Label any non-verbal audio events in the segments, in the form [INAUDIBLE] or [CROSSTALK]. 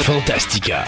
Fantastica.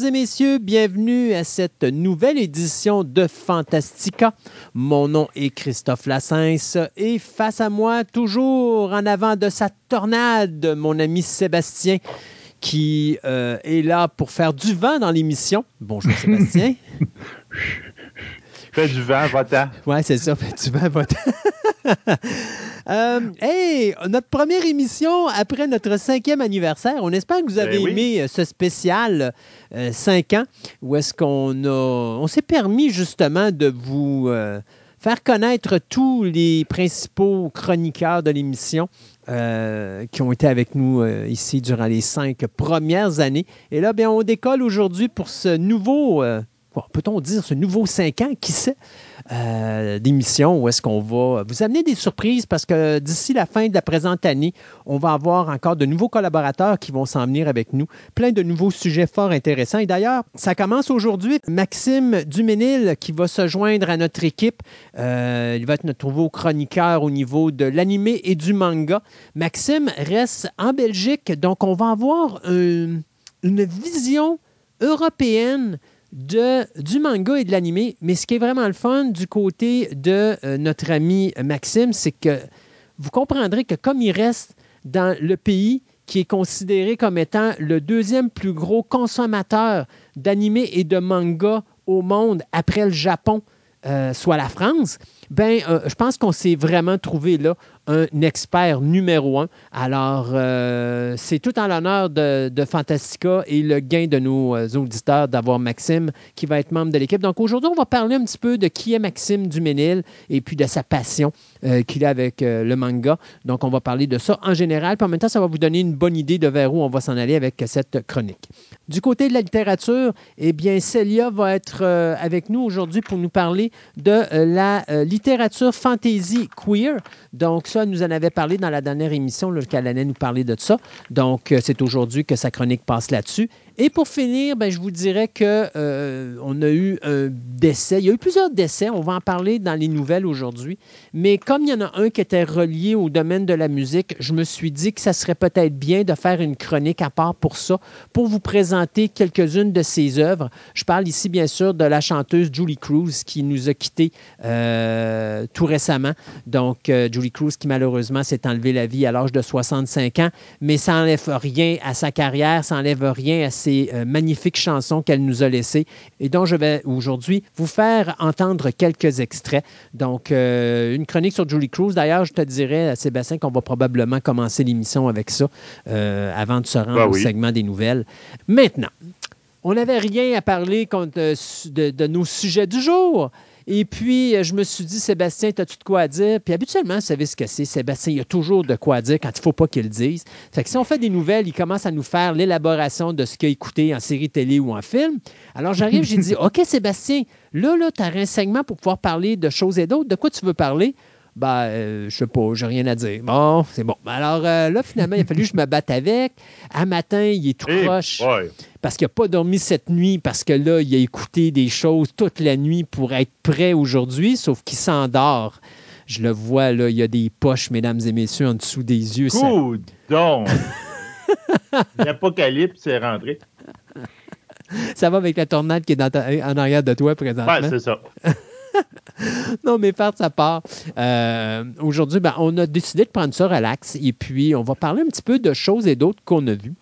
Mesdames et messieurs, bienvenue à cette nouvelle édition de Fantastica. Mon nom est Christophe Lassens et face à moi, toujours en avant de sa tornade, mon ami Sébastien qui euh, est là pour faire du vent dans l'émission. Bonjour [LAUGHS] Sébastien. [LAUGHS] Fais du vent, va-t'en. Ouais, c'est ça, fais du vent, va-t'en. [LAUGHS] Euh, hey, notre première émission après notre cinquième anniversaire. On espère que vous avez Ben oui. aimé euh, ce spécial euh, 5 ans où est-ce qu'on a, on s'est permis justement de vous euh, faire connaître tous les principaux chroniqueurs de l'émission. euh, qui ont été avec nous euh, ici durant les cinq premières années. Et là, bien, on décolle aujourd'hui pour ce nouveau, euh, peut-on dire, ce nouveau cinq ans, qui sait, euh, d'émission où est-ce qu'on va vous amener des surprises? Parce que d'ici la fin de la présente année, on va avoir encore de nouveaux collaborateurs qui vont s'en venir avec nous. Plein de nouveaux sujets fort intéressants. Et d'ailleurs, ça commence aujourd'hui. Maxime Duménil qui va se joindre à notre équipe. Euh, il va être notre nouveau chroniqueur au niveau de l'animé et du manga. Maxime reste en Belgique, donc on va avoir un- une vision européenne de, du manga et de l'animé. Mais ce qui est vraiment le fun du côté de euh, notre ami Maxime, c'est que vous comprendrez que comme il reste dans le pays qui est considéré comme étant le deuxième plus gros consommateur d'animé et de manga au monde après le Japon, euh, soit la France, ben, euh, je pense qu'on s'est vraiment trouvé là un expert numéro un. Alors, euh, c'est tout en l'honneur de, Fantastica et le gain de nos euh, auditeurs d'avoir Maxime qui va être membre de l'équipe. Donc, aujourd'hui, on va parler un petit peu de qui est Maxime Duménil et puis de sa passion euh, qu'il a avec le manga. Donc, on va parler de ça en général. Puis en même temps, ça va vous donner une bonne idée de vers où on va s'en aller avec cette chronique. Du côté de la littérature, eh bien, Célia va être avec nous aujourd'hui pour nous parler de la littérature fantasy queer. Donc, ça, nous en avait parlé dans la dernière émission, là, qu'elle nous parler de ça. Donc, euh, c'est aujourd'hui que sa chronique passe là-dessus. Et pour finir, ben, je vous dirais que euh, on a eu un décès. Il y a eu plusieurs décès. On va en parler dans les nouvelles aujourd'hui. Mais comme il y en a un qui était relié au domaine de la musique, je me suis dit que ça serait peut-être bien de faire une chronique à part pour ça, pour vous présenter quelques-unes de ses œuvres. Je parle ici, bien sûr, de la chanteuse Julie Cruz qui nous a quittés euh, tout récemment. Donc, euh, Julie Cruz qui malheureusement s'est enlevé la vie à l'âge de 65 ans, mais ça n'enlève rien à sa carrière, ça n'enlève rien à ses euh, magnifiques chansons qu'elle nous a laissées et dont je vais aujourd'hui vous faire entendre quelques extraits. Donc, euh, une chronique sur Julie Cruz. D'ailleurs, je te dirais, Sébastien, qu'on va probablement commencer l'émission avec ça euh, avant de se rendre Ben au segment des nouvelles. Maintenant, on n'avait rien à parler contre, su- de, de nos sujets du jour. Et puis, euh, je me suis dit, Sébastien, as-tu de quoi dire? Puis habituellement, vous savez ce que c'est. Sébastien, il y a toujours de quoi dire quand il ne faut pas qu'il le dise. Fait que si on fait des nouvelles, il commence à nous faire l'élaboration de ce qu'il a écouté en série télé ou en film. Alors, j'arrive, j'ai dit, [LAUGHS] OK, Sébastien, là, là, tu as un segment pour pouvoir parler de choses et d'autres. De quoi tu veux parler? Ben, euh, je sais pas, j'ai rien à dire. Bon, c'est bon. Alors euh, là, finalement, il a fallu que je me batte avec. À matin, il est tout Eh, croche boy. Parce qu'il n'a pas dormi cette nuit, parce que là, il a écouté des choses toute la nuit pour être prêt aujourd'hui, sauf qu'il s'endort. Je le vois, là, il y a des poches, mesdames et messieurs, en dessous des yeux. Ça- Coup donc. [LAUGHS] L'apocalypse est rentré. Ça, va avec la tornade qui est dans ta- en arrière de toi présentement? Ouais, c'est ça. [LAUGHS] non, mais faire de sa part. euh, Aujourd'hui, ben, on a décidé de prendre ça relax et puis on va parler un petit peu de choses et d'autres qu'on a vues.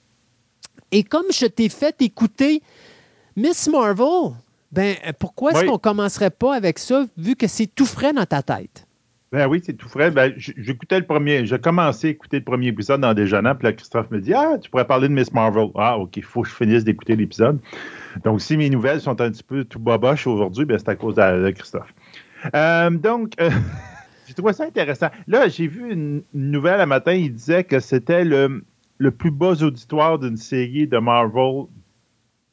Et comme je t'ai fait écouter Miss Marvel, ben, pourquoi est-ce qu'on commencerait pas avec ça vu que c'est tout frais dans ta tête? Ben oui, c'est tout frais. Ben, j'écoutais le premier, j'ai commencé à écouter le premier épisode en déjeunant, puis là, Christophe me dit Ah, tu pourrais parler de Miss Marvel. Ah, OK, il faut que je finisse d'écouter l'épisode. Donc, si mes nouvelles sont un petit peu tout boboche aujourd'hui, ben, c'est à cause de, de Christophe. Euh, donc, euh, [LAUGHS] J'ai trouvé ça intéressant. Là, j'ai vu une, nouvelle un matin, il disait que c'était le, le plus bas auditoire d'une série de Marvel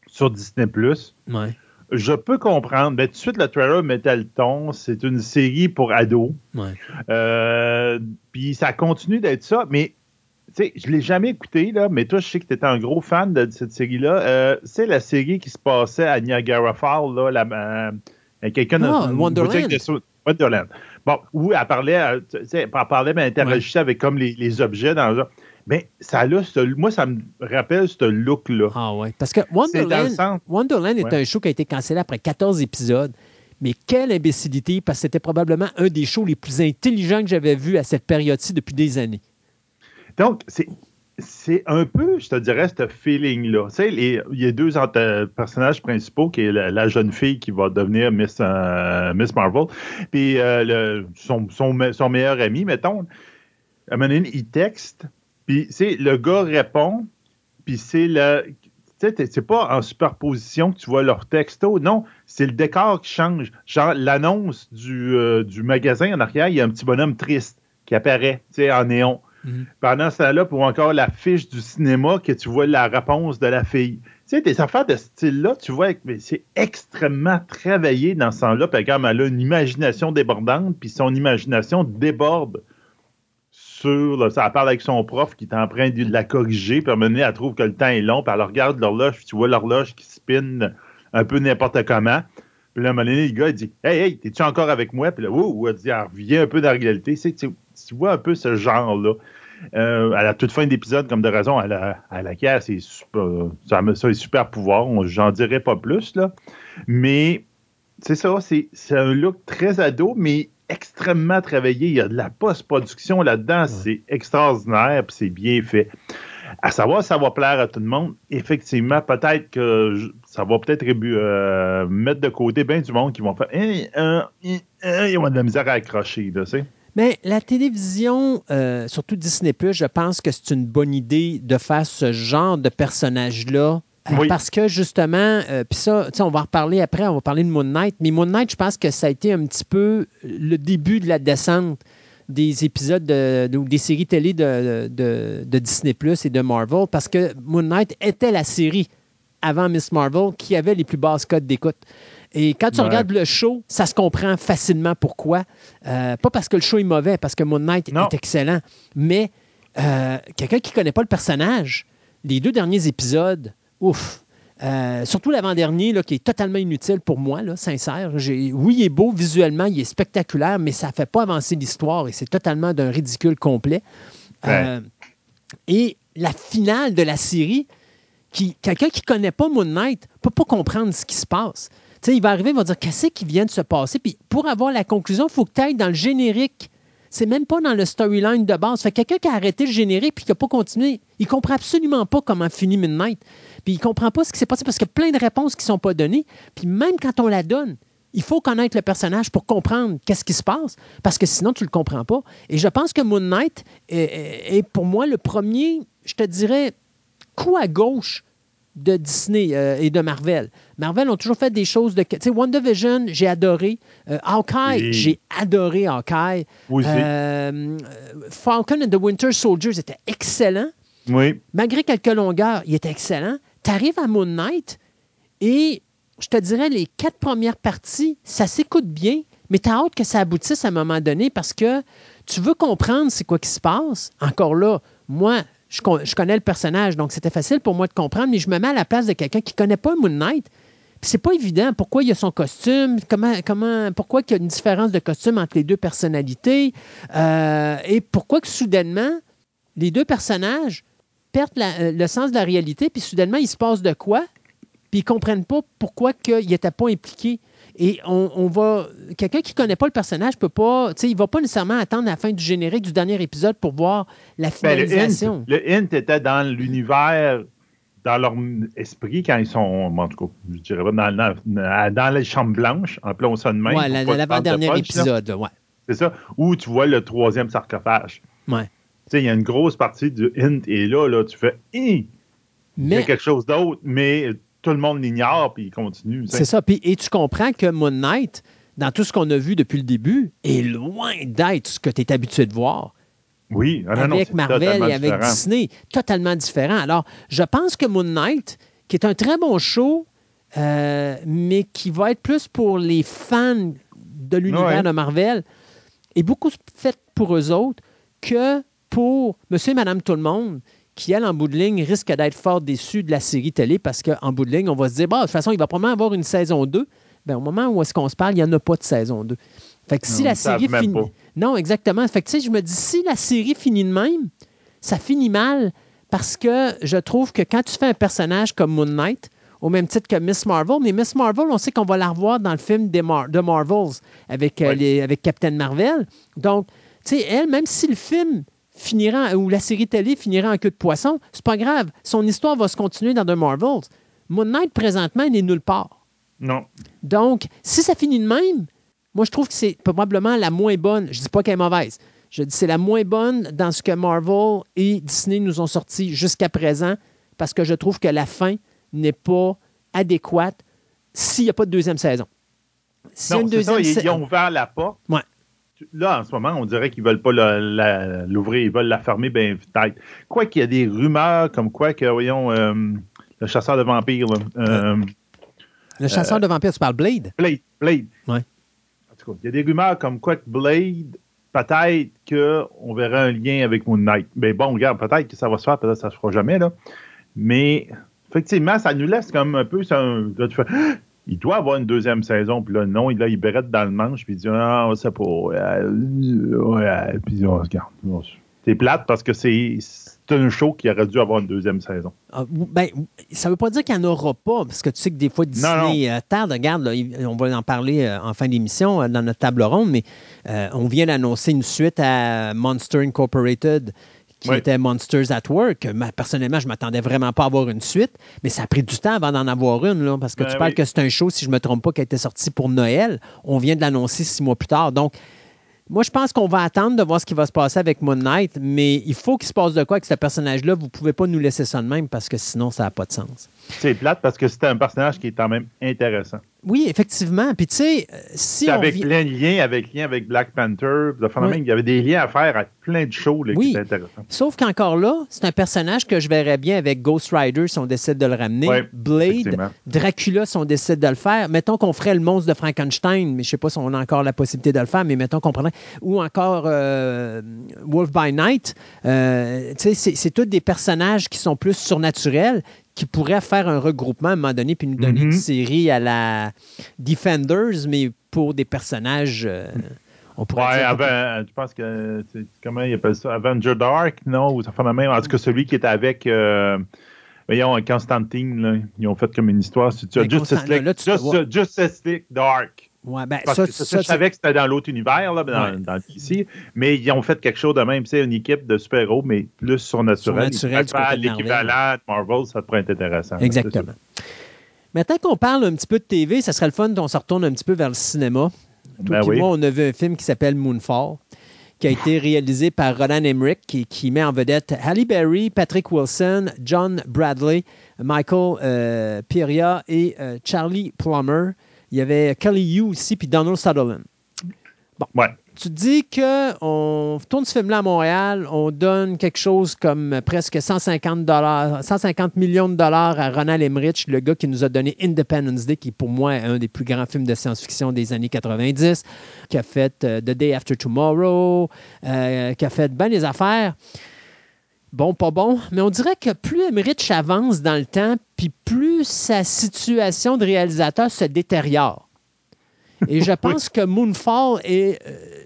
sur Disney+. Ouais. Je peux comprendre, mais tout de suite, le trailer mettait le ton. C'est une série pour ados. Ouais. Euh, puis ça continue d'être ça, mais sais, je l'ai jamais écouté, là, mais toi, je sais que tu étais un gros fan de, cette série-là. Euh, c'est la série qui se passait à Niagara Falls, là, la, euh, quelqu'un ah, Wonderland. De, Wonderland. Bon, où elle parlait, euh, elle parlait, mais elle interagissait avec comme les, les objets dans le mais ça a moi, ça me rappelle ce look-là. Ah ouais. Parce que Wonderland, Wonderland est un show qui a été cancellé après 14 épisodes. Mais quelle imbécilité, parce que c'était probablement un des shows les plus intelligents que j'avais vu à cette période-ci depuis des années. Donc, c'est. Un peu, je te dirais, ce feeling-là. Tu sais, il y a deux personnages principaux, qui est la, jeune fille qui va devenir Miss, euh, Miss Marvel, puis euh, le, son, son, meilleur ami, mettons. À un moment donné, il texte, puis, c'est le gars répond, puis c'est le. Tu sais, c'est pas en superposition que tu vois leur texto. Non, c'est le décor qui change. Genre, l'annonce du, euh, du magasin en arrière, il y a un petit bonhomme triste qui apparaît, tu sais, en néon. Mhm. Pendant ce temps-là, pour encore l'affiche du cinéma, que tu vois la réponse de la fille. Tu sais, des affaires de ce style-là, tu vois, c'est extrêmement travaillé dans ce sens-là. Puis, elle a une imagination débordante, puis son imagination déborde ça parle avec son prof qui est en train de la corriger, puis à elle trouve que le temps est long, puis elle regarde l'horloge, puis tu vois l'horloge qui spinne un peu n'importe comment. Puis là, à un moment donné, le gars, il dit Hey, hey, t'es-tu encore avec moi? Puis là, ouh, elle dit Elle revient un peu dans la réalité. Tu, vois un peu ce genre-là. Euh, à la toute fin d'épisode, comme de raison, à la, à la c'est super, ça, ça super pouvoir. J'en dirais pas plus, là. Mais c'est ça, c'est un look très ado, mais extrêmement travaillé. Il y a de la post-production là-dedans. C'est extraordinaire, puis c'est bien fait. À savoir ça va plaire à tout le monde, effectivement, peut-être que ça va peut-être euh, mettre de côté bien du monde qui vont faire hein, hein, hein, ils vont de la misère à accrocher, tu sais. Mais la télévision, euh, surtout Disney+, je pense que c'est une bonne idée de faire ce genre de personnage-là euh, parce que justement, euh, puis ça, on va en reparler après, on va parler de Moon Knight, mais Moon Knight, je pense que ça a été un petit peu le début de la descente des épisodes de, des séries télé de, de, Disney Plus et de Marvel, parce que Moon Knight était la série avant Miss Marvel qui avait les plus basses codes d'écoute. Et quand tu regardes le show, ça se comprend facilement pourquoi. Euh, pas parce que le show est mauvais, parce que Moon Knight est excellent, mais quelqu'un qui ne connaît pas le personnage, les deux derniers épisodes, ouf. Euh, surtout l'avant-dernier, qui est totalement inutile pour moi, là, sincère. Oui, il est beau visuellement, il est spectaculaire, mais ça ne fait pas avancer l'histoire et c'est totalement d'un ridicule complet. Euh, et la finale de la série, qui, quelqu'un qui ne connaît pas Moon Knight ne peut pas comprendre ce qui se passe. il va arriver, il va dire qu'est-ce qui vient de se passer? Puis pour avoir la conclusion, il faut que tu ailles dans le générique c'est même pas dans le storyline de base. Fait quelqu'un qui a arrêté le générique puis qui n'a pas continué, il comprend absolument pas comment finit Midnight. Puis il comprend pas ce qui s'est passé parce qu'il y a plein de réponses qui sont pas données. Puis même quand on la donne, il faut connaître le personnage pour comprendre qu'est-ce qui se passe, parce que sinon, tu ne le comprends pas. Et je pense que Moon Knight est, pour moi le premier, je te dirais, coup à gauche de Disney euh, et de Marvel. Marvel ont toujours fait des choses de. Tu sais, WandaVision, j'ai adoré. Euh, Hawkeye, j'ai adoré Hawkeye. Oui, euh, Falcon and the Winter Soldiers était excellent. Oui. Malgré quelques longueurs, il était excellent. Tu arrives à Moon Knight et je te dirais, les quatre premières parties, ça s'écoute bien, mais tu as hâte que ça aboutisse à un moment donné parce que tu veux comprendre c'est quoi qui se passe. Encore là, moi, je, connais le personnage, donc c'était facile pour moi de comprendre, mais je me mets à la place de quelqu'un qui ne connaît pas Moon Knight. C'est pas évident pourquoi il y a son costume, comment, comment, pourquoi il y a une différence de costume entre les deux personnalités, euh, et pourquoi que soudainement, les deux personnages perdent euh, le sens de la réalité, puis soudainement, il se passe de quoi, puis ils ne comprennent pas pourquoi ils n'étaient pas impliqués. Et on, va. Quelqu'un qui ne connaît pas le personnage peut pas. Tu sais, il va pas nécessairement attendre la fin du générique du dernier épisode pour voir la ben, finalisation. le, hint, était dans l'univers, dans leur esprit quand ils sont. En tout cas, je dirais pas dans, dans, les chambres blanches, en ça de même. Oui, l'avant-dernier épisode, ouais. C'est ça. Où tu vois le troisième sarcophage. Ouais. Tu sais, il y a une grosse partie du hint, et là, là, tu fais. Hi! Il y a quelque chose d'autre, mais tout le monde l'ignore, puis il continue. C'est ça. Puis, et tu comprends que Moon Knight, dans tout ce qu'on a vu depuis le début, est loin d'être ce que tu es habitué de voir. Oui, ah, avec Marvel et avec Disney, totalement différent. Alors, je pense que Moon Knight, qui est un très bon show, euh, mais qui va être plus pour les fans de l'univers de Marvel, est beaucoup fait pour eux autres que pour Monsieur et Madame Tout le Monde, qui, elle, en bout de ligne, risque d'être fort déçu de la série télé parce qu'en bout de ligne, on va se dire, bah, de toute façon, il va probablement avoir une saison 2. Bien, au moment où est-ce qu'on se parle, il n'y en a pas de saison 2. Fait que si la série finit. Non, exactement. Fait que, tu sais, je me dis, si la série finit de même, ça finit mal parce que je trouve que quand tu fais un personnage comme Moon Knight, au même titre que Miss Marvel, mais Miss Marvel, on sait qu'on va la revoir dans le film de Marvels avec, euh, les, avec Captain Marvel. Donc, tu sais, elle, même si le film finira, ou la série télé finira en queue de poisson, c'est pas grave. Son histoire va se continuer dans The Marvels. Moon Knight, présentement, il n'est nulle part. Non. Donc, si ça finit de même, moi, je trouve que c'est probablement la moins bonne. Je dis pas qu'elle est mauvaise. Je dis c'est la moins bonne dans ce que Marvel et Disney nous ont sorti jusqu'à présent parce que je trouve que la fin n'est pas adéquate s'il n'y a pas de deuxième saison. non, une deuxième ça, ils, ont ouvert la porte. Ouais. Là, en ce moment, on dirait qu'ils ne veulent pas l'ouvrir, ils veulent la fermer bien vite. Quoi qu'il y a des rumeurs comme quoi que, voyons, euh, le chasseur de vampires. Euh, le chasseur de vampires, tu parles Blade? Blade, Blade. Ouais. Il y a des rumeurs comme quoi que Blade, peut-être qu'on verra un lien avec Moon Knight. Mais bon, regarde, peut-être que ça va se faire, peut-être que ça ne se fera jamais. Là. Mais effectivement, ça nous laisse comme un peu. Ça, là, tu fais, il doit avoir une deuxième saison. Puis là, non, là, il berette dans le manche. Puis il dit Ah, sait pas. Ouais, puis on regarde. C'est plate parce que c'est c'est un show qui aurait dû avoir une deuxième saison. Ah, ben, ça ne veut pas dire qu'il n'y en aura pas, parce que tu sais que des fois, Disney euh, tarde. Regarde, on va en parler euh, en fin d'émission euh, dans notre table ronde, mais on vient d'annoncer une suite à Monster Incorporated qui était Monsters at Work. personnellement, je ne m'attendais vraiment pas à avoir une suite, mais ça a pris du temps avant d'en avoir une, là, parce que ben tu parles que c'est un show, si je ne me trompe pas, qui a été sorti pour Noël. On vient de l'annoncer six mois plus tard. Donc, moi, je pense qu'on va attendre de voir ce qui va se passer avec Moon Knight, mais il faut qu'il se passe de quoi avec ce personnage-là. Vous ne pouvez pas nous laisser ça de même parce que sinon, ça n'a pas de sens. C'est plate parce que c'est un personnage qui est quand même intéressant. Oui, effectivement. Puis tu sais, si avec plein de liens, avec lien avec Black Panther, il y avait des liens à faire avec plein de choses qui étaient intéressants. Sauf qu'encore là, c'est un personnage que je verrais bien avec Ghost Rider si on décide de le ramener. Blade, Dracula si on décide de le faire. Mettons qu'on ferait le monstre de Frankenstein, mais je sais pas si on a encore la possibilité de le faire, mais mettons qu'on prendrait. Ou encore euh, Wolf by Night. Euh, tu sais, c'est tous des personnages qui sont plus surnaturels qui pourrait faire un regroupement à un moment donné puis nous donner une mhm. série à la Defenders, mais pour des personnages. Euh, on pourrait ouais, dire je pense que. Comment il appelle ça? Avenger Dark, non? Ou ça fait la même. En tout cas, celui qui est avec. Euh, voyons, Constantine, là, ils ont fait comme une histoire. Tu as Justice League, Justice League Dark. Ouais, ben, ça, ça, je savais que c'était dans l'autre univers, là, dans, dans DC, mais ils ont fait quelque chose de même. C'est une équipe de super-héros, mais plus surnaturel. Surnaturel L'équivalent de Marvel, ça pourrait être intéressant. Exactement. Maintenant qu'on parle un petit peu de TV, ça serait le fun qu'on se retourne un petit peu vers le cinéma. ben oui. moi, on a vu un film qui s'appelle Moonfall, qui a été réalisé par Roland Emmerich, qui, qui, met en vedette Halle Berry, Patrick Wilson, John Bradley, Michael euh, Piria et euh, Charlie Plummer. Il y avait Kelly Yu aussi, puis Donald Sutherland. Bon. Ouais. Tu dis qu'on tourne ce film-là à Montréal, on donne quelque chose comme presque 150, 150 millions de dollars à Ronald Emmerich, le gars qui nous a donné Independence Day, qui pour moi est un des plus grands films de science-fiction des années 90, qui a fait euh, The Day After Tomorrow, euh, qui a fait bien des affaires bon, pas bon, mais on dirait que plus Emmerich avance dans le temps, puis plus sa situation de réalisateur se détériore. Et je [LAUGHS] pense que Moonfall est, euh,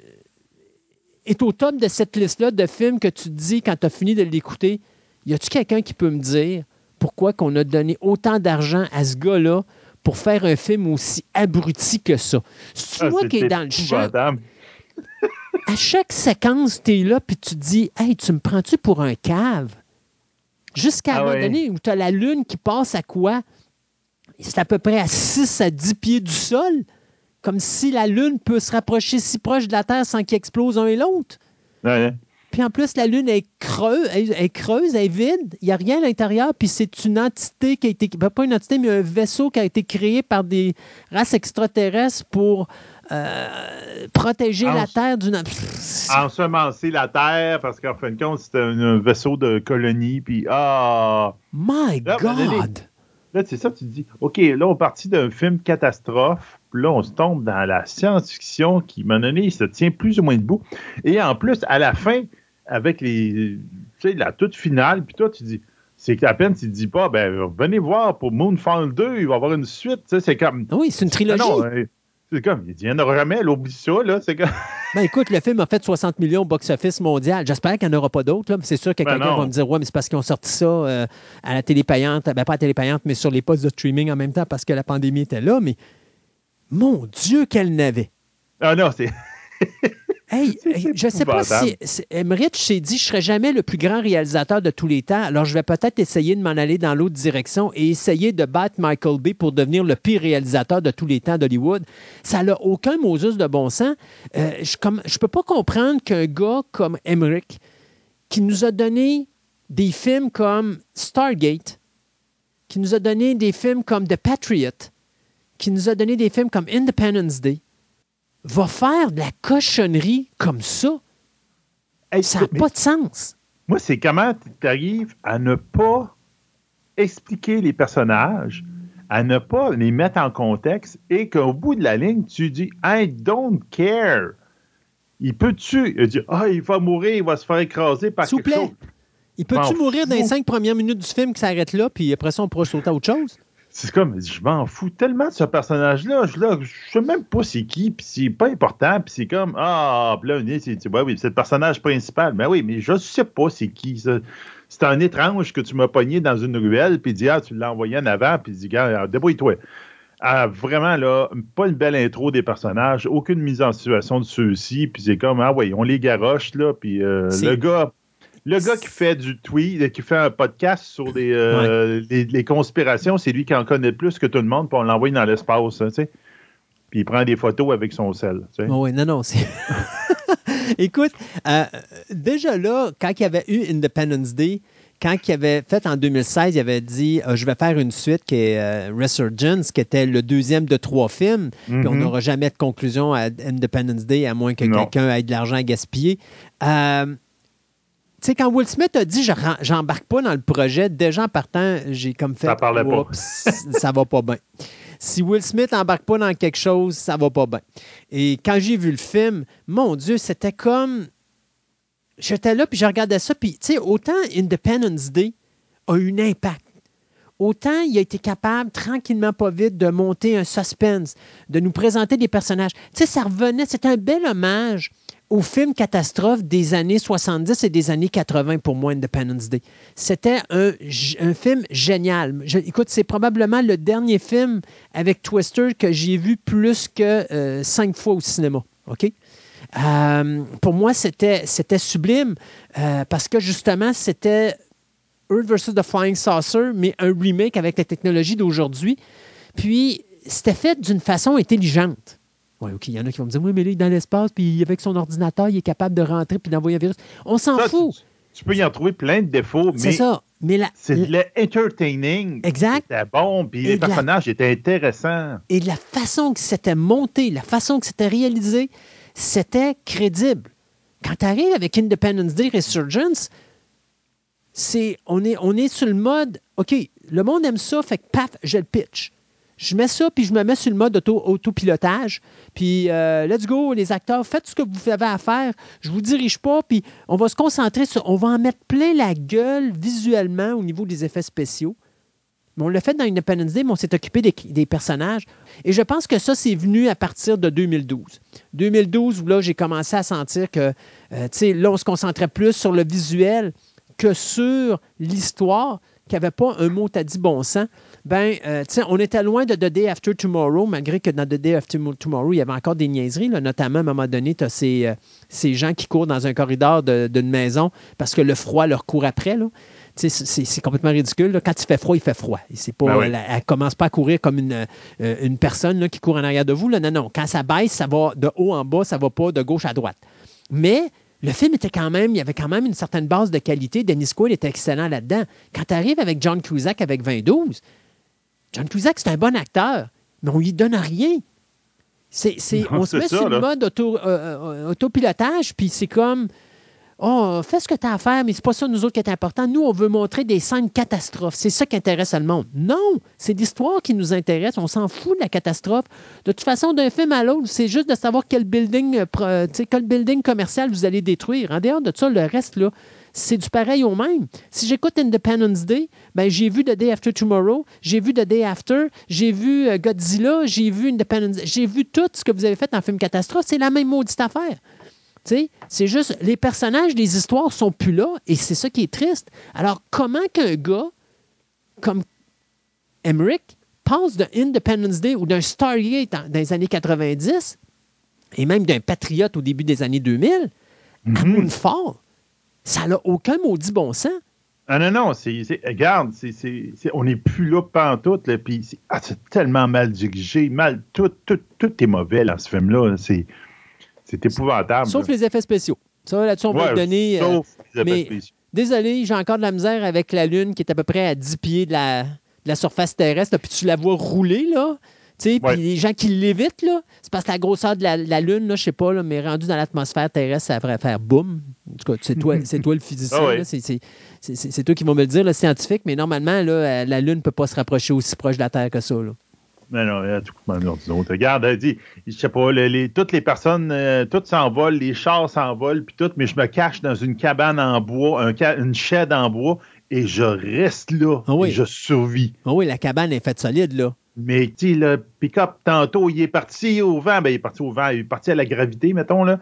est au top de cette liste-là de films que tu te dis quand tu as fini de l'écouter. Y a-tu quelqu'un qui peut me dire pourquoi qu'on a donné autant d'argent à ce gars-là pour faire un film aussi abruti que ça? C'est ah, moi qui est dans le champ à chaque séquence, tu es là, puis tu te dis, hey, tu me prends-tu pour un cave? Jusqu'à un ah moment donné où tu as la lune qui passe à quoi? C'est à peu près à 6 à 10 pieds du sol. Comme si la lune peut se rapprocher si proche de la Terre sans qu'il explose un et l'autre. Puis en plus, la Lune est creuse, elle, est creuse, elle est vide, il n'y a rien à l'intérieur, puis c'est une entité qui a été, pas une entité, mais un vaisseau qui a été créé par des races extraterrestres pour euh, protéger la Terre d'une. Ensemencer la Terre parce qu'en fin de compte, c'était un, vaisseau de colonie. Puis, ah. My God! Là, c'est ça, tu te dis, OK, là, on partit d'un film catastrophe. Puis là, on se tombe dans la science-fiction qui, à un donné, il se tient plus ou moins debout. Et en plus, à la fin, avec les, tu sais, la toute finale, puis toi, tu dis, c'est qu'à peine tu te dis pas, ben, venez voir pour Moonfall 2, il va y avoir une suite. Tu sais, c'est comme. Oui, c'est une trilogie. Hein, c'est comme, il n'y en aura jamais, elle oublie ça, là. C'est comme... [LAUGHS] ben écoute, le film a fait 60 millions au box-office mondial. J'espère qu'il n'y en aura pas d'autres. C'est sûr que ben quelqu'un va me dire, ouais, mais c'est parce qu'ils ont sorti ça euh, à la télé payante, ben pas à la télé payante, mais sur les postes de streaming en même temps parce que la pandémie était là. Mais mon Dieu, qu'elle n'avait. Ah non, c'est. [LAUGHS] Hey, je ne sais pas si, Emmerich s'est dit je ne serai jamais le plus grand réalisateur de tous les temps, alors je vais peut-être essayer de m'en aller dans l'autre direction et essayer de battre Michael Bay pour devenir le pire réalisateur de tous les temps d'Hollywood. Ça n'a aucun Moses de bon sens. Euh, je ne peux pas comprendre qu'un gars comme Emmerich, qui nous a donné des films comme Stargate, qui nous a donné des films comme The Patriot, qui nous a donné des films comme Independence Day, va faire de la cochonnerie comme ça? ça n'a pas de sens. Moi, c'est comment tu arrives à ne pas expliquer les personnages, à ne pas les mettre en contexte et qu'au bout de la ligne, tu dis I don't care. Il peut-tu il dit Ah, il va mourir, il va se faire écraser par quelque chose. Il peut-tu mourir dans les cinq premières minutes du film qui s'arrête là, puis après ça, on pourra sauter à autre chose? C'est comme, je m'en fous tellement de ce personnage-là. Je ne sais même pas c'est qui, puis c'est pas important, puis c'est comme, ah, puis là, c'est, ouais, oui, c'est le personnage principal. Mais oui, mais je sais pas c'est qui. C'est un étrange que tu m'as pogné dans une ruelle, puis dit, ah, tu l'as envoyé en avant, puis dit, gars, débrouille-toi. Ah, vraiment, là, pas une belle intro des personnages, aucune mise en situation de ceux-ci, puis c'est comme, ah oui, on les garoche, là, puis euh, le gars le gars qui fait du tweet, qui fait un podcast sur euh, les, conspirations, c'est lui qui en connaît plus que tout le monde, puis on l'envoie dans l'espace, tu sais. Puis il prend des photos avec son sel. Tu sais. oui, non, non, c'est. [LAUGHS] Écoute, euh, déjà là, quand il y avait eu Independence Day, quand il avait fait en 2016, il avait dit euh, Je vais faire une suite qui est Resurgence, qui était le deuxième de trois films. Puis on mm-hmm. n'aura jamais de conclusion à Independence Day, à moins que quelqu'un ait de l'argent à gaspiller sais, quand Will Smith a dit j'embarque pas dans le projet, déjà en partant, j'ai comme fait. Ça parlait pas. ça va pas bien. Si Will Smith embarque pas dans quelque chose, ça va pas bien. Et quand j'ai vu le film, mon Dieu, c'était comme. J'étais là, puis je regardais ça, puis tu sais, autant Independence Day a eu un impact. Autant il a été capable, tranquillement, pas vite, de monter un suspense, de nous présenter des personnages. Tu sais, ça revenait, c'était un bel hommage au film catastrophe des années 70 et des années 80 pour moi, Independence Day. C'était un, film génial. écoute, c'est probablement le dernier film avec Twister que j'ai vu plus que euh, cinq fois au cinéma. OK? Euh, pour moi, c'était, sublime euh, parce que justement, c'était Earth vs. The Flying Saucer, mais un remake avec la technologie d'aujourd'hui. Puis, c'était fait d'une façon intelligente. Oui, OK, il y en a qui vont me dire, oui, mais là, il est dans l'espace, puis avec son ordinateur, il est capable de rentrer puis d'envoyer un virus. On s'en fout. Tu, peux y en trouver plein de défauts, mais. C'est ça. Mais c'est le entertaining. Exact. C'était bon, puis les personnages étaient intéressants. Et la façon que c'était monté, la façon que c'était réalisé, c'était crédible. Quand tu arrives avec Independence Day Resurgence, c'est on est, on est sur le mode OK, le monde aime ça, fait que paf, j'ai le pitch je mets ça, puis je me mets sur le mode auto, autopilotage. Puis, euh, let's go, les acteurs, faites ce que vous avez à faire. Je vous dirige pas, puis on va se concentrer sur. On va en mettre plein la gueule visuellement au niveau des effets spéciaux. Mais on l'a fait dans Independence Day, mais on s'est occupé des, personnages. Et je pense que ça, c'est venu à partir de 2012. 2012, où là, j'ai commencé à sentir que, euh, tu sais, là, on se concentrait plus sur le visuel que sur l'histoire, qui n'avait pas un mot à dit bon sens ben, euh, on était loin de The Day After Tomorrow, malgré que dans The Day After Tomorrow, il y avait encore des niaiseries. notamment, à un moment donné, tu as euh, ces, gens qui courent dans un corridor d'une maison parce que le froid leur court après. C'est complètement ridicule. Quand il fait froid, il fait froid. Pas, ben elle, ne commence pas à courir comme une, euh, une personne qui court en arrière de vous. Là. Non, non. Quand ça baisse, ça va de haut en bas, ça va pas de gauche à droite. Mais le film était quand même, il y avait quand même une certaine base de qualité. Dennis Quaid était excellent là-dedans. Quand tu arrives avec John Cusack avec 2012, John Cusack, c'est un bon acteur, mais on lui donne rien. C'est, on se met sur le mode auto, euh, euh, autopilotage, puis c'est comme Oh, fais ce que tu as à faire, mais c'est pas ça, nous autres, qui est important. Nous, on veut montrer des scènes catastrophes. C'est ça qui intéresse le monde. Non, c'est l'histoire qui nous intéresse. On s'en fout de la catastrophe. De toute façon, d'un film à l'autre, c'est juste de savoir quel building, euh, quel building commercial vous allez détruire. En dehors de ça, le reste, là, c'est du pareil au même. Si j'écoute Independence Day, ben, j'ai vu The Day After Tomorrow, j'ai vu The Day After, j'ai vu euh, Godzilla, j'ai vu Independence j'ai vu tout ce que vous avez fait en film catastrophe. C'est la même maudite affaire. C'est juste, les personnages, les histoires sont plus là et c'est ça qui est triste. Alors, comment qu'un gars comme Emmerich passe de Independence Day ou d'un Stargate dans les années 90 et même d'un Patriote au début des années 2000 mm -hmm. à Moonfall, ça n'a aucun maudit bon sens. Ah non, non, c'est, regarde, on n'est plus là pantoute, là, puis ah, c'est tellement mal dirigé, mal, tout, tout, tout est mauvais dans ce film-là. C'est, c'est épouvantable. Sauf les effets spéciaux. Ça, là-dessus, on va le donner. Euh, sauf les effets spéciaux. Désolé, j'ai encore de la misère avec la Lune qui est à peu près à 10 pieds de la, la surface terrestre. puis tu la vois rouler, là. Puis les gens qui l'évitent, là, c'est parce que la grosseur de la, Lune, là, je sais pas, là, mais rendu dans l'atmosphère terrestre, ça devrait faire boum. En tout cas, c'est toi, [LAUGHS] toi le physicien. Ah c'est toi qui vas me le dire, le scientifique, mais normalement, là, la Lune ne peut pas se rapprocher aussi proche de la Terre que ça. Là. Mais non, tout autres. Regarde, elle dit, je sais pas, toutes les personnes, euh, toutes s'envolent, les chars s'envolent, puis tout, mais je me cache dans une cabane en bois, un, une chaîne en bois, et je reste là, ah et je survis. Ah oui, la cabane est faite solide, là. Mais, tu sais, le pick-up, tantôt, il est parti au vent, ben, il est parti au vent, il est parti à la gravité, mettons, là.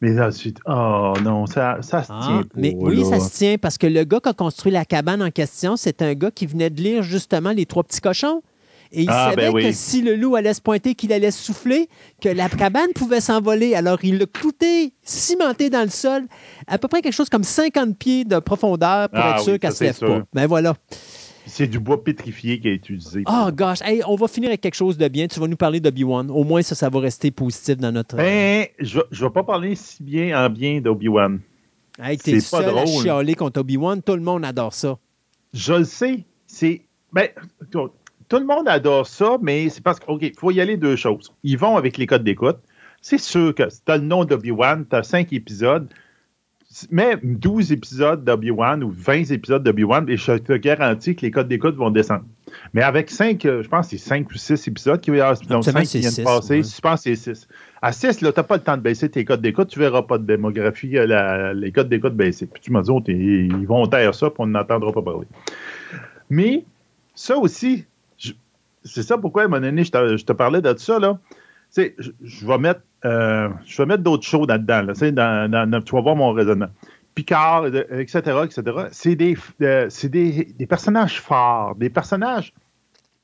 Mais ensuite, oh non, ça, ça se ah, tient. Mais oui, ça se tient parce que le gars qui a construit la cabane en question, c'est un gars qui venait de lire justement Les Trois Petits Cochons. Et il ah, savait ben que si le loup allait se pointer, qu'il allait souffler, que la cabane pouvait s'envoler. Alors, il l'a clouté, cimenté dans le sol, à peu près quelque chose comme 50 pieds de profondeur pour ah être sûr qu'elle ne se lève pas. Ben voilà. C'est du bois pétrifié qui est utilisé. Oh gosh, on va finir avec quelque chose de bien. Tu vas nous parler d'Obi-Wan. Au moins, ça, ça va rester positif dans notre. Ben, je ne vais pas parler si bien en bien d'Obi-Wan. Hey, t'es seul pas drôle. à chialer contre Obi-Wan. Tout le monde adore ça. Je le sais. C'est. Ben, tout le monde adore ça, mais c'est parce qu'il faut y aller deux choses. Ils vont avec les codes d'écoute. C'est sûr que tu as le nom d'Obi-Wan, tu as cinq épisodes, mais 12 épisodes d'Obi-Wan ou 20 épisodes d'Obi-Wan, et je te garantis que les codes d'écoute vont descendre. Mais avec 5, euh, je pense que c'est 5 ou 6 épisodes qui, donc 5 qui viennent de passer, je pense que c'est 6. À 6, là, tu n'as pas le temps de baisser tes codes d'écoute, tu ne verras pas de démographie, euh, les codes d'écoute baisser. Puis tu m'as dit, oh, ils vont taire ça, puis on n'entendra pas parler. Mais ça aussi, c'est ça pourquoi, à un moment donné, je te, parlais de ça, là. Je, je vais mettre, euh, je vais mettre d'autres choses là-dedans. Là, tu vas voir mon raisonnement. Picard, etc., etc. C'est des, euh, des, personnages forts, des personnages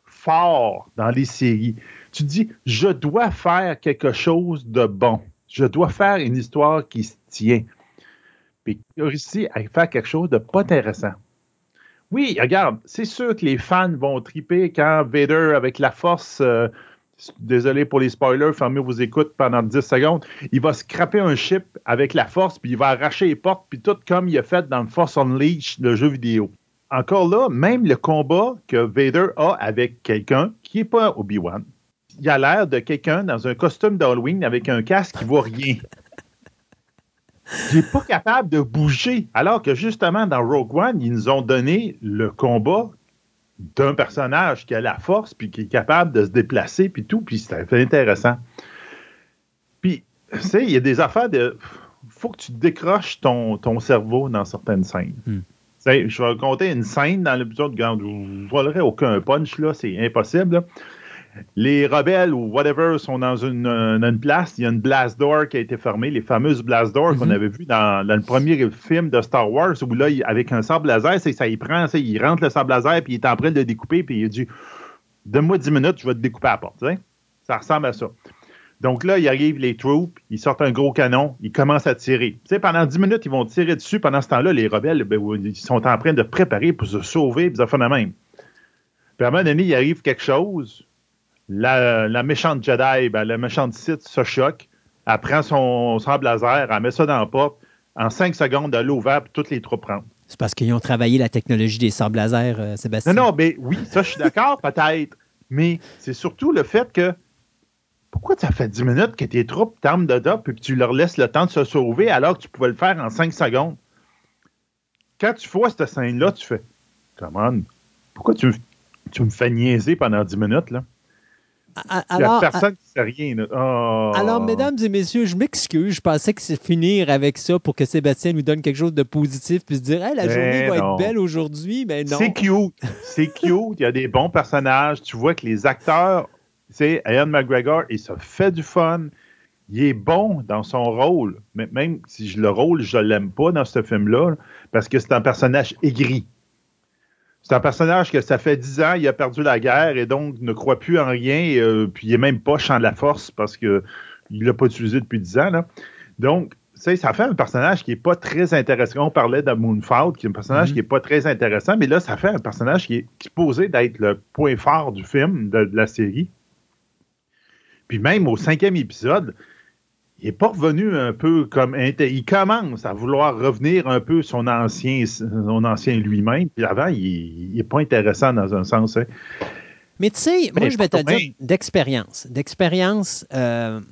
forts dans les séries. Tu te dis, je dois faire quelque chose de bon. Je dois faire une histoire qui se tient. Puis réussi à faire quelque chose de pas intéressant. Oui, regarde, c'est sûr que les fans vont triper quand Vader, avec la force, euh, désolé pour les spoilers, fermez vos écoutes pendant 10 secondes, il va scraper un chip avec la force, puis il va arracher les portes, puis tout comme il a fait dans le Force Unleashed, le jeu vidéo. Encore là, même le combat que Vader a avec quelqu'un qui n'est pas Obi-Wan, il a l'air de quelqu'un dans un costume d'Halloween avec un casque qui voit rien. [LAUGHS] Il n'est pas capable de bouger. Alors que justement, dans Rogue One, ils nous ont donné le combat d'un personnage qui a la force, puis qui est capable de se déplacer, puis tout, puis c'est intéressant. Puis, tu sais, il y a des affaires de. faut que tu décroches ton, ton cerveau dans certaines scènes. Hmm. Je vais raconter une scène dans l'épisode où je ne volerai aucun punch, là, c'est impossible les rebelles ou whatever sont dans une, place, il y a une blast door qui a été fermée, les fameuses blast doors qu'on mhm. avait vues dans, le premier film de Star Wars, où là, avec un sable laser, ça, il prend, il rentre le sable laser, puis il est en train de le découper, puis il dit Donne-moi 10 minutes, je vais te découper à la porte. Ça ressemble à ça. Donc là, il arrive les troupes, ils sortent un gros canon, ils commencent à tirer. pendant 10 minutes, ils vont tirer dessus. Pendant ce temps-là, les rebelles, ben, ils sont en train de préparer pour se sauver, puis ça fait la même. Puis à un moment donné, il arrive quelque chose, la, méchante Jedi, ben, la méchante Sith se choque. Elle prend son sable laser, elle met ça dans la porte. En cinq secondes, elle l'ouvre et toutes les troupes rentrent. C'est parce qu'ils ont travaillé la technologie des sables laser, euh, Sébastien. Non, non, mais oui, ça, je suis d'accord, [LAUGHS] peut-être. Mais c'est surtout le fait que pourquoi ça fait 10 minutes que tes troupes t'arment de dos et que tu leur laisses le temps de se sauver alors que tu pouvais le faire en 5 secondes? Quand tu vois cette scène-là, tu fais Come on, pourquoi tu, tu me fais niaiser pendant 10 minutes, là? Il n'y a personne qui sait rien. Oh. Alors, mesdames et messieurs, je m'excuse. Je pensais que c'est finir avec ça pour que Sébastien nous donne quelque chose de positif puis se dire la journée va être belle aujourd'hui. Mais non. C'est cute. C'est cute. Il y a des bons personnages. Tu vois que les acteurs, tu sais, Ian McGregor, il se fait du fun. Il est bon dans son rôle. Mais même si le rôle, je ne l'aime pas dans ce film-là, parce que c'est un personnage aigri. C'est un personnage que ça fait dix ans, il a perdu la guerre et donc ne croit plus en rien. Euh, puis il n'est même pas champ de la force parce qu'il ne l'a pas utilisé depuis dix ans. Donc, ça fait un personnage qui n'est pas très intéressant. On parlait de Moonfall, qui est un personnage mm-hmm. qui n'est pas très intéressant, mais là, ça fait un personnage qui est supposé d'être le point fort du film, de la série. Puis même au cinquième épisode, il n'est pas revenu un peu comme. Il commence à vouloir revenir un peu son ancien, son ancien lui-même. Puis avant, il n'est pas intéressant dans un sens. Hein. Mais tu sais, moi, je vais te dire d'expérience. D'expérience, euh,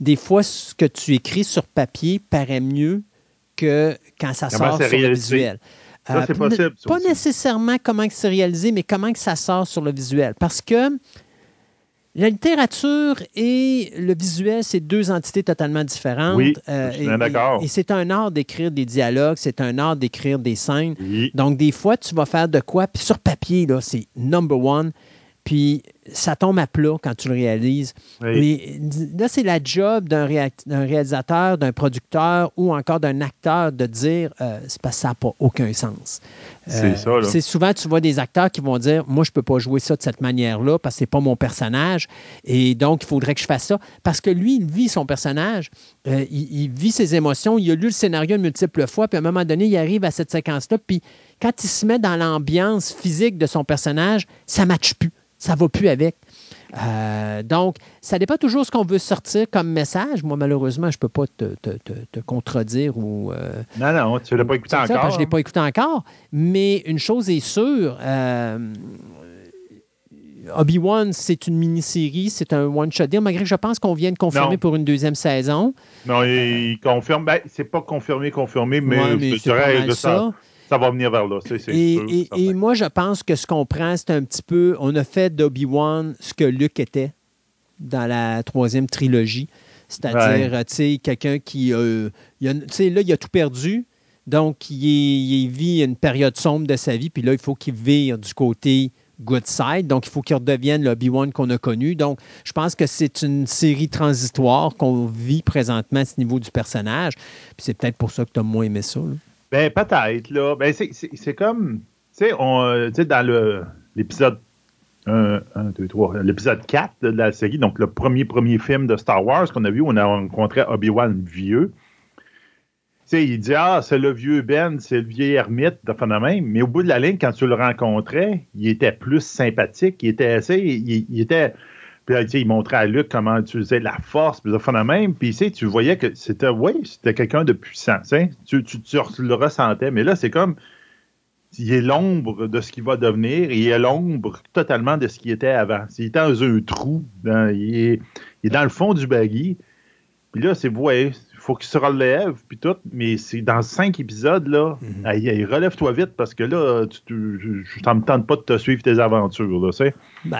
des fois, ce que tu écris sur papier paraît mieux que quand ça sort sur le visuel. Ça, c'est euh, possible. pas nécessairement comment c'est réalisé, mais comment que ça sort sur le visuel. Parce que la littérature et le visuel, c'est deux entités totalement différentes. Oui, euh, je suis d'accord. Et, c'est un art d'écrire des dialogues, c'est un art d'écrire des scènes. Donc, des fois, tu vas faire de quoi, puis sur papier, là, c'est number one. Puis ça tombe à plat quand tu le réalises. Mais là, c'est la job d'un réalisateur, d'un producteur ou encore d'un acteur de dire euh, c'est parce que ça n'a pas aucun sens. c'est euh, ça. C'est souvent, tu vois des acteurs qui vont dire Moi, je ne peux pas jouer ça de cette manière-là parce que ce n'est pas mon personnage. Et donc, il faudrait que je fasse ça. Parce que lui, il vit son personnage, euh, il, vit ses émotions, il a lu le scénario de multiples fois, puis à un moment donné, il arrive à cette séquence-là, puis quand il se met dans l'ambiance physique de son personnage, ça ne matche plus ça ne va plus avec. Euh, donc, ça dépend toujours ce qu'on veut sortir comme message. Moi, malheureusement, je ne peux pas te, contredire ou. Euh, non, non, tu ne l'as pas écouté encore. je ne l'ai pas écouté encore. Mais une chose est sûre. Euh, Obi-Wan, c'est une mini-série, c'est un one-shot deal, malgré que je pense qu'on vient de confirmer pour une deuxième saison. Non, il, confirme. Ben, c'est pas confirmé, confirmé, mais, je dirais de ça ça va venir vers là. et, moi, je pense que ce qu'on prend, c'est un petit peu. On a fait d'Obi-Wan ce que Luke était dans la troisième trilogie. C'est-à-dire, tu sais, quelqu'un qui. Euh, tu sais, là, il a tout perdu. Donc, il, vit une période sombre de sa vie. Puis là, il faut qu'il vire du côté good side. Donc, il faut qu'il redevienne l'Obi-Wan qu'on a connu. Donc, je pense que c'est une série transitoire qu'on vit présentement à ce niveau du personnage. Puis c'est peut-être pour ça que tu as moins aimé ça. Ben, peut-être, là. Ben, c'est comme. Tu sais, euh, dans l'épisode 1, 2, 3, l'épisode 4 de la série, donc le premier premier film de Star Wars qu'on a vu, on a rencontré Obi-Wan vieux. Tu sais, il dit Ah, c'est le vieux Ben, c'est le vieil ermite, de même. Mais au bout de la ligne, quand tu le rencontrais, il était plus sympathique. Il était assez. il était puis il montrait à Luc comment utiliser la force, puis ça même. Puis tu voyais que c'était, oui, c'était quelqu'un de puissant. Tu, tu, tu, le ressentais. Mais là, c'est comme, il est l'ombre de ce qu'il va devenir et il est l'ombre totalement de ce qu'il était avant. Il était dans un trou, il, est, il, est, dans le fond du baggy. Puis là, c'est, ouais, faut qu'il se relève, puis tout, mais c'est dans cinq épisodes, là, mhm. relève-toi vite parce que là, tu, tu, je ne tente pas de te suivre tes aventures, là, c'est. Ben,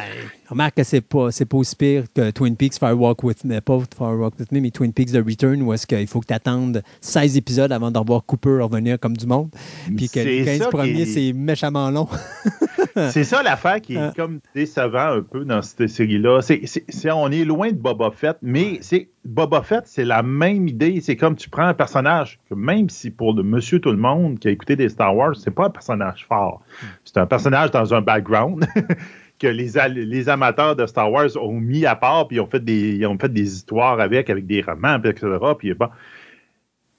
remarque que c'est pas, c'est pas aussi pire que Twin Peaks Fire Walk With Me, pas Fire Walk With Me, mais Twin Peaks The Return, où est-ce qu'il faut que tu attendes 16 épisodes avant de revoir Cooper revenir comme du monde, puis que les 15 premiers, c'est méchamment long. [LAUGHS] c'est ça l'affaire qui est ah. comme décevant un peu dans cette série-là. C'est, on est loin de Boba Fett, mais c'est Boba Fett, c'est la même idée. C'est comme tu prends un personnage que même si pour le monsieur tout le monde qui a écouté des Star Wars, c'est pas un personnage fort. C'est un personnage dans un background [LAUGHS] que les, les amateurs de Star Wars ont mis à part puis ont fait des ont fait des histoires avec avec des romans etc. Puis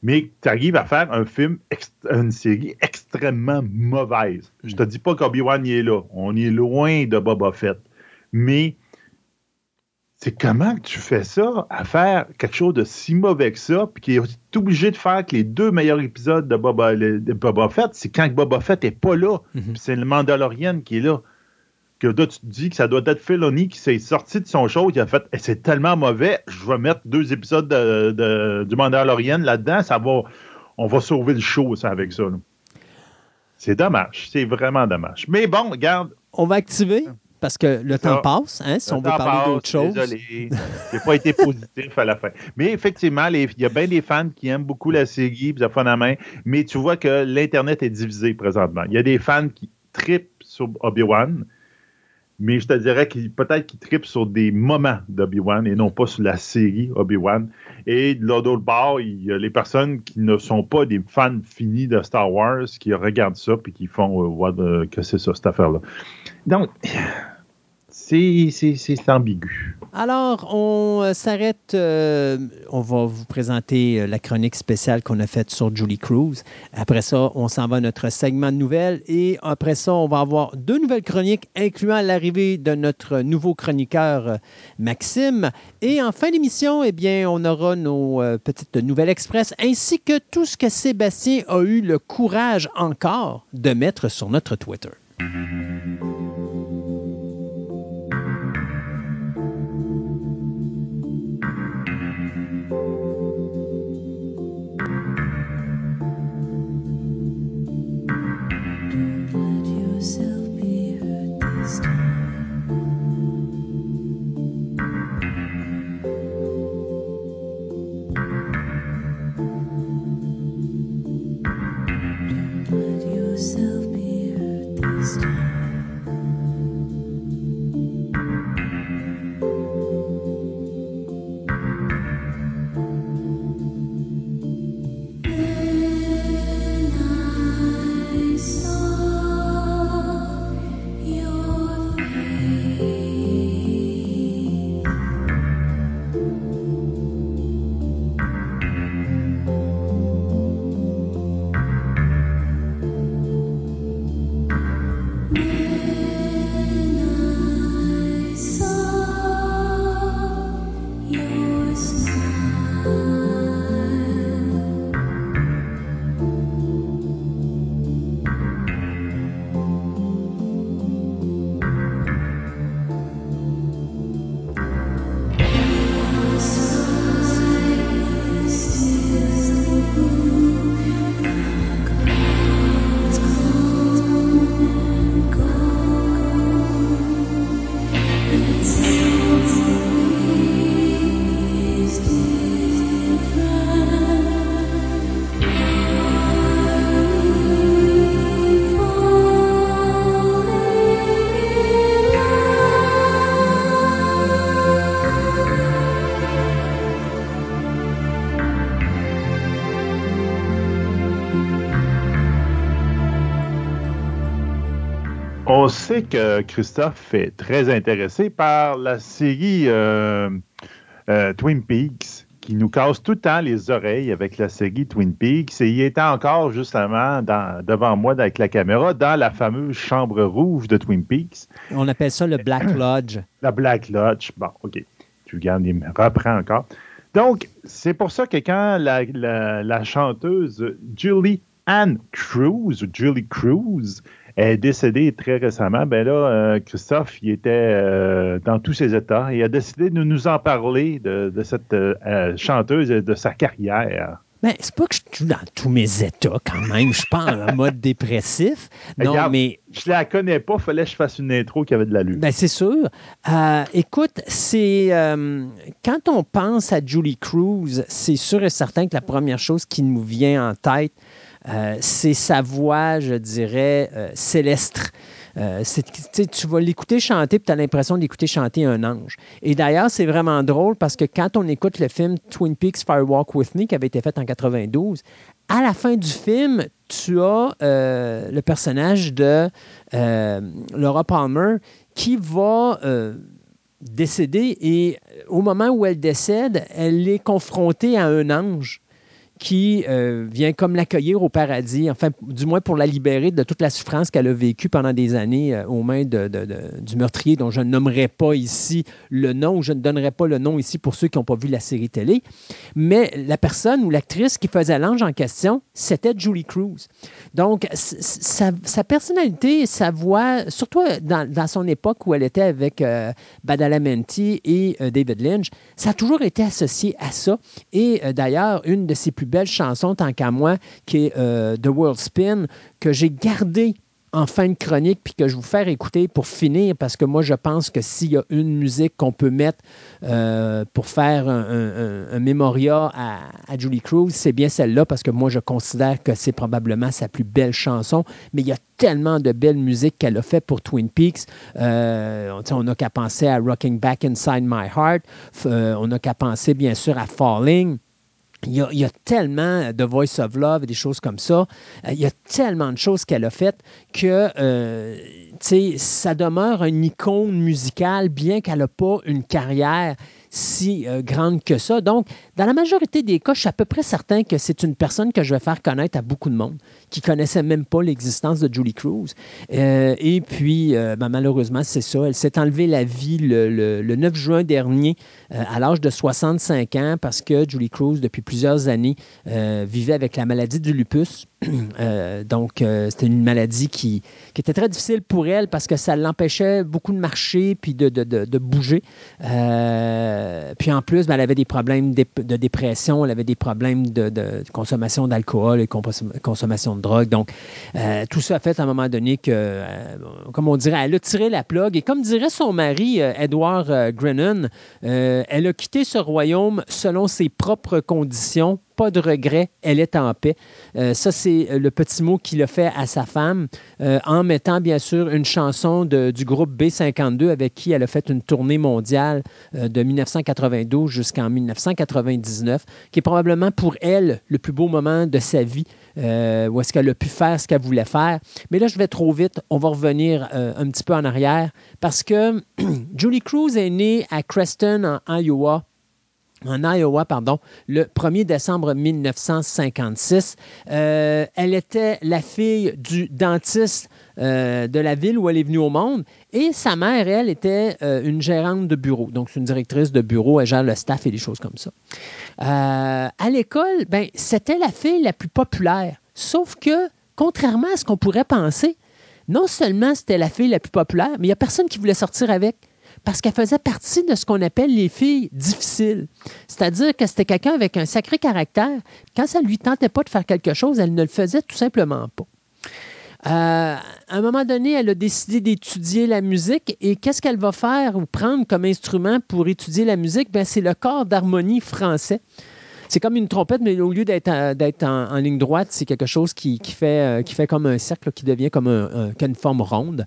Mais tu arrives à faire un film, une série extrêmement mauvaise. Je te dis pas qu'Obi-Wan est là. On est loin de Boba Fett. Mais c'est comment tu fais ça à faire quelque chose de si mauvais que ça, puis qui est obligé de faire que les deux meilleurs épisodes de Boba, Fett, c'est quand Boba Fett n'est pas là, mhm. c'est le Mandalorian qui est là. Que là, tu te dis que ça doit être Filoni qui s'est sorti de son show, qui a fait c'est tellement mauvais, je vais mettre deux épisodes de, de, du Mandalorian là-dedans, ça va, on va sauver le show ça, avec ça. C'est dommage, c'est vraiment dommage. Mais bon, regarde. On va activer parce que le temps passe, hein, si on veut parler d'autre chose. Désolé, j'ai pas été positif à la fin. Mais effectivement, il y a bien des fans qui aiment beaucoup la série, puis ça la main, mais tu vois que l'Internet est divisé présentement. Il y a des fans qui tripent sur Obi-Wan, mais je te dirais qu'il peut-être qu'ils tripent sur des moments d'Obi-Wan et non pas sur la série Obi-Wan. Et de l'autre bord, il y a les personnes qui ne sont pas des fans finis de Star Wars, qui regardent ça et qui font euh, que c'est ça, cette affaire-là. Donc, c'est ambigu. Alors, on euh, s'arrête. Euh, on va vous présenter euh, la chronique spéciale qu'on a faite sur Julie Cruz. Après ça, on s'en va à notre segment de nouvelles. Et après ça, on va avoir deux nouvelles chroniques, incluant l'arrivée de notre nouveau chroniqueur, Maxime. Et en fin d'émission, eh bien, on aura nos petites nouvelles express, ainsi que tout ce que Sébastien a eu le courage encore de mettre sur notre Twitter. On sait que Christophe est très intéressé par la série euh, euh, Twin Peaks qui nous casse tout le temps les oreilles avec la série Twin Peaks. Et il était encore justement devant moi avec la caméra dans la fameuse chambre rouge de Twin Peaks. On appelle ça le Black [CLEARS THROAT] Lodge. la Black Lodge. Bon, OK. Tu regardes, il me reprend encore. Donc, c'est pour ça que quand la, la chanteuse Julie Ann Cruz, Julie Cruz, est décédée très récemment, ben là, euh, Christophe, il était euh, dans tous ses états et a décidé de nous en parler de, cette euh, chanteuse et de sa carrière. Mais c'est pas que je suis dans tous mes états quand même. Je suis pas en [LAUGHS] mode dépressif. Non, mais. Je la connais pas. Fallait que je fasse une intro qui avait de la lutte. Ben, c'est sûr. écoute, c'est. quand on pense à Julie Cruz, c'est sûr et certain que la première chose qui nous vient en tête, euh, c'est sa voix, je dirais, euh, céleste. Euh, tu vas l'écouter chanter, puis tu as l'impression d'écouter chanter un ange. Et d'ailleurs, c'est vraiment drôle parce que quand on écoute le film Twin Peaks Fire Walk With Me, qui avait été fait en 92, à la fin du film, tu as le personnage de Laura Palmer qui va décéder et au moment où elle décède, elle est confrontée à un ange qui vient comme l'accueillir au paradis, enfin, du moins pour la libérer de toute la souffrance qu'elle a vécue pendant des années aux mains du meurtrier dont je ne nommerai pas ici le nom, ou je ne donnerai pas le nom ici pour ceux qui n'ont pas vu la série télé. Mais la personne ou l'actrice qui faisait l'ange en question, c'était Julie Cruz. Donc, sa, personnalité, sa voix, surtout dans, son époque où elle était avec euh, Badalamenti et euh, David Lynch, ça a toujours été associé à ça. Et euh, d'ailleurs, une de ses plus belles chansons, tant qu'à moi, qui est The World Spin, que j'ai gardée en fin de chronique, puis que je vais vous faire écouter pour finir, parce que moi, je pense que s'il y a une musique qu'on peut mettre euh, pour faire un, un, mémorial à, Julie Cruz, c'est bien celle-là, parce que moi, je considère que c'est probablement sa plus belle chanson, mais il y a tellement de belles musiques qu'elle a fait pour Twin Peaks. Euh, on n'a qu'à penser à Rocking Back Inside My Heart, euh, on n'a qu'à penser, bien sûr, à Falling. Il y, a, tellement de Voice of Love des choses comme ça. Euh, il y a tellement de choses qu'elle a faites que euh, ça demeure une icône musicale, bien qu'elle n'a pas une carrière si euh, grande que ça. Donc, dans la majorité des cas, je suis à peu près certain que c'est une personne que je vais faire connaître à beaucoup de monde qui ne connaissait même pas l'existence de Julie Cruz. Euh, et puis, euh, ben, malheureusement, c'est ça. Elle s'est enlevée la vie le, 9 juin dernier à l'âge de 65 ans parce que Julie Cruz, depuis plusieurs années, vivait avec la maladie du lupus. [CLEARS THROAT] donc, c'était une maladie qui, était très difficile pour elle parce que ça l'empêchait beaucoup de marcher puis de, de bouger. Euh, puis en plus, ben, elle avait des problèmes de, dépression, elle avait des problèmes de, consommation d'alcool et consommation de Donc, euh, tout ça a fait à un moment donné que, euh, comme on dirait, elle a tiré la plug. Et comme dirait son mari, Edward Grennan, elle a quitté ce royaume selon ses propres conditions pas de regret, elle est en paix. Euh, ça, c'est euh, le petit mot qu'il a fait à sa femme euh, en mettant, bien sûr, une chanson du groupe B52 avec qui elle a fait une tournée mondiale de 1992 jusqu'en 1999, qui est probablement pour elle le plus beau moment de sa vie, où est-ce qu'elle a pu faire ce qu'elle voulait faire. Mais là, je vais trop vite. On va revenir un petit peu en arrière parce que [CLEARS THROAT] Julie Cruz est née à Creston, en Iowa en Iowa, pardon, le 1er décembre 1956. Euh, elle était la fille du dentiste euh, de la ville où elle est venue au monde et sa mère, elle, était euh, une gérante de bureau. Donc, c'est une directrice de bureau, elle gère le staff et des choses comme ça. à l'école, ben, c'était la fille la plus populaire. Sauf que, contrairement à ce qu'on pourrait penser, non seulement c'était la fille la plus populaire, mais il n'y a personne qui voulait sortir avec parce qu'elle faisait partie de ce qu'on appelle les filles difficiles. C'est-à-dire que c'était quelqu'un avec un sacré caractère. Quand ça ne lui tentait pas de faire quelque chose, elle ne le faisait tout simplement pas. Euh, à un moment donné, elle a décidé d'étudier la musique et qu'est-ce qu'elle va faire ou prendre comme instrument pour étudier la musique? Ben, c'est le corps d'harmonie français. C'est comme une trompette, mais au lieu d'être en, ligne droite, c'est quelque chose qui, fait, euh, qui fait comme un cercle, qui devient comme une forme ronde.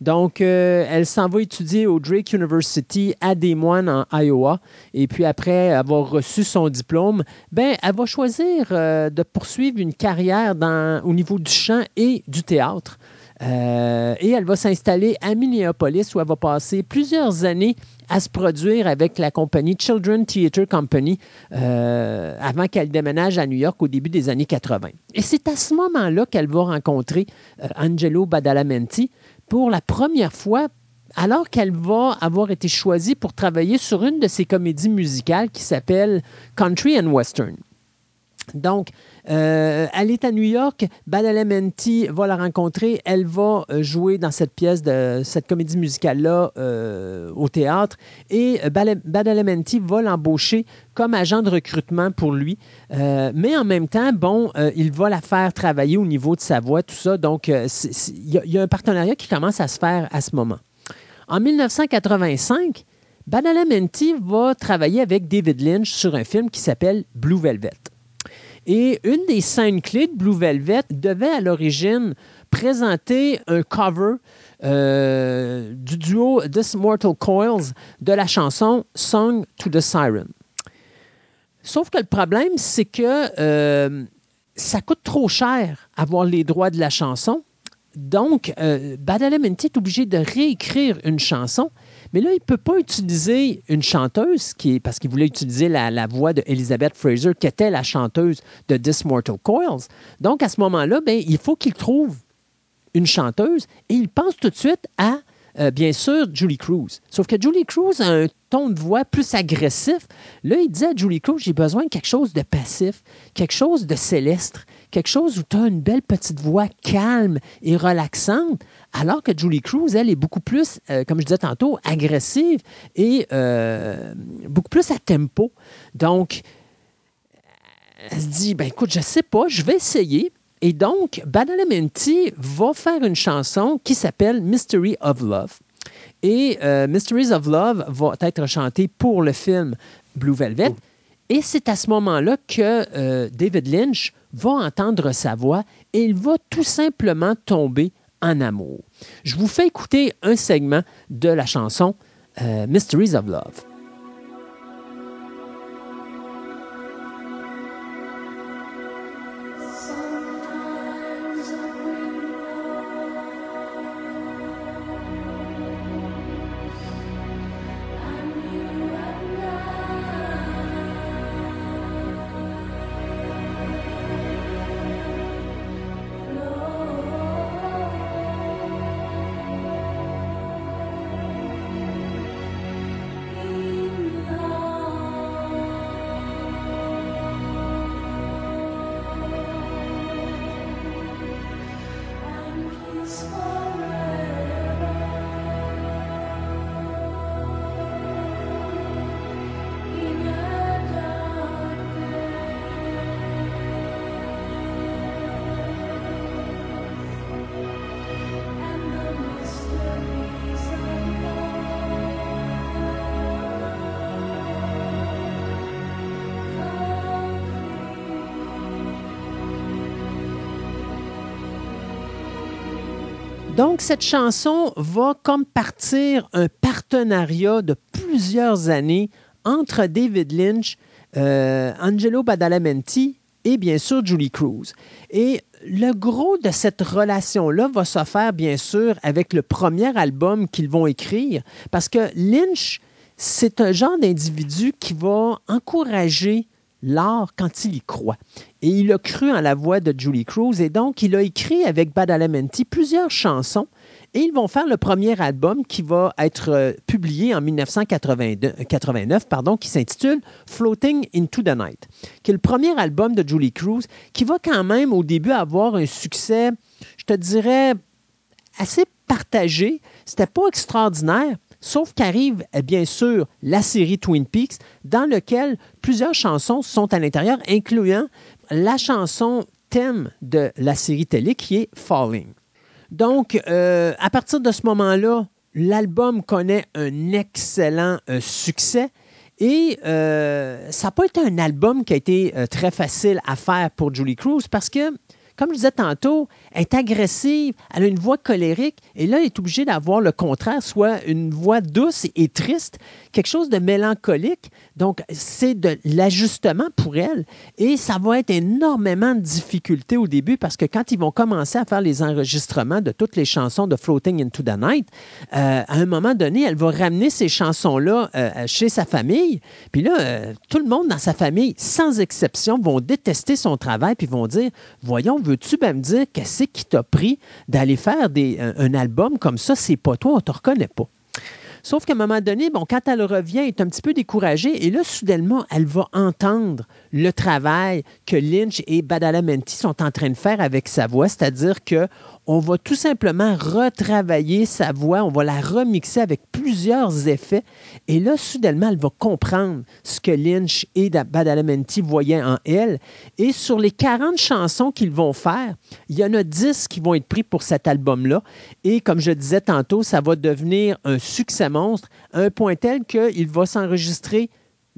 Donc, euh, elle s'en va étudier au Drake University à Des Moines, en Iowa. Et puis, après avoir reçu son diplôme, ben, elle va choisir euh, de poursuivre une carrière au niveau du chant et du théâtre. et elle va s'installer à Minneapolis où elle va passer plusieurs années à se produire avec la compagnie Children Theatre Company euh, avant qu'elle déménage à New York au début des années 80. Et c'est à ce moment-là qu'elle va rencontrer euh, Angelo Badalamenti pour la première fois alors qu'elle va avoir été choisie pour travailler sur une de ses comédies musicales qui s'appelle Country and Western. Donc, euh, elle est à New York. Badalamenti va la rencontrer. Elle va euh, jouer dans cette pièce, de cette comédie musicale-là euh, au théâtre. Et Badalamenti va l'embaucher comme agent de recrutement pour lui. mais en même temps, bon, il va la faire travailler au niveau de sa voix, tout ça. Donc, il y, a un partenariat qui commence à se faire à ce moment. En 1985, Badalamenti va travailler avec David Lynch sur un film qui s'appelle Blue Velvet. Et une des scènes clés de Blue Velvet devait à l'origine présenter un cover euh, du duo This Mortal Coils de la chanson Song to the Siren. Sauf que le problème, c'est que euh, ça coûte trop cher avoir les droits de la chanson. donc, euh, Badalamenti est obligé de réécrire une chanson, mais là, il ne peut pas utiliser une chanteuse, qui parce qu'il voulait utiliser la, voix de Elizabeth Fraser, qui était la chanteuse de This Mortal Coils. Donc, à ce moment-là, ben, il faut qu'il trouve une chanteuse et il pense tout de suite à euh, bien sûr, Julie Cruz. Sauf que Julie Cruz a un ton de voix plus agressif. Là, il dit à Julie Cruz, j'ai besoin de quelque chose de passif, quelque chose de céleste, quelque chose où tu as une belle petite voix calme et relaxante, alors que Julie Cruz, elle, est beaucoup plus, euh, comme je disais tantôt, agressive et euh, beaucoup plus à tempo. Donc, elle se dit, ben écoute, je sais pas, je vais essayer. Et donc, Badalamenti va faire une chanson qui s'appelle Mystery of Love. Et euh, Mysteries of Love va être chantée pour le film Blue Velvet. Et c'est à ce moment-là que euh, David Lynch va entendre sa voix et il va tout simplement tomber en amour. Je vous fais écouter un segment de la chanson euh, Mysteries of Love. Cette chanson va comme partir un partenariat de plusieurs années entre David Lynch, euh, Angelo Badalamenti et bien sûr Julie Cruz. Et le gros de cette relation-là va se faire bien sûr avec le premier album qu'ils vont écrire, parce que Lynch, c'est un genre d'individu qui va encourager l'art quand il y croit. Et il a cru en la voix de Julie Cruz et donc il a écrit avec Badalamenti plusieurs chansons et ils vont faire le premier album qui va être euh, publié en 1989, pardon, qui s'intitule Floating into the Night, qui est le premier album de Julie Cruz qui va quand même au début avoir un succès, je te dirais, assez partagé. C'était pas extraordinaire, Sauf qu'arrive eh bien sûr la série Twin Peaks, dans laquelle plusieurs chansons sont à l'intérieur, incluant la chanson thème de la série télé qui est Falling. Donc, euh, à partir de ce moment-là, l'album connaît un excellent euh, succès. Et euh, ça n'a pas été un album qui a été très facile à faire pour Julie Cruz parce que comme je disais tantôt, elle est agressive, elle a une voix colérique, et là, elle est obligée d'avoir le contraire, soit une voix douce et triste, quelque chose de mélancolique. Donc, c'est de l'ajustement pour elle, et ça va être énormément de difficultés au début parce que quand ils vont commencer à faire les enregistrements de toutes les chansons de Floating into the Night, euh, à un moment donné, elle va ramener ces chansons-là euh, chez sa famille, puis là, euh, tout le monde dans sa famille, sans exception, vont détester son travail, puis vont dire, voyons, veux-tu me dire qu'est-ce qui t'a pris d'aller faire des, un, album comme ça? C'est pas toi, on te reconnaît pas. Sauf qu'à un moment donné, bon, quand elle revient, elle est un petit peu découragée et là, soudainement, elle va entendre le travail que Lynch et Badalamenti sont en train de faire avec sa voix, c'est-à-dire que on va tout simplement retravailler sa voix, on va la remixer avec plusieurs effets. Et là, soudainement, elle va comprendre ce que Lynch et Badalamenti voyaient en elle. Et sur les 40 chansons qu'ils vont faire, il y en a 10 qui vont être pris pour cet album-là. Et comme je disais tantôt, ça va devenir un succès monstre, un point tel qu'il va s'enregistrer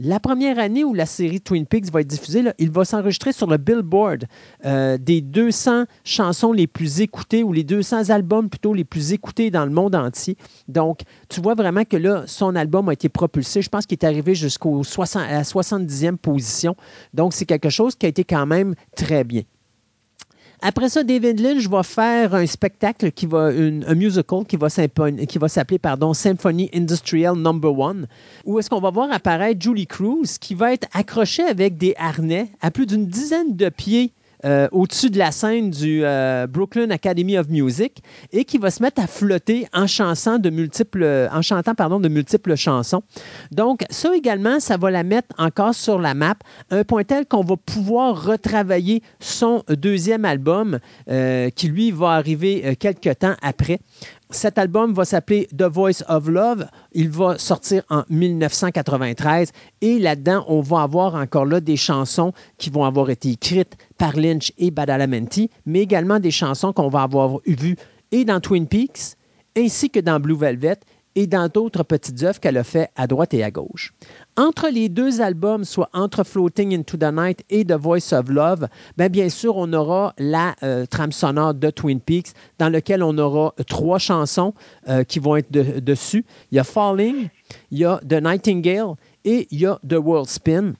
la première année où la série Twin Peaks va être diffusée, il va s'enregistrer sur le Billboard euh, des 200 chansons les plus écoutées ou les 200 albums plutôt les plus écoutés dans le monde entier. Donc, tu vois vraiment que là, son album a été propulsé. Je pense qu'il est arrivé jusqu'au 60, à la 70e position. Donc, c'est quelque chose qui a été quand même très bien. Après ça, David Lynch va faire un spectacle qui va, un musical qui va s'appeler pardon, Symphony Industrial Number One, où est-ce qu'on va voir apparaître Julie Cruz qui va être accrochée avec des harnais à plus d'une dizaine de pieds euh, au-dessus de la scène du euh, Brooklyn Academy of Music et qui va se mettre à flotter en chantant de multiples, en chantant pardon, de multiples chansons. Donc, ça également, ça va la mettre encore sur la map, un point tel qu'on va pouvoir retravailler son deuxième album euh, qui, lui, va arriver quelques temps après. Cet album va s'appeler The Voice of Love. Il va sortir en 1993 et là-dedans, on va avoir encore là des chansons qui vont avoir été écrites par Lynch et Badalamenti, mais également des chansons qu'on va avoir vues et dans Twin Peaks ainsi que dans Blue Velvet et dans d'autres petites œuvres qu'elle a fait à droite et à gauche. Entre les deux albums, soit entre Floating into the Night et The Voice of Love, bien, bien sûr, on aura la euh, trame sonore de Twin Peaks, dans lequel on aura trois chansons euh, qui vont être dessus. Il y a Falling, il y a The Nightingale et il y a The World Spin.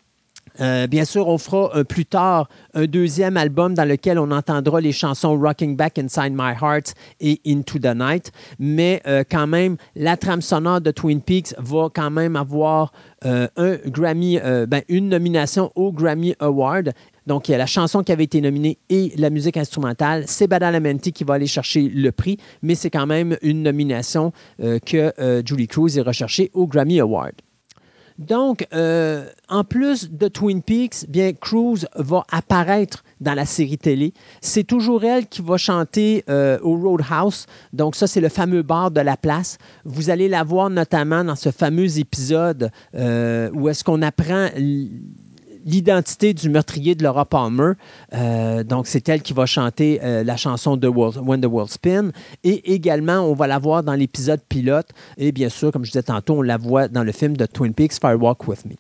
Euh, bien sûr, on fera euh, plus tard un deuxième album dans lequel on entendra les chansons Rocking Back Inside My Heart et Into the Night. Mais euh, quand même, la trame sonore de Twin Peaks va quand même avoir Grammy, ben, une nomination au Grammy Award. Donc, il y la chanson qui avait été nominée et la musique instrumentale. C'est Badalamenti qui va aller chercher le prix, mais c'est quand même une nomination que Julie Cruz est recherchée au Grammy Award. Donc, euh, en plus de Twin Peaks, bien, Cruz va apparaître dans la série télé. C'est toujours elle qui va chanter euh, au Roadhouse. Donc, ça, c'est le fameux bar de la place. Vous allez la voir notamment dans ce fameux épisode euh, où est-ce qu'on apprend l'identité du meurtrier de Laura Palmer. Euh, donc, c'est elle qui va chanter euh, la chanson de When the World Spin. Et également, on va la voir dans l'épisode pilote. Et bien sûr, comme je disais tantôt, on la voit dans le film de Twin Peaks, Firewalk With Me.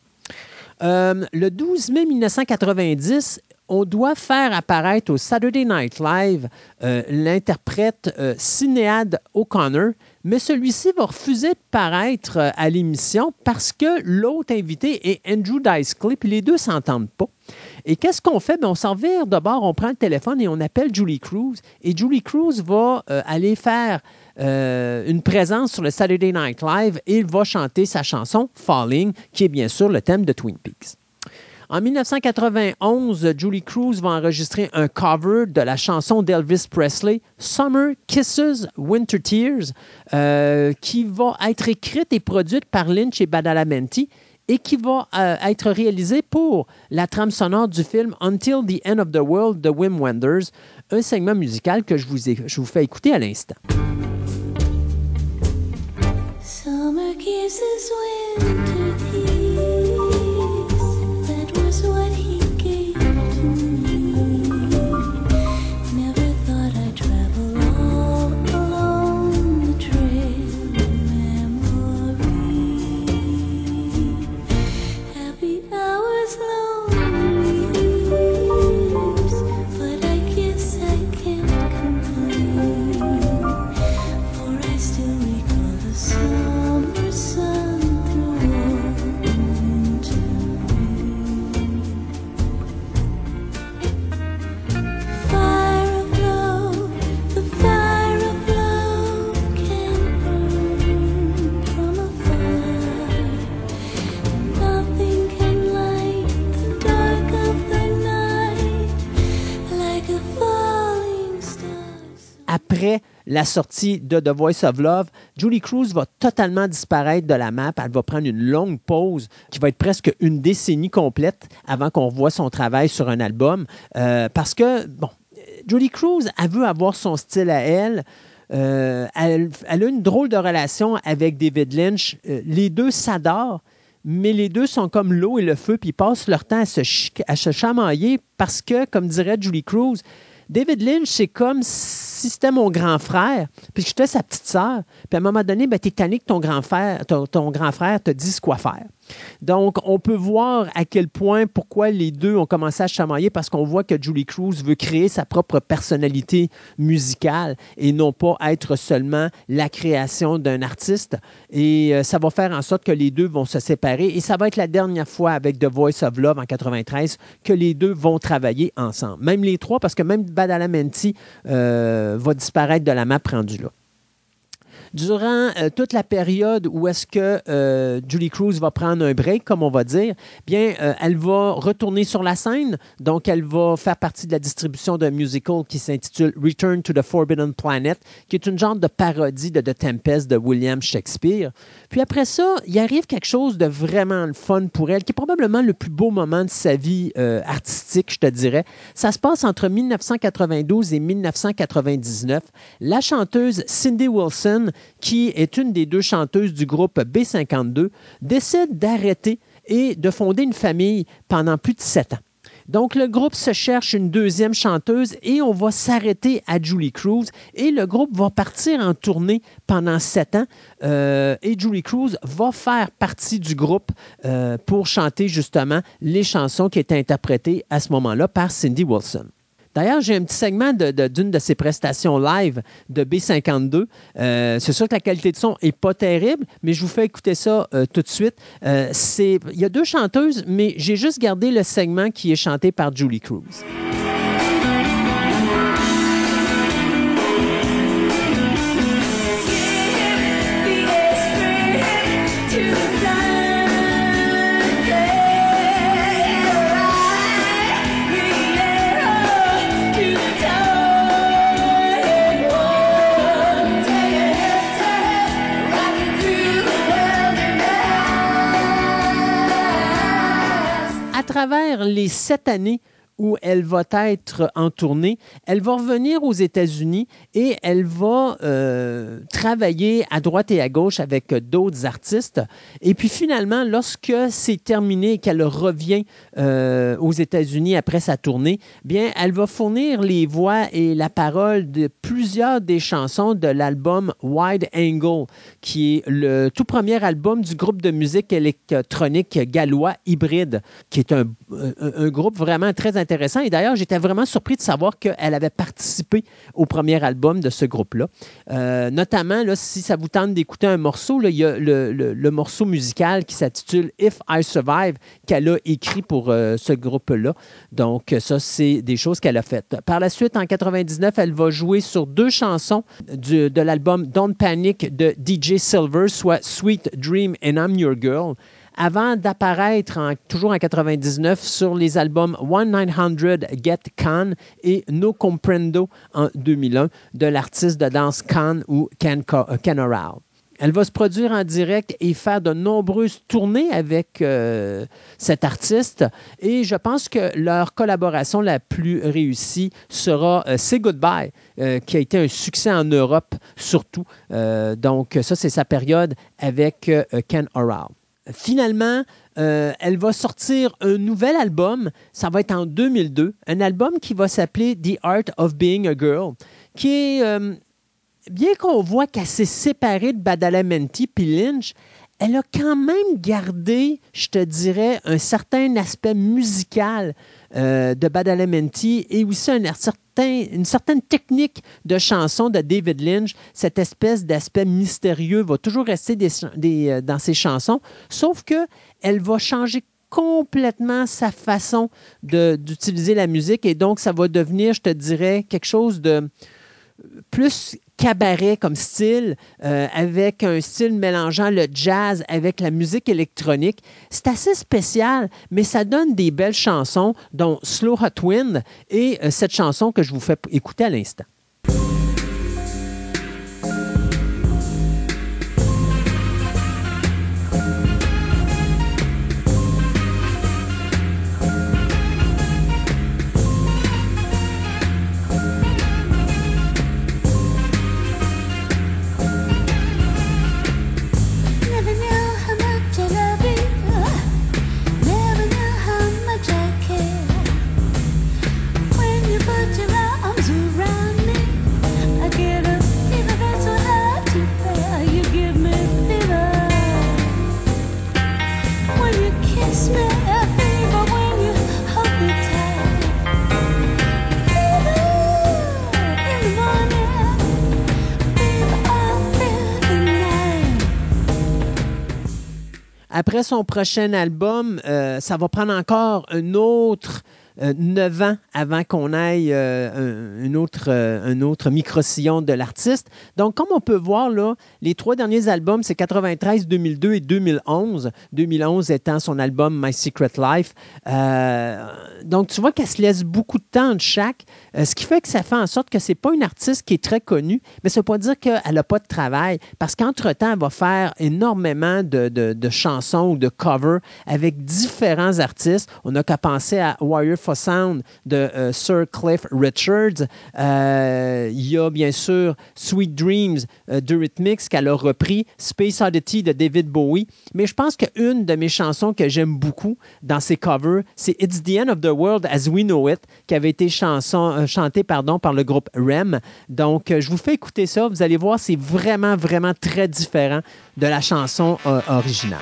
Euh, le 12 mai 1990, on doit faire apparaître au Saturday Night Live l'interprète Sinéad O'Connor, mais celui-ci va refuser de paraître euh, à l'émission parce que l'autre invité est Andrew Dice Clay, puis les deux s'entendent pas. Et qu'est-ce qu'on fait? Ben, on s'en vire d'abord, on prend le téléphone et on appelle Julie Cruz. Et Julie Cruz va euh, aller faire euh, une présence sur le Saturday Night Live et il va chanter sa chanson Falling, qui est bien sûr le thème de Twin Peaks. En 1991, Julie Cruz va enregistrer un cover de la chanson d'Elvis Presley, Summer Kisses, Winter Tears, euh, qui va être écrite et produite par Lynch et Badalamenti et qui va euh, être réalisée pour la trame sonore du film Until the End of the World de Wim Wenders, un segment musical que je vous, vous fais écouter à l'instant. Tears. la sortie de The Voice of Love, Julie Cruz va totalement disparaître de la map. Elle va prendre une longue pause qui va être presque une décennie complète avant qu'on voit son travail sur un album. Euh, parce que, bon, Julie Cruz, elle veut avoir son style à elle. Euh, elle, a une drôle de relation avec David Lynch. Euh, les deux s'adorent, mais les deux sont comme l'eau et le feu, puis passent leur temps à se chamailler parce que, comme dirait Julie Cruz, David Lynch, c'est comme si c'était mon grand frère, puis j'étais sa petite sœur. Puis à un moment donné, ben, tu es tanné ton grand frère, ton grand frère te dise quoi faire. Donc, on peut voir à quel point, pourquoi les deux ont commencé à chamailler, parce qu'on voit que Julie Cruz veut créer sa propre personnalité musicale et non pas être seulement la création d'un artiste. Et euh, ça va faire en sorte que les deux vont se séparer. Et ça va être la dernière fois avec The Voice of Love en 93 que les deux vont travailler ensemble. Même les trois, parce que même Badalamenti va disparaître de la map rendue là durant euh, toute la période où est-ce que euh, Julie Cruz va prendre un break, comme on va dire, bien, euh, elle va retourner sur la scène. Donc, elle va faire partie de la distribution d'un musical qui s'intitule Return to the Forbidden Planet, qui est une genre de parodie de The Tempest de William Shakespeare. Puis après ça, il arrive quelque chose de vraiment fun pour elle, qui est probablement le plus beau moment de sa vie artistique, je te dirais. Ça se passe entre 1992 et 1999. La chanteuse Cindy Wilson qui est une des deux chanteuses du groupe B52, décide d'arrêter et de fonder une famille pendant plus de sept ans. Donc, le groupe se cherche une deuxième chanteuse et on va s'arrêter à Julie Cruz. Et le groupe va partir en tournée pendant sept ans. Euh, et Julie Cruz va faire partie du groupe euh, pour chanter justement les chansons qui étaient interprétées à ce moment-là par Cindy Wilson. D'ailleurs, j'ai un petit segment d'une de, ses prestations live de B52. Euh, c'est sûr que la qualité de son n'est pas terrible, mais je vous fais écouter ça euh, tout de suite. Euh, il y a deux chanteuses, mais j'ai juste gardé le segment qui est chanté par Julie Cruz. Travers les sept années où elle va être en tournée. Elle va revenir aux États-Unis et elle va euh, travailler à droite et à gauche avec d'autres artistes. Et puis finalement, lorsque c'est terminé et qu'elle revient euh, aux États-Unis après sa tournée, bien, elle va fournir les voix et la parole de plusieurs des chansons de l'album Wide Angle, qui est le tout premier album du groupe de musique électronique gallois Hybride, qui est un, un groupe vraiment très intéressant et d'ailleurs, j'étais vraiment surpris de savoir qu'elle avait participé au premier album de ce groupe-là. Euh, notamment, si ça vous tente d'écouter un morceau, il y a le, morceau musical qui s'intitule If I Survive qu'elle a écrit pour euh, ce groupe-là. Donc, ça, c'est des choses qu'elle a faites. Par la suite, en 99, elle va jouer sur deux chansons de l'album Don't Panic de DJ Silver, soit Sweet Dream and I'm Your Girl avant d'apparaître toujours en 99 sur les albums 1900 Get Khan et No Comprendo en 2001 de l'artiste de danse Khan ou Ken, Oral. Elle va se produire en direct et faire de nombreuses tournées avec euh, cet artiste. Et je pense que leur collaboration la plus réussie sera euh, Say Goodbye, euh, qui a été un succès en Europe surtout. donc ça, c'est sa période avec Ken Oral. Finalement, euh, elle va sortir un nouvel album, ça va être en 2002, un album qui va s'appeler The Art of Being a Girl, qui est, euh, bien qu'on voit qu'elle s'est séparée de Badalamenti puis Lynch, elle a quand même gardé, je te dirais, un certain aspect musical euh, de Badalamenti et aussi un une certaine technique de chanson de David Lynch. Cette espèce d'aspect mystérieux va toujours rester euh, dans ses chansons, sauf qu'elle va changer complètement sa façon d'utiliser la musique et donc ça va devenir, je te dirais, quelque chose de plus cabaret comme style, euh, avec un style mélangeant le jazz avec la musique électronique. C'est assez spécial, mais ça donne des belles chansons, dont Slow Hot Wind et euh, cette chanson que je vous fais écouter à l'instant. Après son prochain album, euh, ça va prendre encore un autre neuf ans avant qu'on aille un, autre, un autre micro-sillon de l'artiste. Donc, comme on peut voir, là, les trois derniers albums, c'est 93, 2002 et 2011. 2011 étant son album My Secret Life. donc, tu vois qu'elle se laisse beaucoup de temps de chaque, ce qui fait que ça fait en sorte que c'est pas une artiste qui est très connue, mais ça ne veut pas dire qu'elle n'a pas de travail, parce qu'entre-temps, elle va faire énormément de, chansons ou de covers avec différents artistes. On n'a qu'à penser à Wire for Sound de euh, Sir Cliff Richards. Euh, il y a bien sûr Sweet Dreams euh, de Rhythmix qu'elle a repris, Space Oddity de David Bowie. Mais je pense qu'une de mes chansons que j'aime beaucoup dans ses covers, c'est It's the End of the World as We Know It, qui avait été chantée pardon, par le groupe REM. Donc, je vous fais écouter ça. Vous allez voir, c'est vraiment, vraiment très différent de la chanson originale.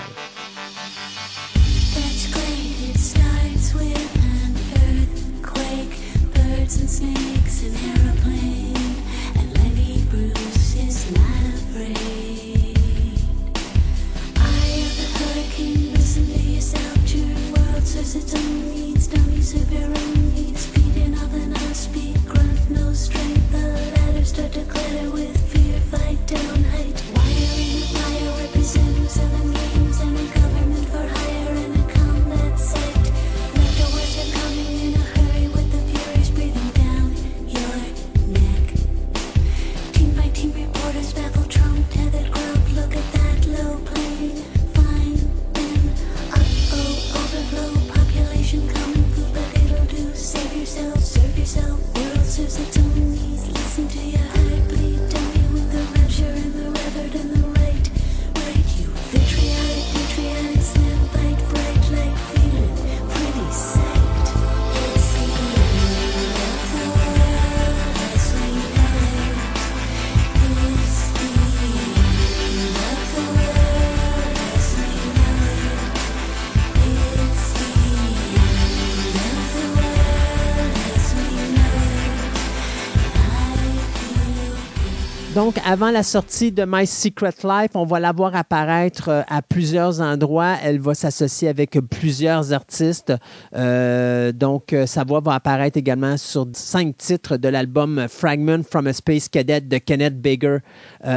Donc, avant la sortie de My Secret Life, on va la voir apparaître euh, à plusieurs endroits. Elle va s'associer avec plusieurs artistes. Euh, donc, euh, sa voix va apparaître également sur cinq titres de l'album Fragment from a Space Cadet de Kenneth Baker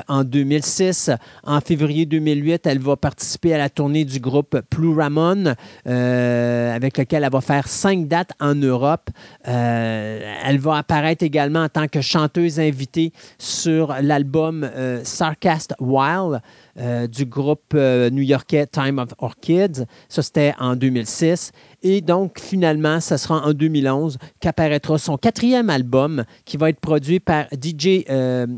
en 2006. En février 2008, elle va participer à la tournée du groupe Blue Ramon, avec lequel elle va faire cinq dates en Europe. elle va apparaître également en tant que chanteuse invitée sur l'album album euh, Sarcast Wild euh, du groupe euh, new-yorkais Time of Orchids. Ça, c'était en 2006. Et donc, finalement, ce sera en 2011 qu'apparaîtra son quatrième album qui va être produit par DJ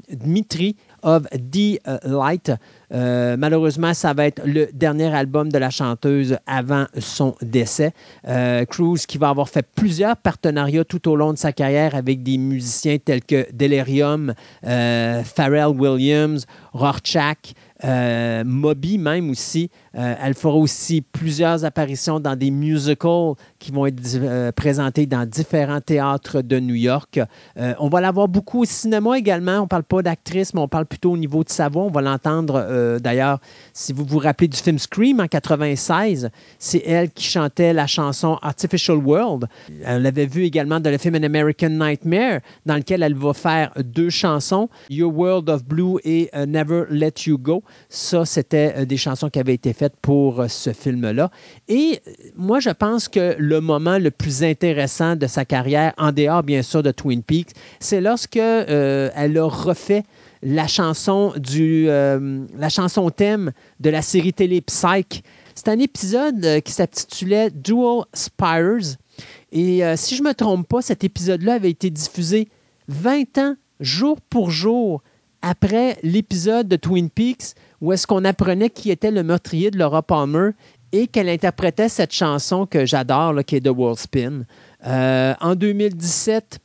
Dmitri of the Light. Euh, malheureusement, ça va être le dernier album de la chanteuse avant son décès. Euh, Cruz qui va avoir fait plusieurs partenariats tout au long de sa carrière avec des musiciens tels que Delirium, euh, Pharrell Williams, Rorschach, euh, Moby même aussi. Euh, elle fera aussi plusieurs apparitions dans des musicals qui vont être euh, présentés dans différents théâtres de New York. on va la voir beaucoup au cinéma également. On ne parle pas d'actrice, mais on parle plutôt au niveau de sa voix. On va l'entendre d'ailleurs, si vous vous rappelez du film Scream en 96, c'est elle qui chantait la chanson Artificial World. On l'avait vu également dans le film An American Nightmare, dans lequel elle va faire deux chansons, Your World of Blue et Never Let You Go. Ça, c'était euh, des chansons qui avaient été faites pour euh, ce film-là. Et euh, moi, je pense que le moment le plus intéressant de sa carrière, en dehors bien sûr de Twin Peaks, c'est lorsque elle a refait la chanson du la chanson thème de la série télé Psych. C'est un épisode qui s'intitulait Dual Spires. Et si je ne me trompe pas, cet épisode-là avait été diffusé 20 ans, jour pour jour, après l'épisode de Twin Peaks où est-ce qu'on apprenait qui était le meurtrier de Laura Palmer et qu'elle interprétait cette chanson que j'adore, qui est The World Spin. Euh, en 2017,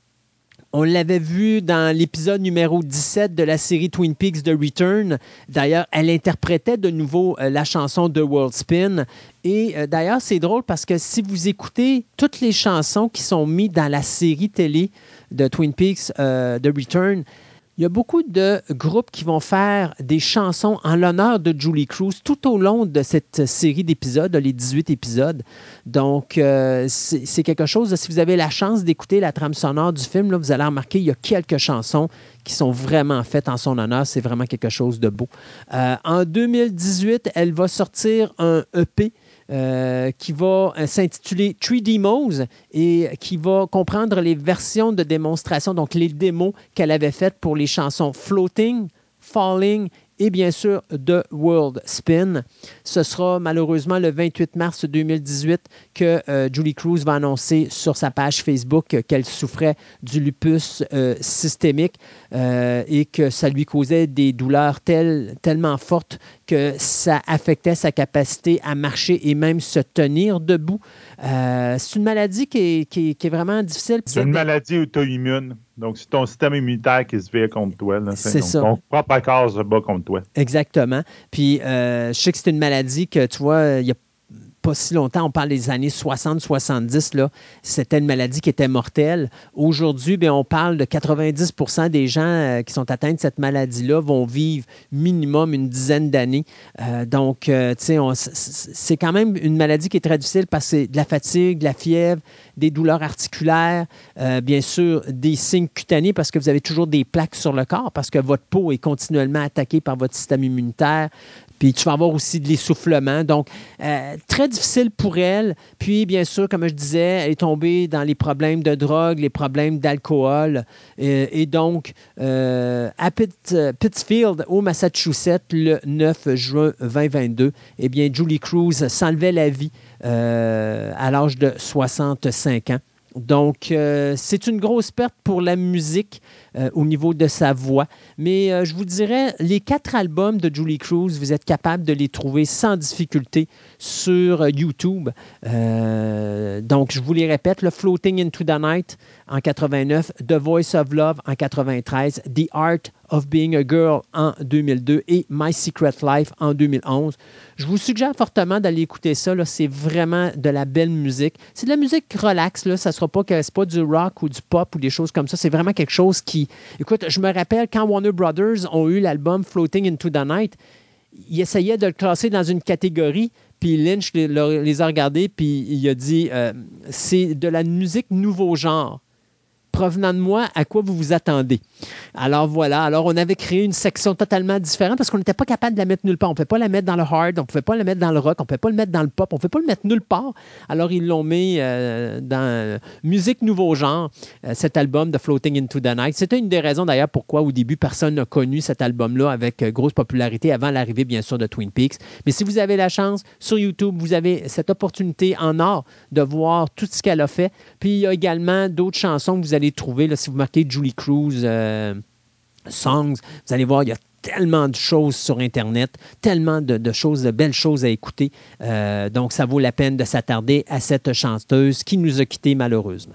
on l'avait vu dans l'épisode numéro 17 de la série Twin Peaks The Return. D'ailleurs, elle interprétait de nouveau euh, la chanson The World Spin. Et euh, d'ailleurs, c'est drôle parce que si vous écoutez toutes les chansons qui sont mises dans la série télé de Twin Peaks The Return, Il y a beaucoup de groupes qui vont faire des chansons en l'honneur de Julie Cruz tout au long de cette série d'épisodes, les 18 épisodes. Donc, euh, c'est quelque chose, si vous avez la chance d'écouter la trame sonore du film, vous allez remarquer, il y a quelques chansons qui sont vraiment faites en son honneur. C'est vraiment quelque chose de beau. Euh, en 2018, elle va sortir un EP euh, qui va euh, s'intituler 3D Mose et qui va comprendre les versions de démonstration, donc les démos qu'elle avait faites pour les chansons Floating, Falling et bien sûr The World Spin. Ce sera malheureusement le 28 mars 2018 que euh, Julie Cruz va annoncer sur sa page Facebook qu'elle souffrait du lupus euh, systémique euh, et que ça lui causait des douleurs tellement fortes que ça affectait sa capacité à marcher et même se tenir debout. C'est une maladie qui est, vraiment difficile. C'est une maladie auto-immune. Donc, c'est ton système immunitaire qui se vire contre toi. C'est ça. Ton propre corps se bat contre toi. Exactement. Puis, je sais que c'est une maladie que, tu vois, il y a pas si longtemps, on parle des années 60-70, c'était une maladie qui était mortelle. Aujourd'hui, ben, on parle de 90% des gens euh, qui sont atteints de cette maladie-là vont vivre minimum une dizaine d'années. Euh, donc, euh, c'est quand même une maladie qui est très difficile parce que c'est de la fatigue, de la fièvre, des douleurs articulaires, bien sûr, des signes cutanés parce que vous avez toujours des plaques sur le corps parce que votre peau est continuellement attaquée par votre système immunitaire. Puis tu vas avoir aussi de l'essoufflement. Donc, euh, très difficile pour elle. Puis, bien sûr, comme je disais, elle est tombée dans les problèmes de drogue, les problèmes d'alcool. Euh, et, donc, euh, à Pittsfield, au Massachusetts, le 9 juin 2022, eh bien, Julie Cruz s'enlevait la vie à l'âge de 65 ans. Donc, c'est une grosse perte pour la musique. Euh, au niveau de sa voix. Mais euh, je vous dirais, les quatre albums de Julie Cruz, vous êtes capable de les trouver sans difficulté sur euh, YouTube. donc, je vous les répète, le Floating into the Night en 89, The Voice of Love en 93, The Art of Being a Girl en 2002 et My Secret Life en 2011. Je vous suggère fortement d'aller écouter ça. C'est vraiment de la belle musique. C'est de la musique relax. Là. Ça ne sera pas pas du rock ou du pop ou des choses comme ça. C'est vraiment quelque chose qui Écoute, je me rappelle quand Warner Brothers ont eu l'album Floating into the Night, ils essayaient de le classer dans une catégorie, puis Lynch les, a regardés, puis il a dit euh, c'est de la musique nouveau genre provenant de moi, à quoi vous vous attendez. Alors voilà, alors on avait créé une section totalement différente parce qu'on n'était pas capable de la mettre nulle part. On ne pouvait pas la mettre dans le hard, on ne pouvait pas la mettre dans le rock, on ne pouvait pas le mettre dans le pop, on ne pouvait pas le mettre nulle part. Alors ils l'ont mis euh, dans musique nouveau genre, euh, cet album de Floating into the Night. C'était une des raisons d'ailleurs pourquoi au début personne n'a connu cet album-là avec euh, grosse popularité avant l'arrivée bien sûr de Twin Peaks. Mais si vous avez la chance, sur YouTube, vous avez cette opportunité en or de voir tout ce qu'elle a fait. Puis il y a également d'autres chansons que vous allez trouver. Si vous marquez Julie Cruz euh, Songs, vous allez voir, il y a tellement de choses sur Internet, tellement de, choses, de belles choses à écouter. Euh, donc, ça vaut la peine de s'attarder à cette chanteuse qui nous a quittés malheureusement.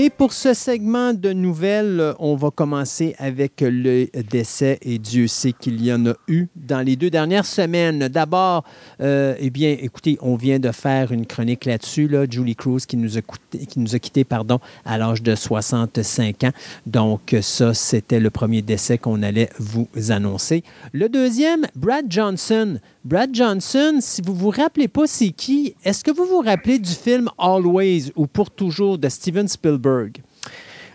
Et pour ce segment de nouvelles, on va commencer avec le décès, et Dieu sait qu'il y en a eu dans les deux dernières semaines. D'abord, euh, eh bien, écoutez, on vient de faire une chronique là-dessus, là, Julie Cruz qui nous a, qui nous a quittés pardon, à l'âge de 65 ans. Donc, ça, c'était le premier décès qu'on allait vous annoncer. Le deuxième, Brad Johnson. Brad Johnson, si vous vous rappelez pas c'est qui, est-ce que vous vous rappelez du film Always ou Pour toujours de Steven Spielberg?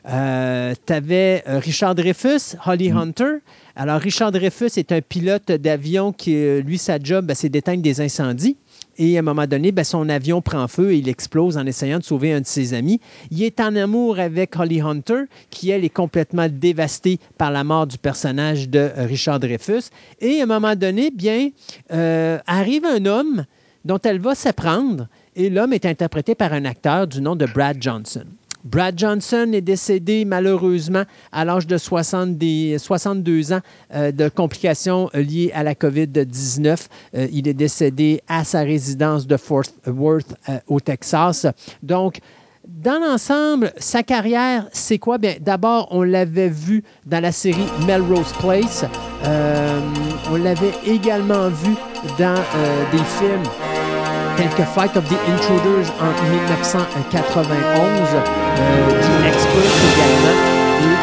Euh, tu avais euh, Richard Dreyfus, Holly mm. Hunter. Alors, Richard Dreyfus est un pilote d'avion qui, euh, lui, sa job, ben, c'est d'éteindre des incendies. Et à un moment donné, ben, son avion prend feu et il explose en essayant de sauver un de ses amis. Il est en amour avec Holly Hunter, qui, elle, est complètement dévastée par la mort du personnage de Richard Dreyfus. Et à un moment donné, bien, euh, arrive un homme dont elle va s'apprendre. Et l'homme est interprété par un acteur du nom de Brad Johnson. Brad Johnson est décédé malheureusement à l'âge de 62 ans euh, de complications liées à la COVID-19. Euh, il est décédé à sa résidence de Fort Worth euh, au Texas. Donc, dans l'ensemble, sa carrière, c'est quoi? Bien, d'abord, on l'avait vu dans la série Melrose Place. on l'avait également vu dans des films tels que Fight of the Intruders en 1991, euh, The Expert également.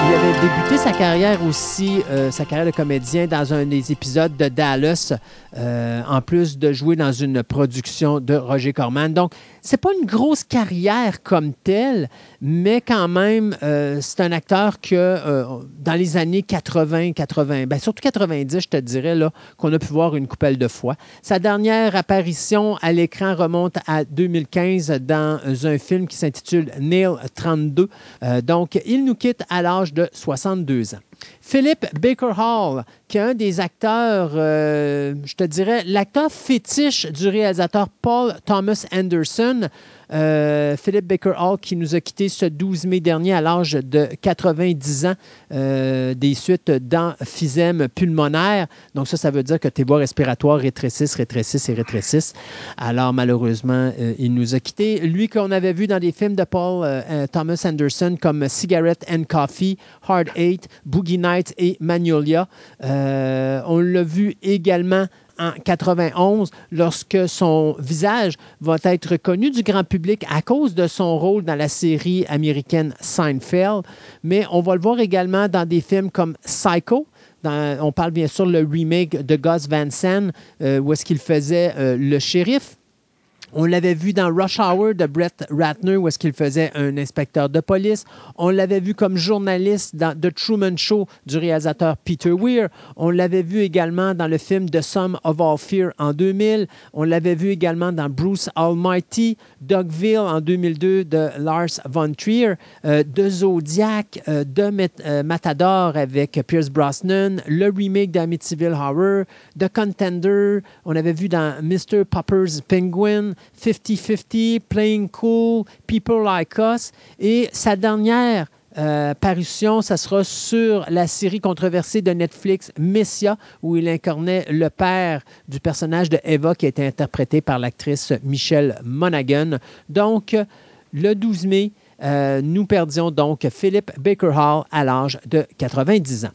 il avait débuté sa carrière aussi, euh, sa carrière de comédien, dans un des épisodes de Dallas, euh, en plus de jouer dans une production de Roger Corman. Donc, c'est pas une grosse carrière comme telle, mais quand même, euh, c'est un acteur que euh, dans les années 80, 80, ben surtout 90, je te dirais, là, qu'on a pu voir une coupelle de fois. Sa dernière apparition à l'écran remonte à 2015 dans un film qui s'intitule Nail 32. Euh, donc, il nous quitte à l'âge de 62 ans. Philip Baker Hall, qui est un des acteurs, je te dirais, l'acteur fétiche du réalisateur Paul Thomas Anderson. Euh, Philippe Baker Hall qui nous a quittés ce 12 mai dernier à l'âge de 90 ans euh, des suites d'emphysème pulmonaire. Donc ça, ça veut dire que tes voies respiratoires rétrécissent, rétrécissent et rétrécissent. Alors malheureusement, euh, il nous a quittés. Lui qu'on avait vu dans des films de Paul Thomas Anderson comme Cigarette and Coffee, Hard Eight, Boogie Nights et Magnolia. on l'a vu également en 91 lorsque son visage va être connu du grand public à cause de son rôle dans la série américaine Seinfeld. Mais on va le voir également dans des films comme Psycho. on parle bien sûr le remake de Gus Van Sant, euh, où est-ce qu'il faisait euh, le shérif. On l'avait vu dans Rush Hour de Brett Ratner, où est-ce faisait un inspecteur de police. On l'avait vu comme journaliste dans The Truman Show du réalisateur Peter Weir. On l'avait vu également dans le film The Sum of All Fear en 2000. On l'avait vu également dans Bruce Almighty, Dogville en 2002 de Lars von Trier, euh, de Zodiac, euh, de euh, Matador avec Pierce Brosnan, le remake d'Amityville Horror, The Contender. On avait vu dans Mr. Popper's Penguin. 50-50, Playing Cool, People Like Us. Et sa dernière euh, parution, ça sera sur la série controversée de Netflix Messia, où il incarnait le père du personnage de Eva qui a été interprété par l'actrice Michelle Monaghan. Donc, le 12 mai, euh, nous perdions donc Philip Baker Hall à l'âge de 90 ans.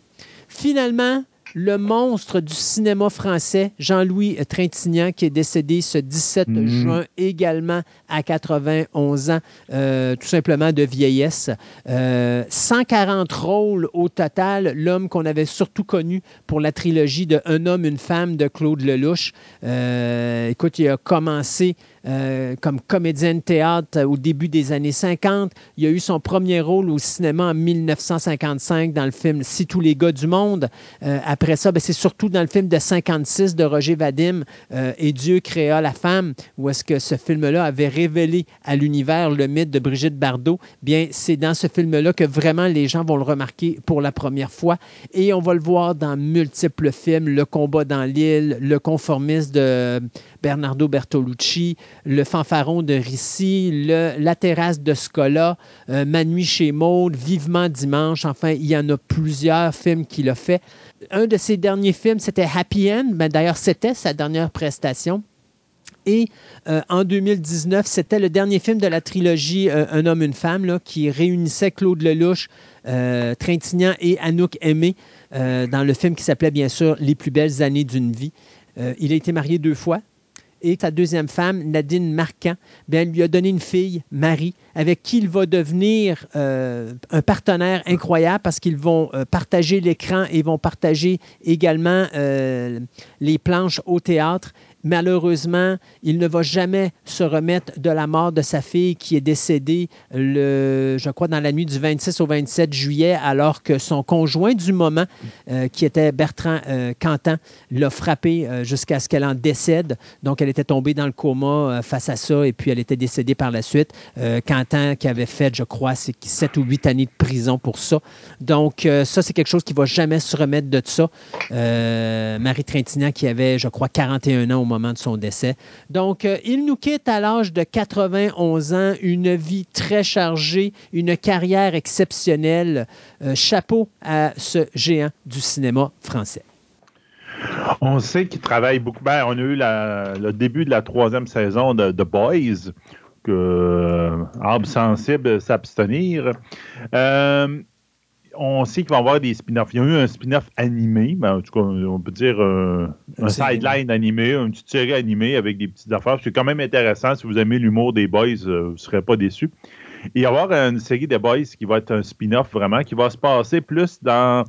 Finalement, le monstre du cinéma français, Jean-Louis Trintignant, qui est décédé ce 17 mhm. juin également à 91 ans, euh, tout simplement de vieillesse. 140 euh, rôles au total, l'homme qu'on avait surtout connu pour la trilogie de Un homme, une femme de Claude Lelouch. Euh, écoute, il a commencé euh, comme comédien de théâtre au début des années 50. Il a eu son premier rôle au cinéma en 1955 dans le film Si tous les gars du monde. Euh, après ça, ben, c'est surtout dans le film de 56 de Roger Vadim euh, Et Dieu créa la femme, où est-ce que ce film-là avait révélé à l'univers le mythe de Brigitte Bardot. Bien, c'est dans ce film-là que vraiment les gens vont le remarquer pour la première fois. Et on va le voir dans multiples films, Le combat dans l'île, Le conformiste de Bernardo Bertolucci, Le fanfaron de Ricci, le, La terrasse de Scola, euh, Ma nuit chez Maud, Vivement dimanche. Enfin, il y en a plusieurs films qu'il a fait. Un de ses derniers films, c'était Happy End. Ben, D'ailleurs, c'était sa dernière prestation. Et euh, en 2019, c'était le dernier film de la trilogie euh, Un homme, une femme, qui réunissait Claude Lelouch, Trintignant et Anouk Aimé dans le film qui s'appelait bien sûr Les plus belles années d'une vie. il a été marié deux fois et sa deuxième femme, Nadine Marquand, bien, lui a donné une fille, Marie, avec qui il va devenir euh, un partenaire incroyable parce qu'ils vont euh, partager l'écran et vont partager également euh, les planches au théâtre malheureusement, il ne va jamais se remettre de la mort de sa fille qui est décédée, le, je crois, dans la nuit du 26 au 27 juillet, alors que son conjoint du moment, euh, qui était Bertrand euh, l'a frappé euh, jusqu'à ce qu'elle en décède. Donc, elle était tombée dans le coma face à ça et puis elle était décédée par la suite. Cantan qui avait fait, je crois, c'est 7 ou 8 années de prison pour ça. Donc, ça, c'est quelque chose qui ne va jamais se remettre de ça. Marie Trintignant qui avait, je crois, 41 ans au moment de son décès. Donc, euh, il nous quitte à l'âge de 91 ans, une vie très chargée, une carrière exceptionnelle. Euh, chapeau à ce géant du cinéma français. On sait qu'il travaille beaucoup. Ben, on a eu le début de la troisième saison de The Boys, que euh, Arbre sensible s'abstenir. Euh, on sait qu'il va y avoir des spin-offs. Il y a eu un spin-off animé, ben, en tout cas, on peut dire euh, un sideline animé, une petite série animée avec des petites affaires. C'est quand même intéressant. Si vous aimez l'humour des boys, euh, vous ne serez pas déçus. il va y avoir une série des boys qui va être un spin-off vraiment, qui va se passer plus dans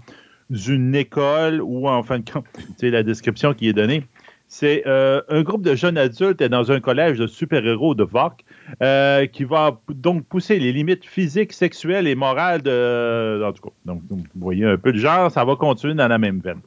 une école ou en fin de compte, [LAUGHS] la description qui est donnée. C'est euh, un groupe de jeunes adultes dans un collège de super-héros de VOC euh, qui va donc pousser les limites physiques, sexuelles et morales de. En tout cas, donc, vous voyez un peu le genre, ça va continuer dans la même veine.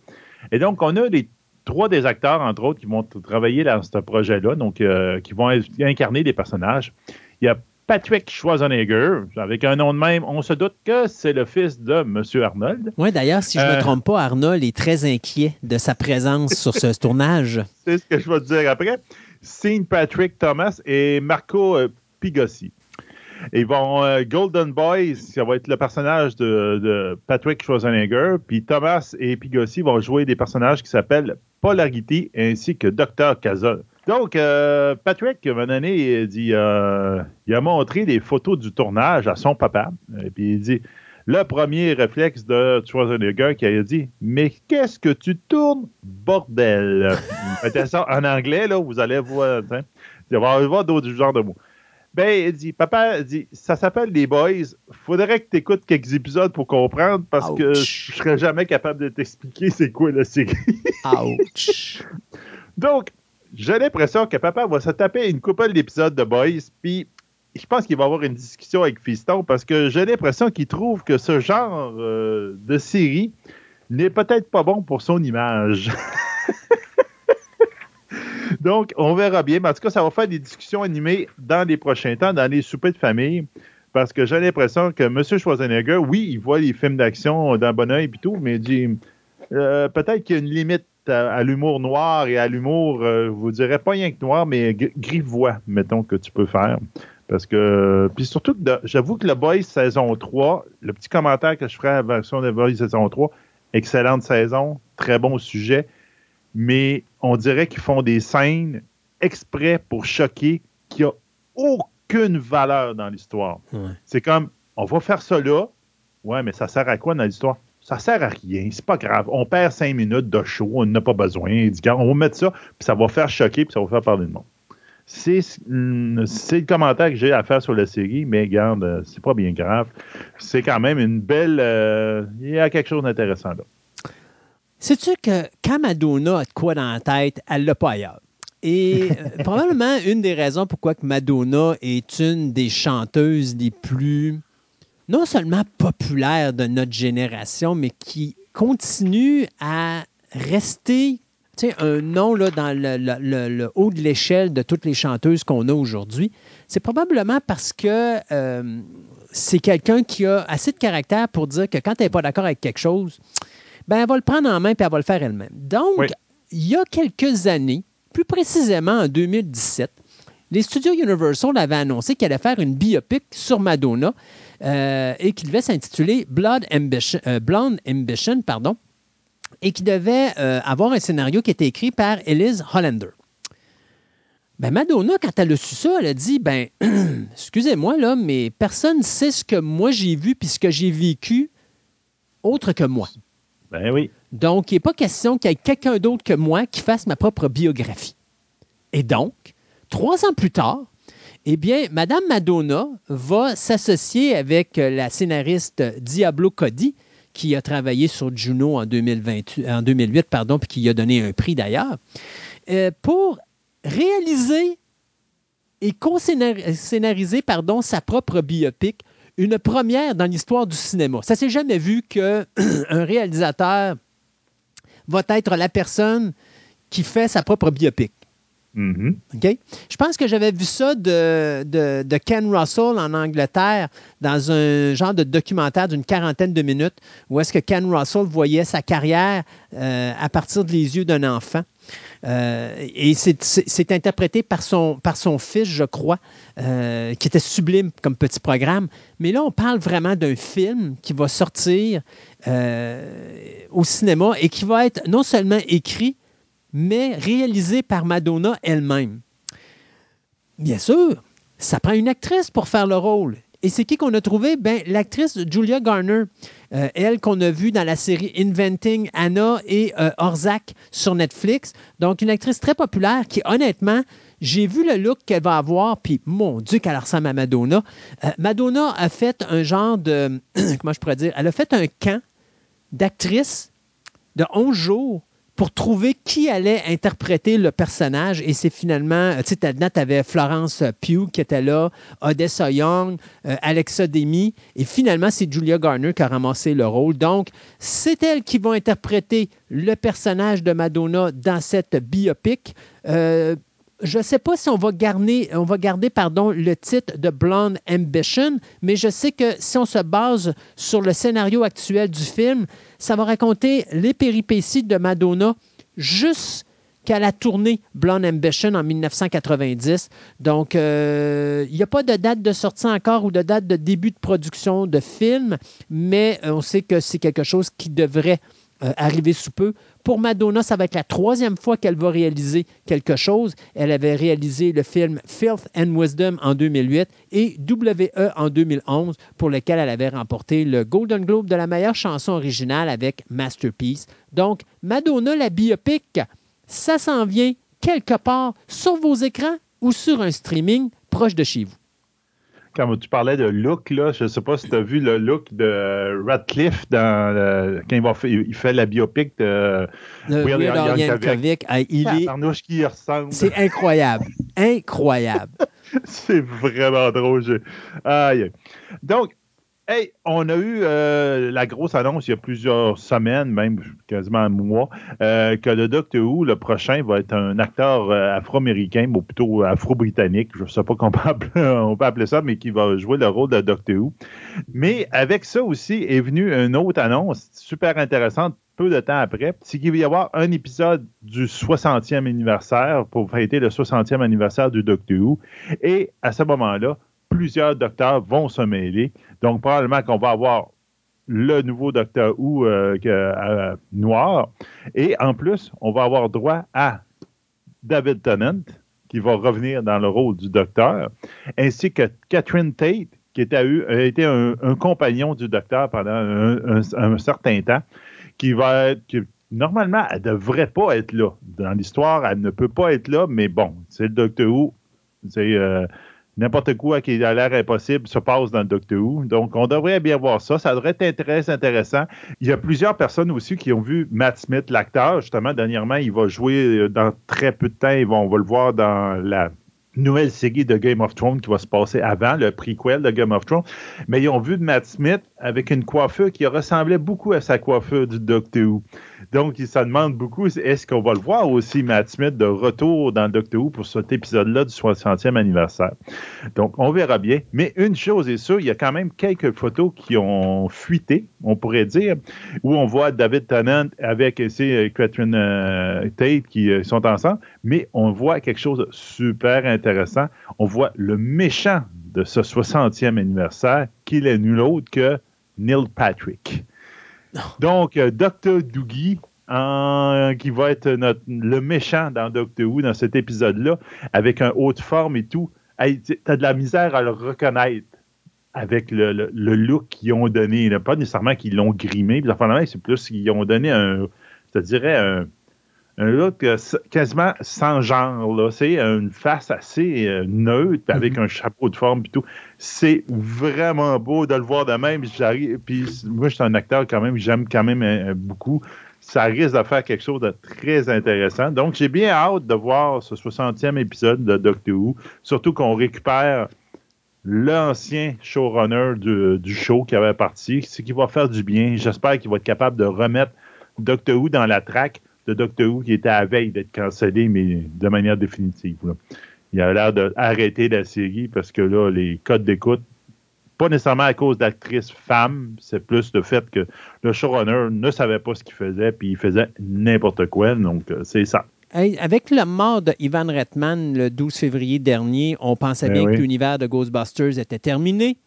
Et donc, on a les trois des acteurs, entre autres, qui vont travailler dans ce projet-là, donc euh, qui vont incarner des personnages. Il y a Patrick Schwarzenegger, avec un nom de même, on se doute que c'est le fils de M. Arnold. Oui, d'ailleurs, si je ne me euh, trompe pas, Arnold est très inquiet de sa présence sur ce [LAUGHS] tournage. C'est ce que je vais te dire après. Sean Patrick Thomas et Marco euh, Pigossi. Ils vont euh, Golden Boys, ça va être le personnage de, Patrick Schwarzenegger, puis Thomas et Pigossi vont jouer des personnages qui s'appellent Polarity ainsi que Dr. Cazol. Donc, euh, Patrick, un moment euh, il a montré des photos du tournage à son papa. Et puis il dit le premier réflexe de Schwarzenegger qui a dit Mais qu'est-ce que tu tournes, bordel en anglais, là, vous allez voir. Hein, il va y avoir d'autres genres de mots. Ben, il dit, papa, dit, ça s'appelle Les Boys. Faudrait que tu écoutes quelques épisodes pour comprendre parce que je serais jamais capable de t'expliquer [LAUGHS] c'est quoi la série. Ouch. [LAUGHS] Donc, j'ai l'impression que papa va se taper une couple d'épisodes de Boys, puis je pense qu'il va avoir une discussion avec Fiston parce que j'ai l'impression qu'il trouve que ce genre euh, de série n'est peut-être pas bon pour son image. [LAUGHS] Donc, on verra bien. Mais en tout cas, ça va faire des discussions animées dans les prochains temps, dans les soupers de famille. Parce que j'ai l'impression que M. Schwarzenegger, oui, il voit les films d'action d'un bon oeil et tout, mais il dit euh, peut-être qu'il y a une limite à, l'humour noir et à l'humour, euh, je vous dirais pas rien que noir, mais gris-voix, mettons, que tu peux faire. Parce que. Puis surtout, j'avoue que le Boys saison 3, le petit commentaire que je ferai à la version de Boys saison 3, excellente saison, très bon sujet, mais on dirait qu'ils font des scènes exprès pour choquer qui a aucune valeur dans l'histoire. C'est comme, on va faire ça là, ouais, mais ça sert à quoi dans l'histoire? Ça sert à rien, c'est pas grave. On perd cinq minutes de show, on n'a pas besoin. On va mettre ça, puis ça va faire choquer, puis ça va faire parler de monde. C'est le commentaire que j'ai à faire sur la série, mais regarde, c'est pas bien grave. C'est quand même une belle. Euh, il y a quelque chose d'intéressant là. Sais-tu que quand Madonna a de quoi dans la tête, elle l'a pas ailleurs? Et euh, [LAUGHS] probablement une des raisons pourquoi que Madonna est une des chanteuses les plus non seulement populaires de notre génération, mais qui continue à rester un nom là, dans le, haut de l'échelle de toutes les chanteuses qu'on a aujourd'hui. C'est probablement parce que euh, c'est quelqu'un qui a assez de caractère pour dire que quand elle n'est pas d'accord avec quelque chose, ben, elle va le prendre en main et elle va le faire elle-même. Donc, il y a quelques années, plus précisément en 2017, les studios Universal avaient annoncé qu'elle allait faire une biopic sur Madonna euh, et qui devait s'intituler Blood Ambition, euh, Blonde Ambition, pardon, et qui devait euh, avoir un scénario qui était écrit par Elise Hollander. Ben Madonna, quand elle a su ça, elle a dit ben [CLEARS THROAT] excusez-moi là, mais personne ne sait ce que moi j'ai vu puis ce que j'ai vécu autre que moi. Ben. Donc, il n'est pas question qu'il y ait quelqu'un d'autre que moi qui fasse ma propre biographie. Et donc, trois ans plus tard, eh bien, Madame Madonna va s'associer avec la scénariste Diablo Cody, qui a travaillé sur Juno en, 2008, pardon, puis qui a donné un prix d'ailleurs, euh, pour réaliser et co-scénariser pardon, sa propre biopic, une première dans l'histoire du cinéma. Ça s'est jamais vu qu'un [CLEARS THROAT] réalisateur va être la personne qui fait sa propre biopic. Mm-hmm. Je pense que j'avais vu ça de, de, Ken Russell en Angleterre dans un genre de documentaire d'une quarantaine de minutes où est-ce que Ken Russell voyait sa carrière euh, à partir des yeux d'un enfant. Euh, et c'est interprété par son, par son fils, je crois, euh, qui était sublime comme petit programme. Mais là, on parle vraiment d'un film qui va sortir au cinéma et qui va être non seulement écrit, mais réalisé par Madonna elle-même. Bien sûr, ça prend une actrice pour faire le rôle. Et c'est qui qu'on a trouvé? Ben, l'actrice Julia Garner, euh, elle qu'on a vue dans la série Inventing Anna et euh, Orzac sur Netflix. Donc, une actrice très populaire qui, honnêtement, j'ai vu le look qu'elle va avoir, puis mon Dieu, qu'elle ressemble à Madonna. Euh, Madonna a fait un genre de, [CLEARS THROAT] comment je pourrais dire, elle a fait un camp d'actrices de 11 jours pour trouver qui allait interpréter le personnage. Et c'est finalement, tu sais, tu avais Florence Pugh qui était là, Odessa Young, euh, Alexa Demi, et finalement, c'est Julia Garner qui a ramassé le rôle. Donc, c'est elle qui va interpréter le personnage de Madonna dans cette biopic. Euh, je ne sais pas si on va garder, le titre de Blonde Ambition, mais je sais que si on se base sur le scénario actuel du film, ça va raconter les péripéties de Madonna jusqu'à la tournée Blonde Ambition en 1990. Donc, euh, il n'y a pas de date de sortie encore ou de date de début de production de film, mais on sait que c'est quelque chose qui devrait euh, arriver sous peu. Pour Madonna, ça va être la troisième fois qu'elle va réaliser quelque chose. Elle avait réalisé le film Filth and Wisdom en 2008 et WE en 2011, pour lequel elle avait remporté le Golden Globe de la meilleure chanson originale avec Masterpiece. Donc, Madonna, la biopic, ça s'en vient quelque part sur vos écrans ou sur un streaming proche de chez vous quand tu parlais de look, là, je ne sais pas si tu as vu le look de Radcliffe dans quand il, fait la biopic de Weird Yankovic. Ah, il est... ressemble. C'est incroyable. incroyable. [LAUGHS] C'est vraiment drôle. Aïe. Donc, Hey, on a eu euh, la grosse annonce il y a plusieurs semaines, même quasiment un mois, euh, que le Doctor Who, le prochain, va être un acteur euh, afro-américain, ou plutôt afro-britannique, je ne sais pas comment [LAUGHS] on peut, appeler, ça, mais qui va jouer le rôle de Doctor Who. Mais avec ça aussi est venue une autre annonce super intéressante peu de temps après, c'est qu'il va y avoir un épisode du 60e anniversaire pour fêter le 60e anniversaire du Doctor Who. Et à ce moment-là, plusieurs docteurs vont se mêler. Donc, probablement qu'on va avoir le nouveau Docteur Who euh, noir. Et en plus, on va avoir droit à David Tennant, qui va revenir dans le rôle du docteur, ainsi que Catherine Tate, qui était, a été un, compagnon du docteur pendant un, certain temps, qui va être, normalement, elle ne devrait pas être là. Dans l'histoire, elle ne peut pas être là, mais bon, c'est le Docteur Who. Euh, n'importe quoi qui a l'air impossible se passe dans le Doctor Who. Donc, on devrait bien voir ça. Ça devrait être très intéressant. Il y a plusieurs personnes aussi qui ont vu Matt Smith, l'acteur. Justement, dernièrement, il va jouer euh, dans très peu de temps. on va le voir dans la nouvelle série de Game of Thrones qui va se passer avant, le prequel de Game of Thrones. Mais ils ont vu Matt Smith avec une coiffure qui ressemblait beaucoup à sa coiffure du Doctor Who. Donc, ça demande beaucoup, est-ce qu'on va le voir aussi, Matt Smith, de retour dans Doctor Who pour cet épisode-là du 60e anniversaire? Donc, on verra bien. Mais une chose est sûre, il y a quand même quelques photos qui ont fuité, on pourrait dire, où on voit David Tennant avec ici euh, Catherine euh, Tate qui euh, sont ensemble, mais on voit quelque chose de super intéressant. On voit le méchant de ce 60e anniversaire, qui n'est nul autre que Neil Patrick. Donc, euh, Dr. Doogie, qui va être le méchant dans Doctor Who, dans cet épisode-là, avec un haut de forme et tout. Tu as de la misère à le reconnaître avec le, look qu'ils ont donné. Pas nécessairement qu'ils l'ont grimé, c'est plus qu'ils ont donné un, je te dirais, un, un look euh, quasiment sans genre. C'est une face assez euh, neutre, avec mhm. un chapeau de forme et tout. C'est vraiment beau de le voir de même. J'arrive, puis moi, je suis un acteur quand même, j'aime quand même euh, beaucoup. Ça risque de faire quelque chose de très intéressant. Donc, j'ai bien hâte de voir ce 60e épisode de Doctor Who, surtout qu'on récupère l'ancien showrunner du, du, show qui avait parti, ce qui va faire du bien. J'espère qu'il va être capable de remettre Doctor Who dans la traque de Doctor Who qui était à veille d'être cancellé, mais de manière définitive. Il a l'air d'arrêter la série parce que là, les codes d'écoute, pas nécessairement à cause d'actrices femmes, c'est plus le fait que le showrunner ne savait pas ce qu'il faisait, puis il faisait n'importe quoi. Donc, euh, c'est ça. avec la mort d'Ivan Reitman le 12 février dernier, on pensait ben bien que l'univers de Ghostbusters était terminé.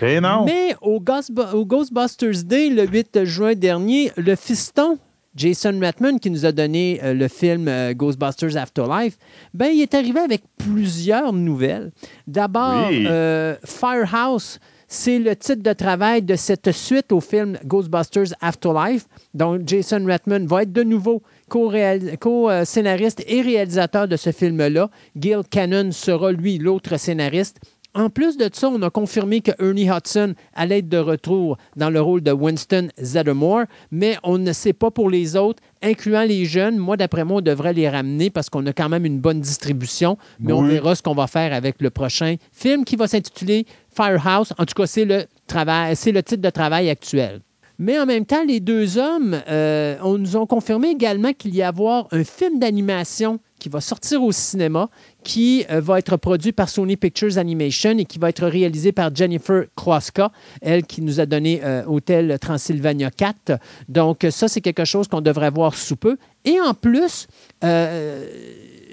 Ben non. Mais au, au, Ghostbusters Day, le 8 juin dernier, le fiston Jason Ratman, qui nous a donné euh, le film euh, Ghostbusters Afterlife, ben, il est arrivé avec plusieurs nouvelles. D'abord, euh, Firehouse, c'est le titre de travail de cette suite au film Ghostbusters Afterlife. Donc, Jason Ratman va être de nouveau co-scénariste et réalisateur de ce film-là. Gil Cannon sera, lui, l'autre scénariste. En plus de ça, on a confirmé que Ernie Hudson allait être de retour dans le rôle de Winston Zeddemore, mais on ne sait pas pour les autres, incluant les jeunes. Moi, d'après moi, on devrait les ramener parce qu'on a quand même une bonne distribution, mais on verra ce qu'on va faire avec le prochain film qui va s'intituler Firehouse. En tout cas, c'est le, travail, c'est le titre de travail actuel. Mais en même temps, les deux hommes euh, on nous ont confirmé également qu'il y a avoir un film d'animation qui va sortir au cinéma, qui euh, va être produit par Sony Pictures Animation et qui va être réalisé par Jennifer Kroska, elle qui nous a donné euh, Hôtel Transylvania 4. Donc ça, c'est quelque chose qu'on devrait voir sous peu. Et en plus,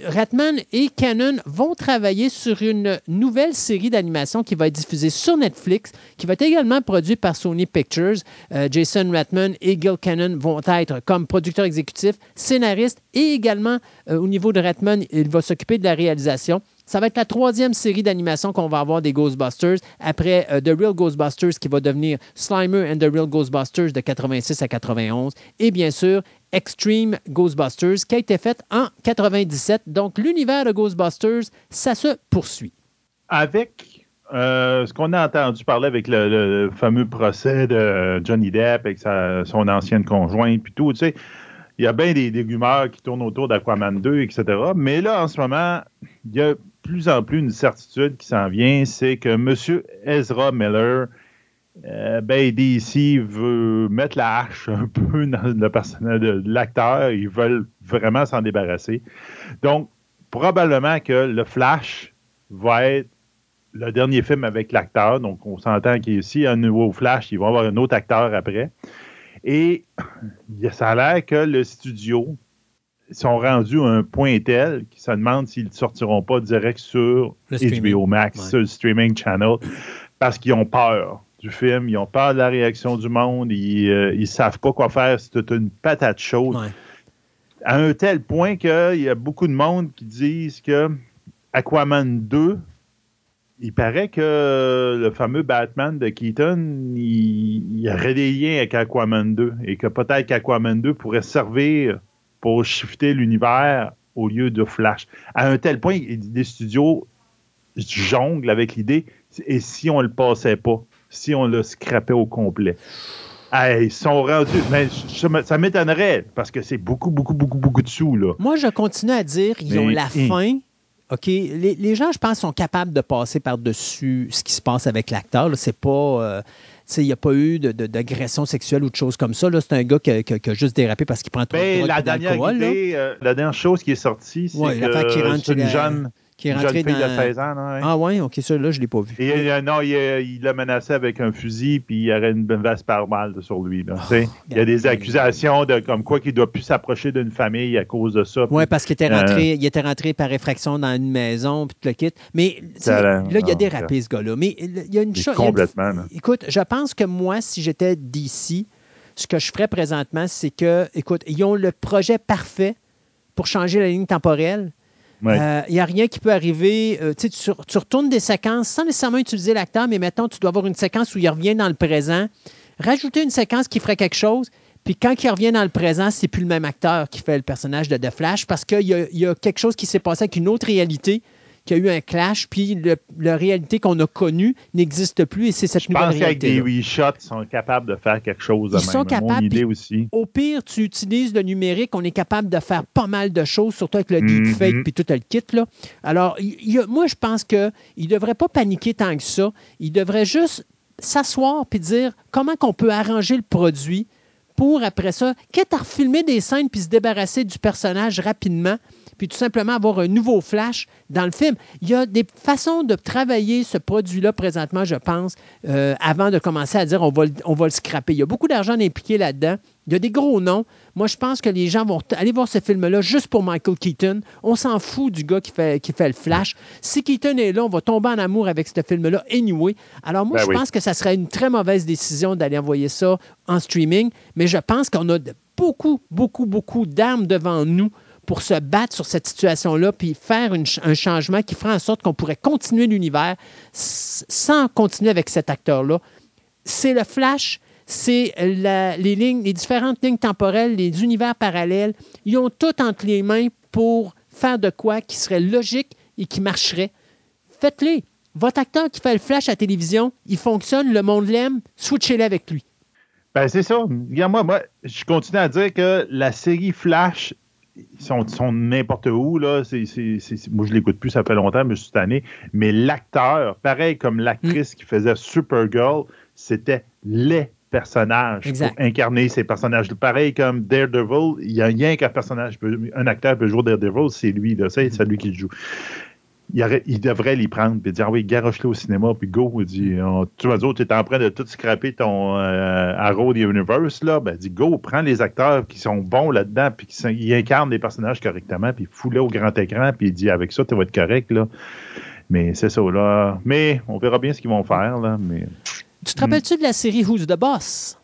Ratman et Canon vont travailler sur une nouvelle série d'animation qui va être diffusée sur Netflix, qui va être également produite par Sony Pictures. Euh, Jason Ratman et Gil Cannon vont être comme producteurs exécutifs, scénaristes et également euh, au niveau de Ratman, il va s'occuper de la réalisation. Ça va être la troisième série d'animation qu'on va avoir des Ghostbusters après euh, The Real Ghostbusters qui va devenir Slimer and the Real Ghostbusters de 86 à 91 et bien sûr Extreme Ghostbusters qui a été faite en 97. Donc l'univers de Ghostbusters, ça se poursuit. Avec euh, ce qu'on a entendu parler avec le, fameux procès de Johnny Depp avec son ancienne conjointe, puis tout, tu sais, il y a bien des, des rumeurs qui tournent autour d'Aquaman 2, etc. Mais là, en ce moment, il y a plus en plus une certitude qui s'en vient, c'est que M. Ezra Miller, euh, ben, DC veut mettre la hache un [LAUGHS] peu dans le personnel de l'acteur. Ils veulent vraiment s'en débarrasser. Donc, probablement que le Flash va être le dernier film avec l'acteur. Donc, on s'entend qu'il y a ici un nouveau Flash, ils vont avoir un autre acteur après. Et [CLEARS THROAT] ça a l'air que le studio sont rendus à un point tel qu'ils se demandent s'ils ne sortiront pas direct sur HBO Max, sur le streaming channel, parce qu'ils ont peur du film, ils ont peur de la réaction du monde, ils ne savent pas quoi faire, c'est toute une patate chaude. À un tel point qu'il y a beaucoup de monde qui disent que Aquaman 2 il paraît que le fameux Batman de Keaton, il, y aurait des liens avec Aquaman 2 et que peut-être qu'Aquaman 2 pourrait servir pour shifter l'univers au lieu de Flash. À un tel point, des studios jonglent avec l'idée et si on le passait pas, si on le scrapait au complet. ils sont rendus. Mais ça m'étonnerait parce que c'est beaucoup, beaucoup, beaucoup, beaucoup de sous. Là. Moi, je continue à dire ils ont la fin OK, les, gens, je pense, sont capables de passer par-dessus ce qui se passe avec l'acteur. C'est pas. Euh, il n'y a pas eu d'agression sexuelle ou de choses comme ça. C'est un gars qui a, juste dérapé parce qu'il prend trop de la dernière, euh, la dernière chose qui est sortie, c'est que une jeune qui est rentré dans... de 16 ans. Ah ouais, ok, ça là, je ne l'ai pas vu. Et, euh, non, il, l'a menacé avec un fusil, puis il aurait une veste par balle sur lui. Là, oh, il y a des accusations de comme quoi qu'il ne doit plus s'approcher d'une famille à cause de ça. Oui, parce qu'il était, rentré, euh, il était rentré par effraction dans une maison, puis tout le kit. Mais là, il y a dérapé, ce gars-là. Mais il y a une chose. Complètement. écoute, je pense que moi, si j'étais d'ici, ce que je ferais présentement, c'est que, écoute, ils ont le projet parfait pour changer la ligne temporelle il n'y euh, a rien qui peut arriver. Euh, tu, retournes des séquences sans nécessairement utiliser l'acteur, mais maintenant, tu dois avoir une séquence où il revient dans le présent. Rajouter une séquence qui ferait quelque chose, puis quand il revient dans le présent, c'est plus le même acteur qui fait le personnage de The Flash parce qu'il y, a quelque chose qui s'est passé avec une autre réalité qu'il y a eu un clash, puis la réalité qu'on a connue n'existe plus et c'est cette Je pense qu'avec des reshots, ils sont capables de faire quelque chose de ils Sont capables, idée aussi. Au pire, tu utilises le numérique, on est capable de faire pas mal de choses, surtout avec le mm-hmm. deepfake puis tout le kit. Là. Alors, moi, je pense qu'il ne devrait pas paniquer tant que ça. Il devrait juste s'asseoir puis dire comment qu'on peut arranger le produit pour, après ça, quitte à refilmer des scènes puis se débarrasser du personnage rapidement puis tout simplement avoir un nouveau flash dans le film. Il y a des façons de travailler ce produit-là présentement, je pense, euh, avant de commencer à dire on va, on va le scraper. Il y a beaucoup d'argent impliqué là-dedans. Il y a des gros noms. Moi, je pense que les gens vont aller voir ce film-là juste pour Michael Keaton. On s'en fout du gars qui fait, qui fait le flash. Si Keaton est là, on va tomber en amour avec ce film-là anyway. Alors, moi, ben je pense que ça serait une très mauvaise décision d'aller envoyer ça en streaming, mais je pense qu'on a beaucoup, beaucoup, beaucoup d'armes devant nous pour se battre sur cette situation-là, puis faire un changement qui ferait en sorte qu'on pourrait continuer l'univers sans continuer avec cet acteur-là. C'est le Flash, c'est les, différentes lignes temporelles, les univers parallèles. Ils ont tout entre les mains pour faire de quoi qui serait logique et qui marcherait. Faites-les. Votre acteur qui fait le Flash à télévision, il fonctionne, le monde l'aime, switchez-le avec lui. Ben, c'est ça. moi, moi, je continue à dire que la série Flash ils sont, n'importe où. Là. moi, je l'écoute plus, ça fait longtemps, mais cette année. Mais l'acteur, pareil comme l'actrice qui faisait Supergirl, c'était les personnages pour incarner ces personnages. Pareil comme Daredevil, il n'y a rien qu'un personnage, un acteur peut jouer Daredevil, c'est lui, c'est lui qui le joue il, devrait l'y prendre et dire ah oui, garoche-le au cinéma, puis go. Il dit Tu vas dire, tu es en train de tout scraper ton euh, Arrow the Universe, là. Ben, dit go, prends les acteurs qui sont bons là-dedans, puis qui incarnent les personnages correctement, puis fous-les au grand écran, puis il dit avec ça, tu vas être correct, là. Mais c'est ça, là. Mais on verra bien ce qu'ils vont faire, là. Mais... Tu te rappelles-tu de la série Who's the Boss?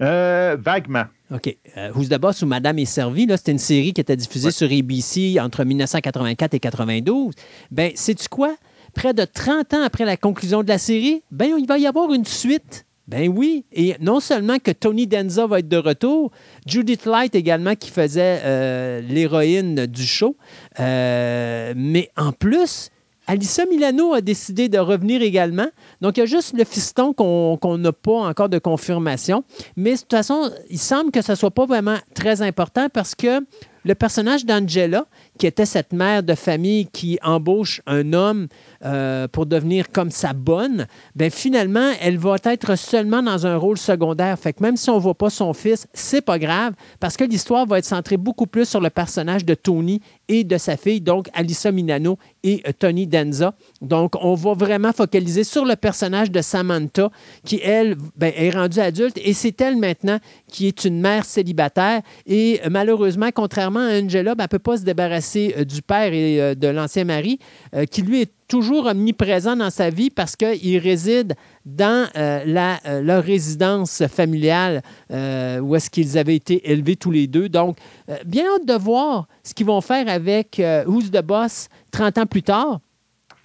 Euh, vaguement. OK. Euh, Who's the Boss ou Madame est servie, c'était une série qui était diffusée sur ABC entre 1984 et 92. Ben, sais-tu quoi? Près de 30 ans après la conclusion de la série, ben, il va y avoir une suite. Ben oui, et non seulement que Tony Denza va être de retour, Judith Light également qui faisait euh, l'héroïne du show, mais en plus, Alissa Milano a décidé de revenir également. Donc, il y a juste le fiston qu'on n'a pas encore de confirmation. Mais de toute façon, il semble que ce ne soit pas vraiment très important parce que le personnage d'Angela, qui était cette mère de famille qui embauche un homme euh, pour devenir comme sa bonne, ben finalement, elle va être seulement dans un rôle secondaire. Fait que même si on ne voit pas son fils, c'est pas grave parce que l'histoire va être centrée beaucoup plus sur le personnage de Tony et de sa fille, donc Alissa Milano et Tony Danza. Donc, on va vraiment focaliser sur le personnage de Samantha, qui, elle, ben, est rendue adulte et c'est elle maintenant qui est une mère célibataire. Et malheureusement, contrairement à Angela, ben, elle ne peut pas se débarrasser euh, du père et euh, de l'ancien mari, euh, qui lui est toujours omniprésent dans sa vie parce qu'il réside dans la, leur résidence familiale où est-ce qu'ils avaient été élevés tous les deux. Donc, bien hâte de voir ce qu'ils vont faire avec Who's the Boss 30 ans plus tard.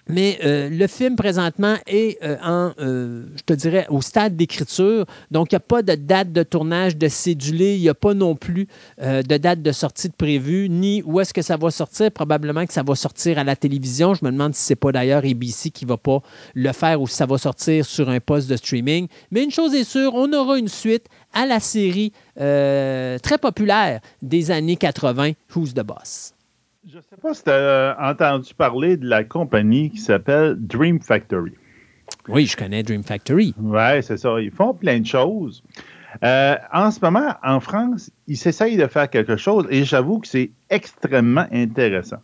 Mais euh, le film présentement est euh, en, euh, je te dirais, au stade d'écriture. Donc, il n'y a pas de date de tournage de cédulé. Il n'y a pas non plus de date de sortie de prévue, ni où est-ce que ça va sortir. Probablement que ça va sortir à la télévision. Je me demande si ce n'est pas d'ailleurs ABC qui ne va pas le faire ou si ça va sortir sur un poste de streaming. Mais une chose est sûre, on aura une suite à la série très populaire des années 80, Who's the Boss? Je ne sais pas si tu as entendu parler de la compagnie qui s'appelle Dream Factory. Oui, je connais Dream Factory. Oui, c'est ça. Ils font plein de choses. Euh, en ce moment, en France, ils s'essayent de faire quelque chose et j'avoue que c'est extrêmement intéressant.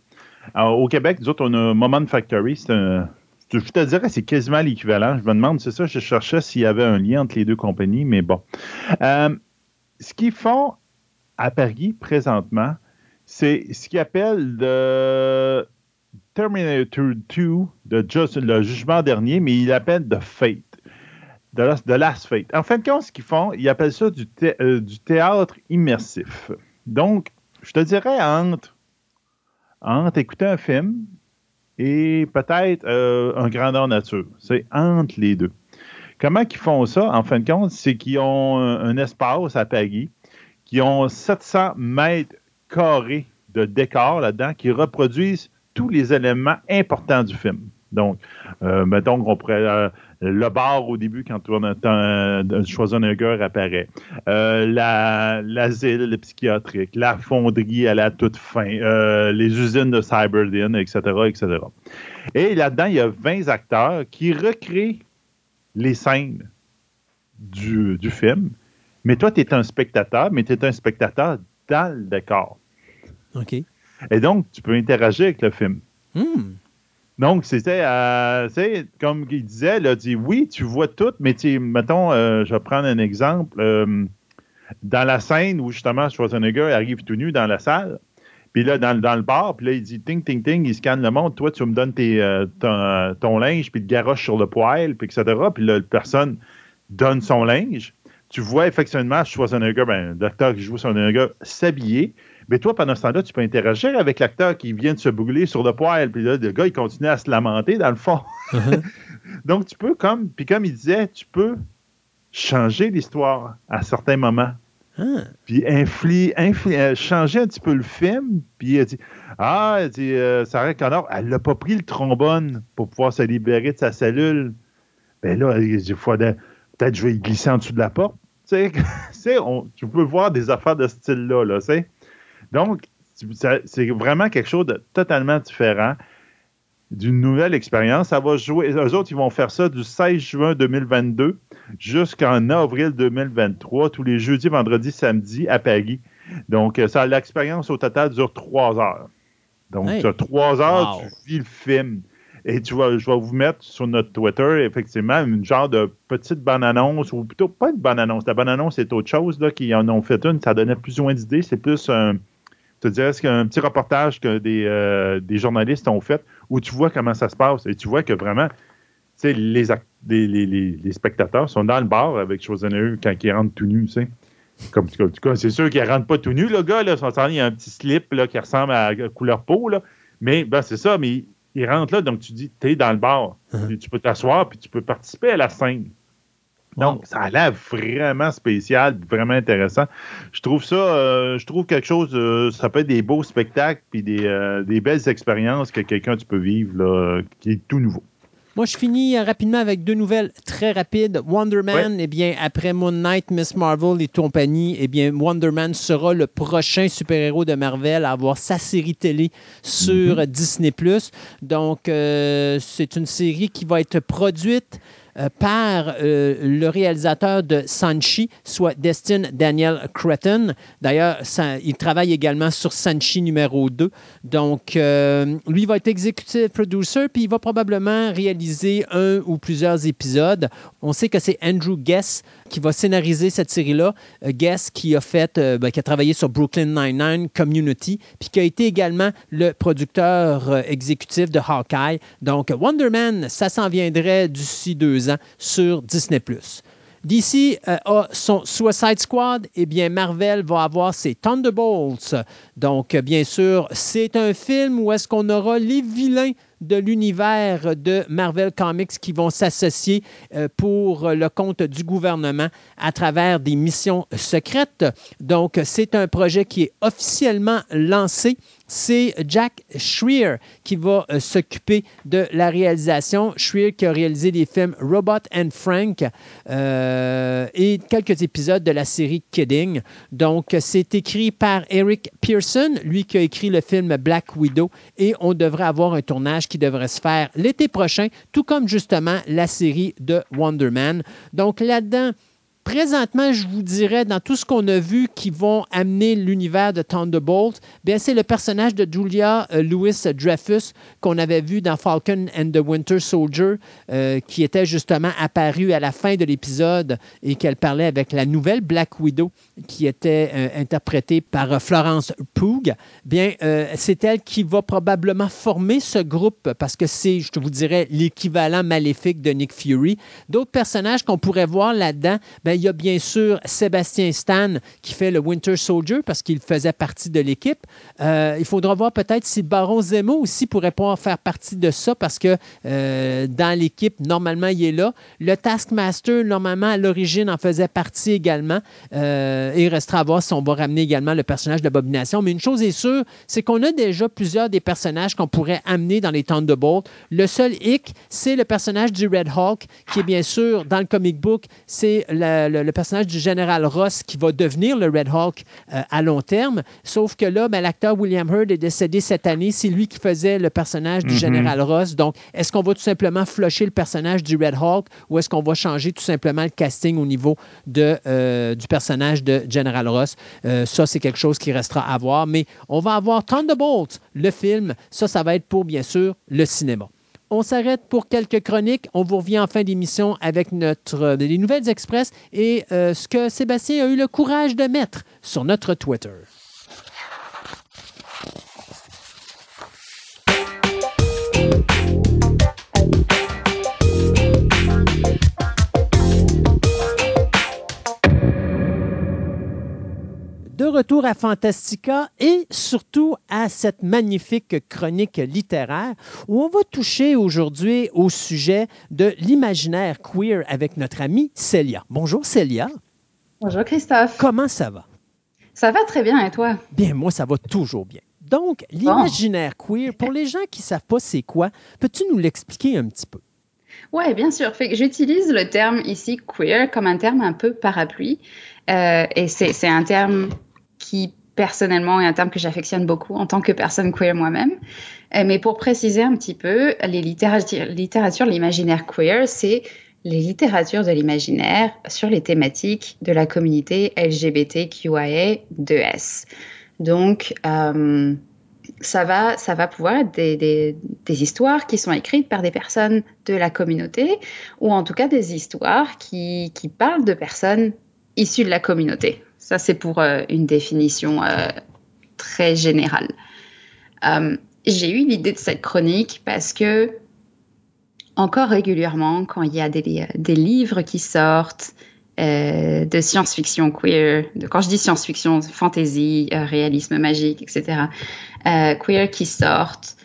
au Québec, nous autres, on a Moment Factory. C'est un, je te dirais, c'est quasiment l'équivalent. Je me demande, c'est ça, je cherchais s'il y avait un lien entre les deux compagnies, mais bon. Euh, ce qu'ils font à Paris présentement, c'est ce qu'ils appellent le Terminator 2, de le jugement dernier, mais ils l'appellent The Fate. De, Last Fate. En fin de compte, ce qu'ils font, ils appellent ça du, euh, théâtre immersif. Donc, je te dirais entre, entre écouter un film et peut-être euh, un grandeur nature. C'est entre les deux. Comment ils font ça, en fin de compte, c'est qu'ils ont un, un, espace à Paris, qui ont 700 mètres carrés de décors là-dedans qui reproduisent tous les éléments importants du film. Donc, euh, mettons qu'on pourrait. Euh, le bar au début, quand attend Schwarzenegger apparaît. Euh, l'asile la, psychiatrique, la fonderie à la toute fin, euh, les usines de Cyberdin, etc., etc. Et là-dedans, il y a 20 acteurs qui recréent les scènes du, du film. Mais toi, tu es un spectateur, mais tu es un spectateur dans le décor. OK. Et donc, tu peux interagir avec le film. Hmm. Donc, c'était, euh, comme il disait, il a dit oui, tu vois tout, mais mettons, euh, je vais prendre un exemple. Euh, dans la scène où justement Schwarzenegger arrive tout nu dans la salle, puis là, dans, le bar, puis là, il dit ting, ting, ting, il scanne le monde. Toi, tu me donnes tes, ton, ton, linge, puis te garoche sur le poêle, puis etc. Puis là, la personne donne son linge. Tu vois effectivement Schwarzenegger, ben, l'acteur qui joue Schwarzenegger, s'habiller. Mais toi, pendant ce temps-là, tu peux interagir avec l'acteur qui vient de se brûler sur le poêle, puis là, le gars, il continue à se lamenter dans le fond. Uh-huh. [LAUGHS] Donc, tu peux, comme, puis comme il disait, tu peux changer l'histoire à certains moments. Ah. Puis infli, euh, changer un petit peu le film, puis il dit Ah, il dit, euh, Sarah Connor, elle n'a pas pris le trombone pour pouvoir se libérer de sa cellule. Ben là, il dit Peut-être je vais y glisser en dessous de la porte. Tu sais, [LAUGHS] tu peux voir des affaires de ce style-là, là, tu sais. Donc, c'est vraiment quelque chose de totalement différent d'une nouvelle expérience. Ça va jouer. Eux autres, ils vont faire ça du 16 juin 2022 jusqu'en avril 2023, tous les jeudis, vendredis, samedis à Paris. Donc, euh, ça, l'expérience au total dure trois heures. Donc, tu as trois heures, tu vis le film. Et tu vois, je vais vous mettre sur notre Twitter, effectivement, une genre de petite bande-annonce, ou plutôt pas une bande-annonce. La bande-annonce, c'est autre chose, là, qui en ont fait une. Ça donnait plus ou moins d'idées. C'est plus un te dirais, c'est un petit reportage que des, euh, des, journalistes ont fait où tu vois comment ça se passe et tu vois que vraiment, les, les, les, les, spectateurs sont dans le bar avec Schwarzenegger quand ils rentrent tout nus, tu sais. Comme, en tout cas, c'est sûr qu'ils ne rentrent pas tout nus, le gars, là. Il y a un petit slip là, qui ressemble à la couleur peau, là. Mais ben, c'est ça, mais ils rentrent là, donc tu dis, tu es dans le bar. Uh-huh. Tu peux t'asseoir, puis tu peux participer à la scène. Donc, ça a l'air vraiment spécial, vraiment intéressant. Je trouve ça, euh, je trouve quelque chose, euh, ça peut être des beaux spectacles puis des, euh, des belles expériences que quelqu'un tu peux vivre là, qui est tout nouveau. Moi, je finis rapidement avec deux nouvelles très rapides. Wonder Man, eh bien, après Moon Knight, Miss Marvel et compagnie, eh bien, Wonder Man sera le prochain super-héros de Marvel à avoir sa série télé sur mm-hmm. Disney+. Donc, c'est une série qui va être produite par euh, le réalisateur de Sanchi, soit Destin Daniel Cretton. D'ailleurs, il travaille également sur Sanchi numéro 2. Donc, lui va être executive producer, puis il va probablement réaliser un ou plusieurs épisodes. On sait que c'est Andrew Guess qui va scénariser cette série-là. Guess qui a fait, ben, qui a travaillé sur Brooklyn Nine-Nine, Community, puis qui a été également le producteur exécutif de Hawkeye. Donc, Wonder Man, ça s'en viendrait d'ici deux sur Disney+. DC euh, a son Suicide Squad, et eh bien Marvel va avoir ses Thunderbolts. Donc, bien sûr, c'est un film où est-ce qu'on aura les vilains de l'univers de Marvel Comics qui vont s'associer euh, pour le compte du gouvernement à travers des missions secrètes. Donc, c'est un projet qui est officiellement lancé c'est Jack Schreier qui va euh, s'occuper de la réalisation. Schreier qui a réalisé les films Robot and Frank euh, et quelques épisodes de la série Kidding. Donc, c'est écrit par Eric Pearson, lui qui a écrit le film Black Widow, et on devrait avoir un tournage qui devrait se faire l'été prochain, tout comme justement la série de Wonder Man. Donc, là-dedans, Présentement, je vous dirais, dans tout ce qu'on a vu qui vont amener l'univers de Thunderbolt, bien, c'est le personnage de Julia euh, Louis Dreyfus qu'on avait vu dans Falcon and the Winter Soldier, euh, qui était justement apparu à la fin de l'épisode et qu'elle parlait avec la nouvelle Black Widow, qui était euh, interprétée par Florence Pugh. Bien, c'est elle qui va probablement former ce groupe parce que c'est, je vous dirais, l'équivalent maléfique de Nick Fury. D'autres personnages qu'on pourrait voir là-dedans, il y a bien sûr Sébastien Stan qui fait le Winter Soldier parce qu'il faisait partie de l'équipe. Euh, il faudra voir peut-être si Baron Zemo aussi pourrait pas faire partie de ça parce que euh, dans l'équipe, normalement, il est là. Le Taskmaster, normalement, à l'origine, en faisait partie également. Euh, il restera à voir si on va ramener également le personnage d'Abomination. Mais une chose est sûre, c'est qu'on a déjà plusieurs des personnages qu'on pourrait amener dans les Thunderbolts. Le seul hic, c'est le personnage du Red Hulk, qui est bien sûr dans le comic book, c'est la le, personnage du général Ross qui va devenir le Red Hulk euh, à long terme. Sauf que là, ben, l'acteur William Hurt est décédé cette année. C'est lui qui faisait le personnage du mhm. général Ross. Donc, est-ce qu'on va tout simplement flusher le personnage du Red Hulk ou est-ce qu'on va changer tout simplement le casting au niveau de, euh, du personnage de General Ross? Euh, ça, c'est quelque chose qui restera à voir. Mais on va avoir Thunderbolts, le film. Ça, ça va être pour, bien sûr, le cinéma. On s'arrête pour quelques chroniques. On vous revient en fin d'émission avec notre, euh, les nouvelles express et euh, ce que Sébastien a eu le courage de mettre sur notre Twitter. De retour à Fantastica et surtout à cette magnifique chronique littéraire où on va toucher aujourd'hui au sujet de l'imaginaire queer avec notre amie Célia. Bonjour Célia. Bonjour Christophe. Comment ça va? Ça va très bien et toi? Bien, moi ça va toujours bien. Donc, l'imaginaire queer, pour les gens qui ne savent pas c'est quoi, peux-tu nous l'expliquer un petit peu? Oui, bien sûr. J'utilise le terme ici queer comme un terme un peu parapluie. Euh, et c'est un terme qui personnellement est un terme que j'affectionne beaucoup en tant que personne queer moi-même. Euh, mais pour préciser un petit peu, les littératures, l'imaginaire queer, c'est les littératures de l'imaginaire sur les thématiques de la communauté LGBTQIA2S. Donc, euh, ça, va, ça va pouvoir être des, histoires qui sont écrites par des personnes de la communauté, ou en tout cas des histoires qui parlent de personnes issues de la communauté. Ça, c'est pour euh, une définition euh, très générale. Euh, j'ai eu l'idée de cette chronique parce que, encore régulièrement, quand il y a des, livres qui sortent, de science-fiction queer, quand je dis science-fiction, fantasy, réalisme magique, etc., queer qui sortent,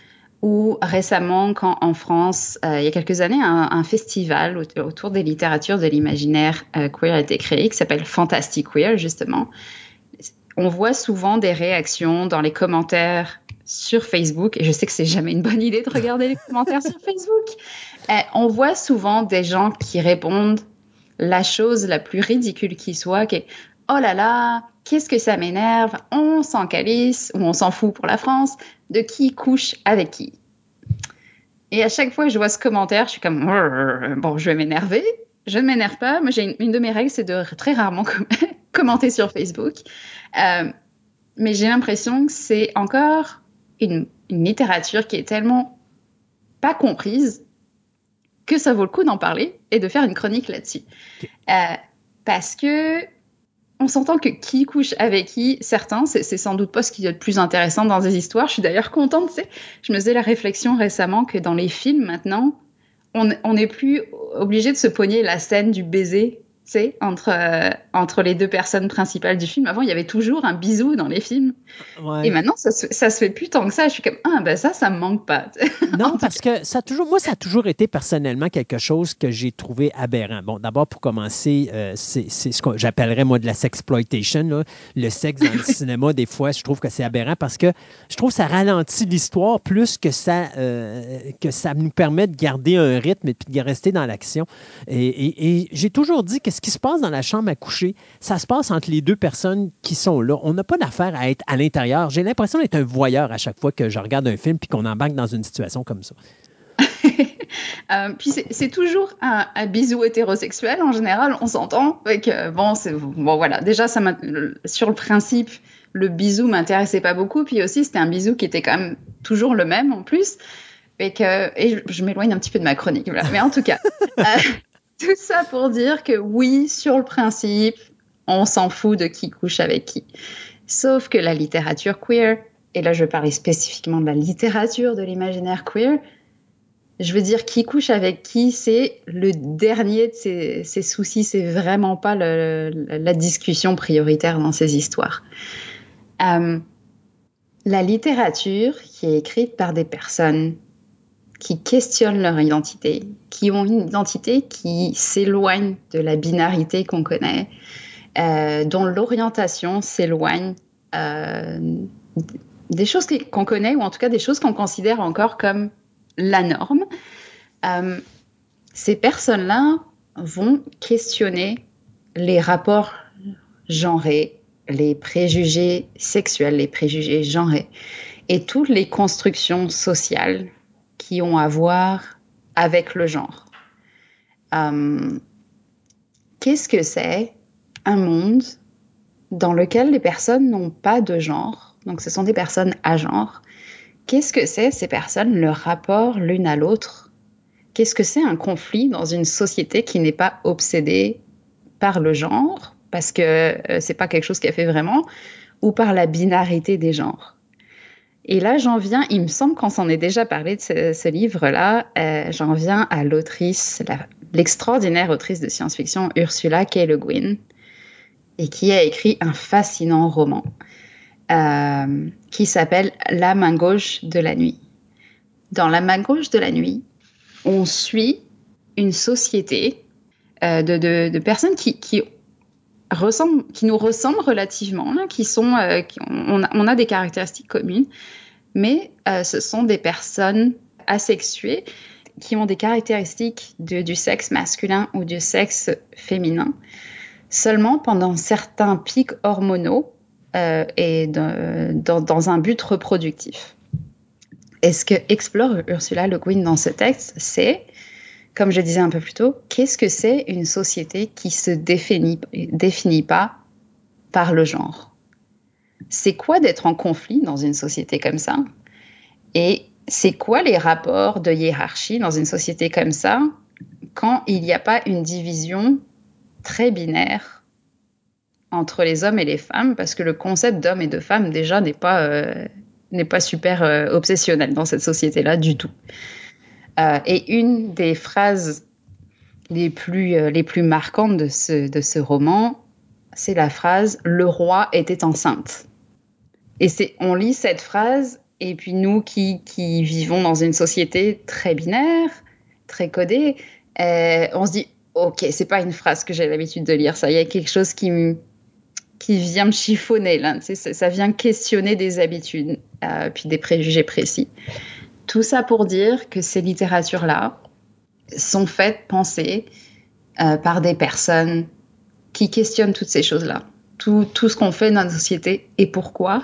ou récemment, quand en France, il y a quelques années, un, festival autour des littératures de l'imaginaire queer a été créé, qui s'appelle Fantastic Queer, justement. On voit souvent des réactions dans les commentaires sur Facebook, et je sais que c'est jamais une bonne idée de regarder les commentaires sur Facebook. on voit souvent des gens qui répondent la chose la plus ridicule qui soit, qui est oh là là, qu'est-ce que ça m'énerve, on s'en calisse ou on s'en fout pour la France, de qui couche avec qui? Et à chaque fois que je vois ce commentaire, je suis comme, [LAUGHS] bon, je vais m'énerver. Je ne m'énerve pas. Moi, j'ai une, de mes règles, c'est de très rarement [LAUGHS] commenter sur Facebook. Euh, mais j'ai l'impression que c'est encore une, littérature qui est tellement pas comprise que ça vaut le coup d'en parler et de faire une chronique là-dessus. Euh, parce que on s'entend que qui couche avec qui, certains, c'est sans doute pas ce qui est le plus intéressant dans des histoires. Je suis d'ailleurs contente, tu sais. Je me faisais la réflexion récemment que dans les films maintenant, on n'est plus obligé de se pogner la scène du baiser sais, entre, euh, entre les deux personnes principales du film. Avant, il y avait toujours un bisou dans les films. Et maintenant, ça se, ça se fait plus tant que ça. Je suis comme, ah, ben ça, ça me manque pas. [LAUGHS] non, parce que ça a toujours, moi, ça a toujours été personnellement quelque chose que j'ai trouvé aberrant. Bon, d'abord, pour commencer, euh, c'est ce que j'appellerais, moi, de la sexploitation. Le sexe dans le [LAUGHS] cinéma, des fois, je trouve que c'est aberrant parce que je trouve que ça ralentit l'histoire plus que ça, euh, que ça nous permet de garder un rythme et de rester dans l'action. Et, et j'ai toujours dit que ce qui se passe dans la chambre à coucher, ça se passe entre les deux personnes qui sont là. On n'a pas d'affaire à être à l'intérieur. J'ai l'impression d'être un voyeur à chaque fois que je regarde un film puis qu'on embarque dans une situation comme ça. [LAUGHS] Euh, puis c'est toujours un, bisou hétérosexuel en général, on s'entend. Euh, bon, bon voilà. Déjà, ça sur le principe, le bisou m'intéressait pas beaucoup. Puis aussi, c'était un bisou qui était quand même toujours le même en plus. Et, que, et je, m'éloigne un petit peu de ma chronique. Mais en tout cas, [LAUGHS] euh, tout ça pour dire que oui, sur le principe, on s'en fout de qui couche avec qui. Sauf que la littérature queer, et là je parler spécifiquement de la littérature de l'imaginaire queer, je veux dire qui couche avec qui, c'est le dernier de ses, soucis, c'est vraiment pas la discussion prioritaire dans ces histoires. Euh, la littérature qui est écrite par des personnes qui questionnent leur identité, qui ont une identité qui s'éloigne de la binarité qu'on connaît, euh, dont l'orientation s'éloigne euh, des choses qu'on connaît, ou en tout cas des choses qu'on considère encore comme la norme. Euh, ces personnes-là vont questionner les rapports genrés, les préjugés sexuels, les préjugés genrés, et toutes les constructions sociales qui ont à voir avec le genre. Euh, qu'est-ce que c'est un monde dans lequel les personnes n'ont pas de genre, donc ce sont des personnes à genre. Qu'est-ce que c'est ces personnes, leur rapport l'une à l'autre? Qu'est-ce que c'est un conflit dans une société qui n'est pas obsédée par le genre, parce que euh, c'est pas quelque chose qu'elle fait vraiment, ou par la binarité des genres? Et là, j'en viens, il me semble qu'on s'en est déjà parlé de ce, livre-là, euh, j'en viens à l'autrice, l'extraordinaire autrice de science-fiction Ursula K. Le Guin, et qui a écrit un fascinant roman euh, qui s'appelle La main gauche de la nuit. Dans La main gauche de la nuit, on suit une société euh, de, personnes qui, qui qui nous ressemblent relativement, qui sont, euh, on, a, des caractéristiques communes, mais euh, ce sont des personnes asexuées qui ont des caractéristiques du sexe masculin ou du sexe féminin. Seulement pendant certains pics hormonaux euh, et dans, dans, un but reproductif. Et ce que explore Ursula Le Guin dans ce texte, c'est comme je disais un peu plus tôt, qu'est-ce que c'est une société qui se définit, définit pas par le genre? C'est quoi d'être en conflit dans une société comme ça? Et c'est quoi les rapports de hiérarchie dans une société comme ça quand il n'y a pas une division très binaire entre les hommes et les femmes? Parce que le concept d'homme et de femme déjà n'est pas, euh, pas super euh, obsessionnel dans cette société-là du tout. Euh, et une des phrases les plus, euh, les plus marquantes de ce, de ce roman, c'est la phrase Le roi était enceinte. Et c'est, on lit cette phrase, et puis nous qui, qui vivons dans une société très binaire, très codée, euh, on se dit Ok, c'est pas une phrase que j'ai l'habitude de lire, ça, il y a quelque chose qui, qui vient me chiffonner, là, ça, vient questionner des habitudes, puis des préjugés précis. Tout ça pour dire que ces littératures-là sont faites, pensées euh, par des personnes qui questionnent toutes ces choses-là. Tout, tout ce qu'on fait dans la société et pourquoi.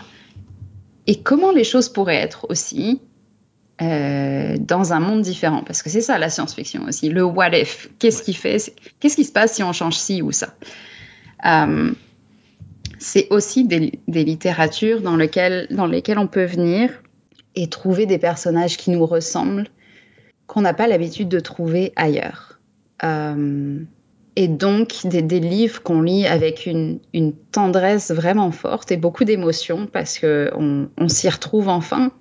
Et comment les choses pourraient être aussi euh, dans un monde différent. Parce que c'est ça la science-fiction aussi, le what if. Qu'est-ce qui fait, qu'est-ce qui se passe si on change ci ou ça? Euh, C'est aussi des, littératures dans, lesquelles, dans lesquelles on peut venir et trouver des personnages qui nous ressemblent, qu'on n'a pas l'habitude de trouver ailleurs. Euh, et donc des, livres qu'on lit avec une, tendresse vraiment forte et beaucoup d'émotions parce qu'on on, s'y retrouve enfin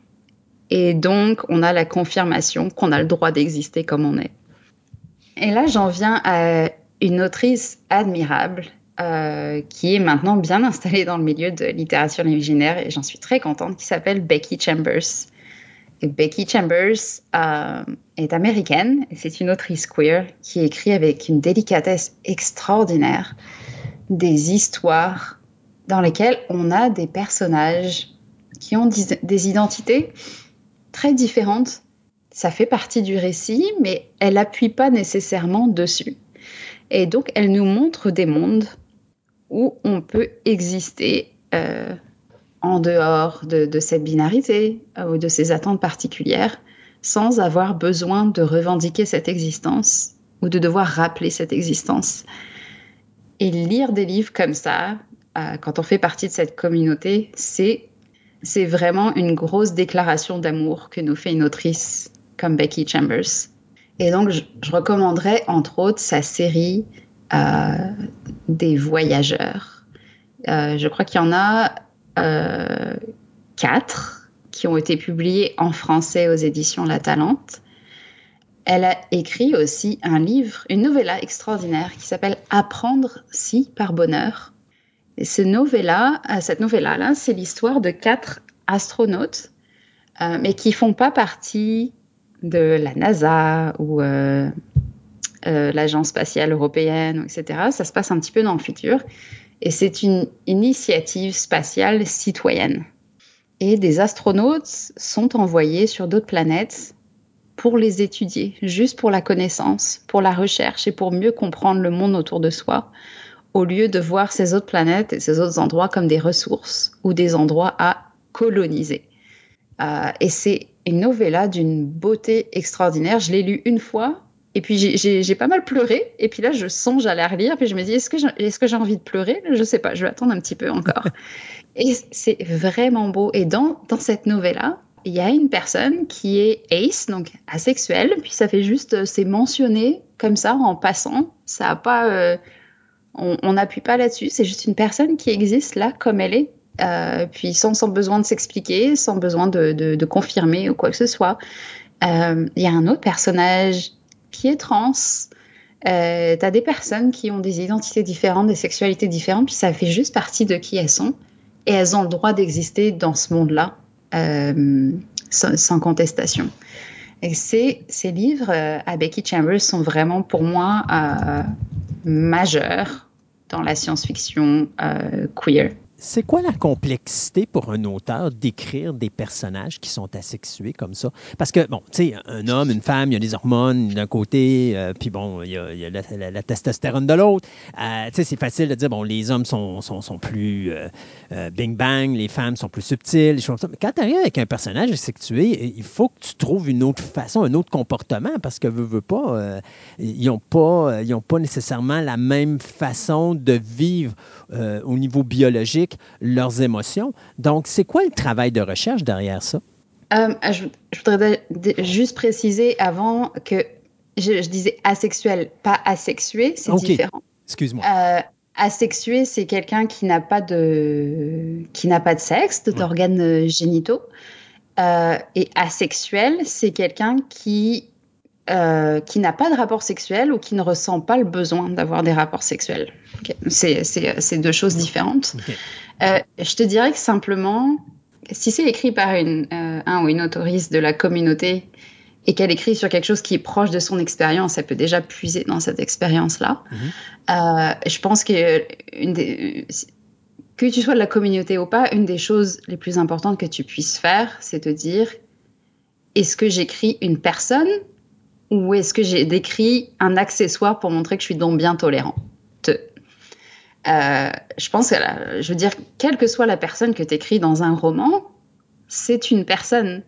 et donc, on a la confirmation qu'on a le droit d'exister comme on est. Et là, j'en viens à une autrice admirable euh, qui est maintenant bien installée dans le milieu de littérature imaginaire et j'en suis très contente, qui s'appelle Becky Chambers. Becky Chambers euh, est américaine et c'est une autrice queer qui écrit avec une délicatesse extraordinaire des histoires dans lesquelles on a des personnages qui ont des identités très différente. Ça fait partie du récit, mais elle n'appuie pas nécessairement dessus. Et donc, elle nous montre des mondes où on peut exister euh, en dehors de, cette binarité euh, ou de ces attentes particulières sans avoir besoin de revendiquer cette existence ou de devoir rappeler cette existence. Et lire des livres comme ça, euh, quand on fait partie de cette communauté, c'est c'est vraiment une grosse déclaration d'amour que nous fait une autrice comme Becky Chambers. Et donc, je, recommanderais entre autres sa série des voyageurs. Euh, je crois qu'il y en a euh, quatre qui ont été publiés en français aux éditions La Talente. Elle a écrit aussi un livre, une novella extraordinaire qui s'appelle Apprendre si par bonheur, et ce novella, euh, cette novella-là, c'est l'histoire de quatre astronautes, euh, mais qui font pas partie de la NASA ou euh, l'Agence spatiale européenne, etc. Ça se passe un petit peu dans le futur. Et c'est une initiative spatiale citoyenne. Et des astronautes sont envoyés sur d'autres planètes pour les étudier, juste pour la connaissance, pour la recherche et pour mieux comprendre le monde autour de soi, au lieu de voir ces autres planètes et ces autres endroits comme des ressources ou des endroits à coloniser. Euh, et c'est une novella d'une beauté extraordinaire. Je l'ai lu une fois et puis j'ai pas mal pleuré. Et puis là, je songe à la relire. Puis je me dis, est-ce que j'ai envie de pleurer? Je sais pas, je vais attendre un petit peu encore. [LAUGHS] et c'est vraiment beau. Et dans, dans cette novella, il y a une personne qui est ace, donc asexuelle. Puis ça fait juste, c'est mentionné comme ça en passant. Ça n'a pas. Euh, on n'appuie pas là-dessus, c'est juste une personne qui existe là comme elle est, euh, puis sans, besoin de s'expliquer, sans besoin de, confirmer ou quoi que ce soit. Euh, il y a un autre personnage qui est trans. Euh, tu as des personnes qui ont des identités différentes, des sexualités différentes, puis ça fait juste partie de qui elles sont. Et elles ont le droit d'exister dans ce monde-là, sans, sans, contestation. Et ces, livres à Becky Chambers sont vraiment pour moi majeur dans la science-fiction euh, queer. C'est quoi la complexité pour un auteur d'écrire des personnages qui sont asexués comme ça? Parce que, bon, tu sais, un homme, une femme, il y a des hormones d'un côté, euh, puis bon, il y a, la, testostérone de l'autre. Euh, tu sais, c'est facile de dire, bon, les hommes sont, sont, sont plus euh, bing-bang, les femmes sont plus subtiles, les choses comme ça. Mais quand tu arrives avec un personnage asexué, il faut que tu trouves une autre façon, un autre comportement, parce que, veux, veux pas, ils n'ont pas, pas nécessairement la même façon de vivre au niveau biologique leurs émotions. Donc, c'est quoi le travail de recherche derrière ça? Euh, je, voudrais juste préciser avant que je, disais asexuel, pas asexué, c'est différent. Excuse-moi. Euh, asexué, c'est quelqu'un qui n'a pas de qui n'a pas de sexe, d'organes génitaux. Euh, et asexuel, c'est quelqu'un qui euh, qui n'a pas de rapport sexuel ou qui ne ressent pas le besoin d'avoir des rapports sexuels. C'est deux choses différentes. Euh, je te dirais que simplement, si c'est écrit par une, euh, un ou une autoriste de la communauté et qu'elle écrit sur quelque chose qui est proche de son expérience, elle peut déjà puiser dans cette expérience-là. Mhm. je pense que une des, que tu sois de la communauté ou pas, une des choses les plus importantes que tu puisses faire, c'est te dire est-ce que j'écris une personne ou est-ce que j'ai décrit un accessoire pour montrer que je suis donc bien tolérante euh, Je pense que, je veux dire, quelle que soit la personne que tu écris dans un roman, c'est une personne.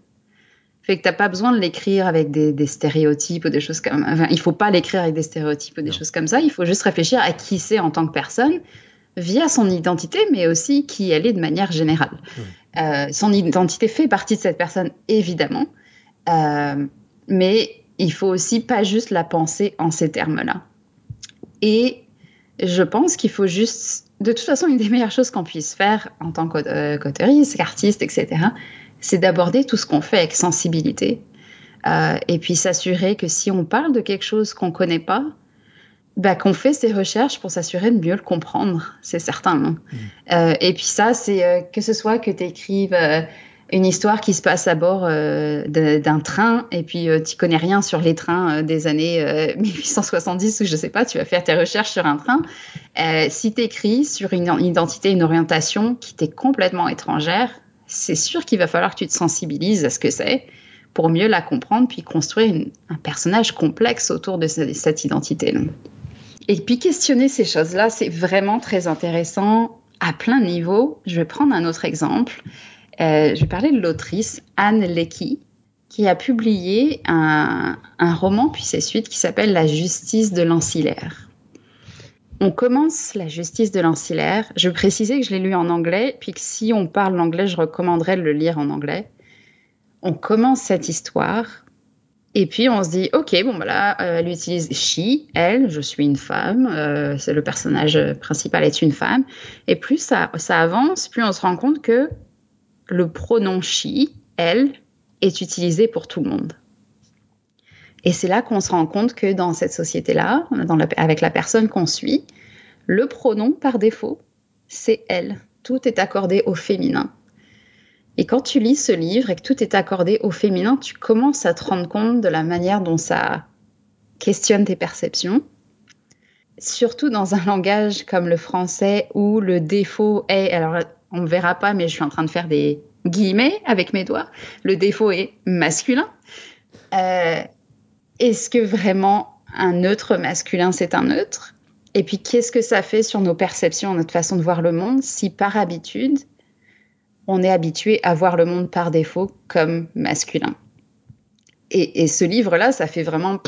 Fait que t'as pas besoin de l'écrire avec des, stéréotypes ou des choses comme. Enfin, il faut pas l'écrire avec des stéréotypes ou des choses comme ça. Il faut juste réfléchir à qui c'est en tant que personne via son identité, mais aussi qui elle est de manière générale. Euh, son identité fait partie de cette personne, évidemment, euh, mais il faut aussi pas juste la penser en ces termes-là. Et je pense qu'il faut juste, de toute façon, une des meilleures choses qu'on puisse faire en tant qu'auteuriste, qu'artiste, etc., c'est d'aborder tout ce qu'on fait avec sensibilité. Euh, et puis s'assurer que si on parle de quelque chose qu'on ne connaît pas, bah, qu'on fait ces recherches pour s'assurer de mieux le comprendre, c'est certain. Hein. Mmh. Euh, et puis ça, c'est euh, que ce soit que tu écrives une histoire qui se passe à bord d'un train et puis tu connais rien sur les trains des années [LAUGHS] 1870 ou je sais pas, tu vas faire tes recherches sur un train. si tu écris sur une identité, une orientation qui t'est complètement étrangère, c'est sûr qu'il va falloir que tu te sensibilises à ce que c'est pour mieux la comprendre, puis construire un personnage complexe autour de cette, identité. Et puis questionner ces choses-là, c'est vraiment très intéressant à plein de niveaux. Je vais prendre un autre exemple. Euh, je vais parler de l'autrice Anne Leckie, qui a publié un, roman puis ses suites qui s'appelle La justice de l'ancillaire. On commence la justice de l'ancillaire. Je précisais que je l'ai lu en anglais, puis que si on parle l'anglais, je recommanderais de le lire en anglais. On commence cette histoire, et puis on se dit, ok, bon, bah euh, elle utilise she, elle, je suis une femme, euh, le personnage principal est une femme. Et plus ça avance, plus on se rend compte que le pronom she, elle, est utilisé pour tout le monde. Et c'est là qu'on se rend compte que dans cette société-là, avec la personne qu'on suit, le pronom par défaut, c'est elle. Tout est accordé au féminin. Et quand tu lis ce livre et que tout est accordé au féminin, tu commences à te rendre compte de la manière dont ça questionne tes perceptions. Surtout dans un langage comme le français où le défaut est, alors on ne verra pas, mais je suis en train de faire des guillemets avec mes doigts, le défaut est masculin. Euh, est-ce que vraiment un neutre masculin, c'est un neutre? Et puis, qu'est-ce que ça fait sur nos perceptions, notre façon de voir le monde, si par habitude, on est habitué à voir le monde par défaut comme masculin? Et, ce livre-là, ça fait vraiment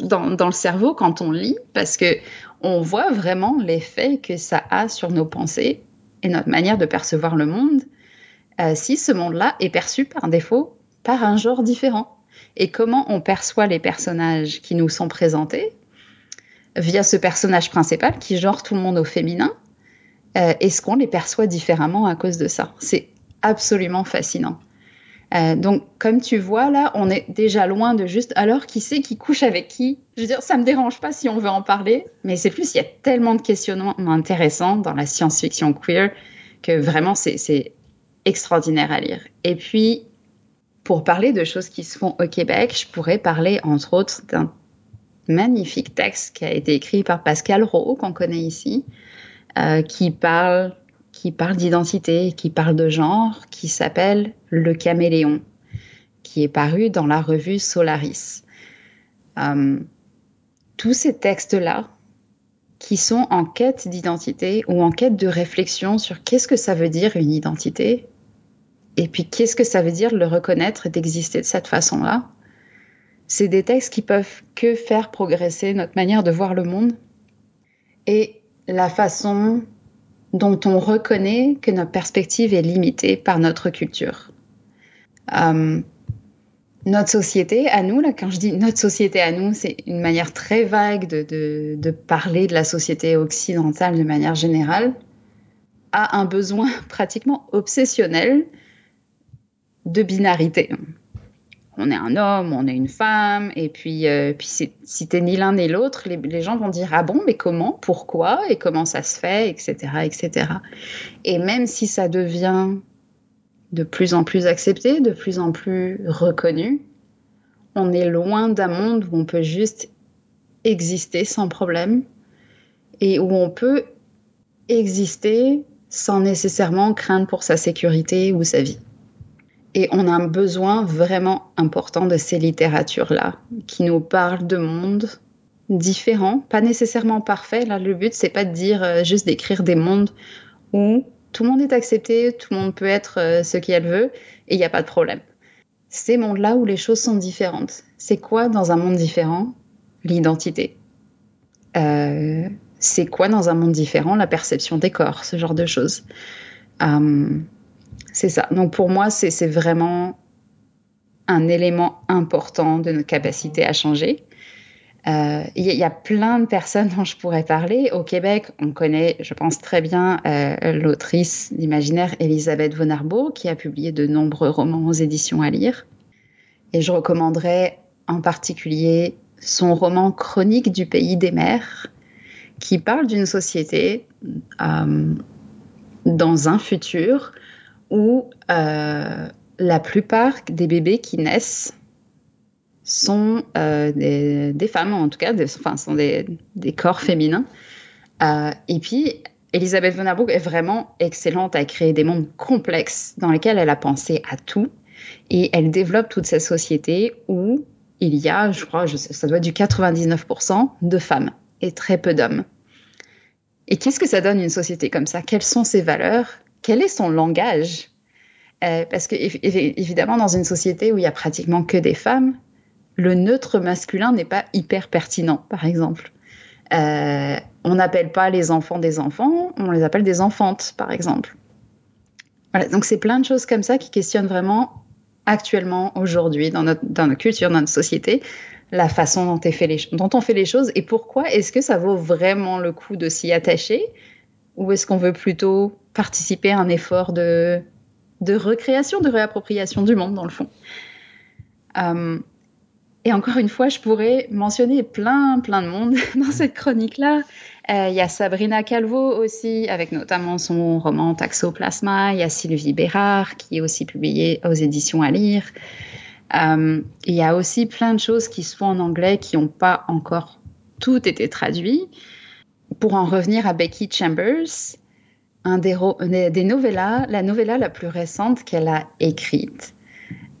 dans, le cerveau quand on lit, parce que on voit vraiment l'effet que ça a sur nos pensées et notre manière de percevoir le monde, euh, si ce monde-là est perçu par défaut par un genre différent et comment on perçoit les personnages qui nous sont présentés via ce personnage principal qui genre tout le monde au féminin. Euh, est-ce qu'on les perçoit différemment à cause de ça? C'est absolument fascinant. Euh, donc, comme tu vois, là, on est déjà loin de juste alors qui c'est qui couche avec qui? Je veux dire, ça me dérange pas si on veut en parler, mais c'est plus, il y a tellement de questionnements intéressants dans la science-fiction queer que vraiment, c'est extraordinaire à lire. Et puis, pour parler de choses qui se font au Québec, je pourrais parler entre autres d'un magnifique texte qui a été écrit par Pascal Rowe, qu'on connaît ici, euh, qui parle, qui parle d'identité, qui parle de genre, qui s'appelle Le caméléon, qui est paru dans la revue Solaris. Euh, tous ces textes-là, qui sont en quête d'identité ou en quête de réflexion sur qu'est-ce que ça veut dire une identité, et puis, qu'est-ce que ça veut dire de le reconnaître et d'exister de cette façon-là C'est des textes qui peuvent que faire progresser notre manière de voir le monde et la façon dont on reconnaît que notre perspective est limitée par notre culture. Euh, notre société à nous, là, quand je dis notre société à nous, c'est une manière très vague de, de, parler de la société occidentale de manière générale, a un besoin [LAUGHS] pratiquement obsessionnel de binarité. On est un homme, on est une femme, et puis, euh, puis si t'es ni l'un ni l'autre, les, gens vont dire ah bon, mais comment, pourquoi, et comment ça se fait, etc., etc. Et même si ça devient de plus en plus accepté, de plus en plus reconnu, on est loin d'un monde où on peut juste exister sans problème et où on peut exister sans nécessairement craindre pour sa sécurité ou sa vie. Et on a un besoin vraiment important de ces littératures-là, qui nous parlent de mondes différents, pas nécessairement parfaits. Là, le but, c'est pas de dire euh, juste d'écrire des mondes où tout le monde est accepté, tout le monde peut être euh, ce qu'il veut, et il n'y a pas de problème. ces mondes-là où les choses sont différentes. C'est quoi dans un monde différent l'identité? Euh, C'est quoi dans un monde différent la perception des corps, ce genre de choses? Euh, c'est ça. Donc pour moi, c'est vraiment un élément important de notre capacité à changer. Euh, il y, a plein de personnes dont je pourrais parler. Au Québec, on connaît, je pense très bien, euh, l'autrice d'imaginaire Elisabeth von Arbour, qui a publié de nombreux romans aux éditions à lire. Et je recommanderais en particulier son roman Chronique du pays des mers, qui parle d'une société euh, dans un futur où la plupart des bébés qui naissent sont euh, des, femmes, en tout cas, des, enfin, sont des, corps féminins. Euh, et puis, Elisabeth von Arburg est vraiment excellente à créer des mondes complexes dans lesquels elle a pensé à tout. Et elle développe toute cette société où il y a, je crois, ça doit être du 99% de femmes et très peu d'hommes. Et qu'est-ce que ça donne une société comme ça? Quelles sont ses valeurs? Quel est son langage? Euh, Parce que évidemment, dans une société où il y a pratiquement que des femmes, le neutre masculin n'est pas hyper pertinent, par exemple. Euh, on n'appelle pas les enfants des enfants, on les appelle des enfantes, par exemple. Donc c'est plein de choses comme ça qui questionnent vraiment actuellement, aujourd'hui, dans notre, dans notre culture, dans notre société, la façon dont, dont on fait les choses et pourquoi est-ce que ça vaut vraiment le coup de s'y attacher ou est-ce qu'on veut plutôt participer à un effort de, de recréation, de réappropriation du monde, dans le fond. Euh, et encore une fois, je pourrais mentionner plein, plein de monde [LAUGHS] dans cette chronique-là. Euh, il y a Sabrina Calvo aussi, avec notamment son roman Taxoplasma. Il y a Sylvie Bérard, qui est aussi publié aux éditions à lire. Euh, il y a aussi plein de choses qui se font en anglais qui n'ont pas encore tout été traduit. Pour en revenir à Becky Chambers, un des, novellas, la novella la plus récente qu'elle a écrite,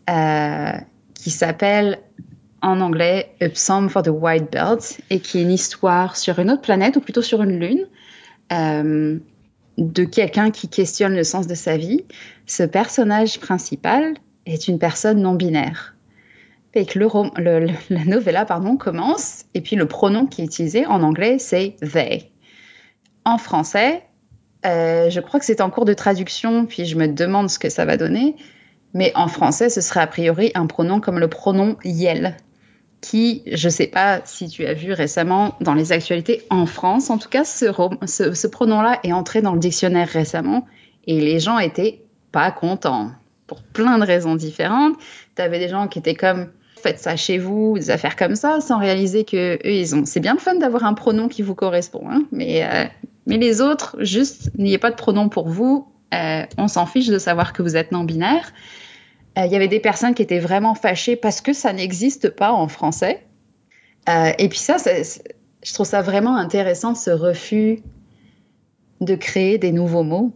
euh, qui s'appelle en anglais A Psalm for the White Belt et qui est une histoire sur une autre planète ou plutôt sur une lune euh, de quelqu'un qui questionne le sens de sa vie. Ce personnage principal est une personne non binaire. Et que le, la novella pardon, commence et puis le pronom qui est utilisé en anglais c'est they. En français, euh, je crois que c'est en cours de traduction puis je me demande ce que ça va donner. Mais en français, ce serait a priori un pronom comme le pronom yel, qui, je ne sais pas si tu as vu récemment dans les actualités en France, en tout cas, ce, ce, pronom-là est entré dans le dictionnaire récemment et les gens étaient pas contents pour plein de raisons différentes. Tu avais des gens qui étaient comme faites ça chez vous, des affaires comme ça, sans réaliser que eux, ils ont. C'est bien le fun d'avoir un pronom qui vous correspond, hein, mais, euh, mais les autres, juste n'ayez pas de pronom pour vous. Euh, on s'en fiche de savoir que vous êtes non binaire. Euh, il y avait des personnes qui étaient vraiment fâchées parce que ça n'existe pas en français. Et puis ça, je trouve ça vraiment intéressant, ce refus de créer des nouveaux mots,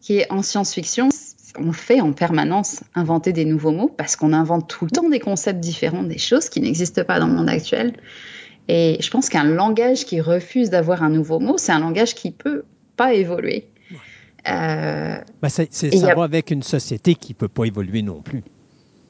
qui est en science-fiction, on fait en permanence inventer des nouveaux mots parce qu'on invente tout le temps des concepts différents, des choses qui n'existent pas dans le monde actuel. Et je pense qu'un langage qui refuse d'avoir un nouveau mot, c'est un langage qui peut pas évoluer. Euh, ben, ça va avec une société qui ne peut pas évoluer non plus.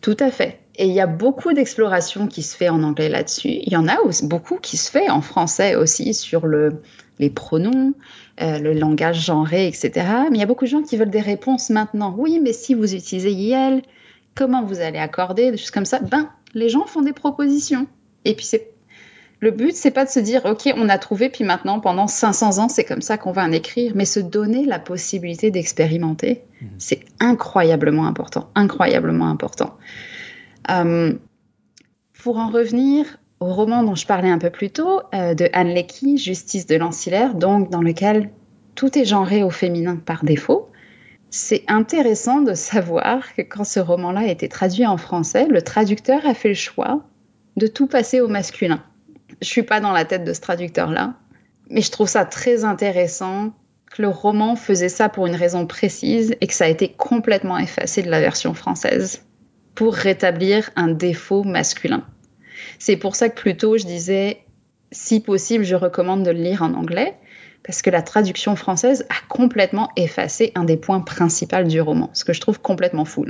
Tout à fait. Et il y a beaucoup d'exploration qui se fait en anglais là-dessus. Il y en a aussi beaucoup qui se fait en français aussi sur le, les pronoms, euh, le langage genré, etc. Mais il y a beaucoup de gens qui veulent des réponses maintenant. Oui, mais si vous utilisez YEL, comment vous allez accorder, des choses comme ça? Ben, les gens font des propositions. Et puis c'est le but, c'est pas de se dire, OK, on a trouvé, puis maintenant, pendant 500 ans, c'est comme ça qu'on va en écrire, mais se donner la possibilité d'expérimenter, mhm. c'est incroyablement important, incroyablement important. Euh, pour en revenir au roman dont je parlais un peu plus tôt, euh, de Anne Leckie, Justice de l'ancillaire, donc dans lequel tout est genré au féminin par défaut, c'est intéressant de savoir que quand ce roman-là a été traduit en français, le traducteur a fait le choix de tout passer au masculin. Je suis pas dans la tête de ce traducteur-là, mais je trouve ça très intéressant que le roman faisait ça pour une raison précise et que ça a été complètement effacé de la version française pour rétablir un défaut masculin. C'est pour ça que plutôt je disais, si possible, je recommande de le lire en anglais, parce que la traduction française a complètement effacé un des points principaux du roman, ce que je trouve complètement fou.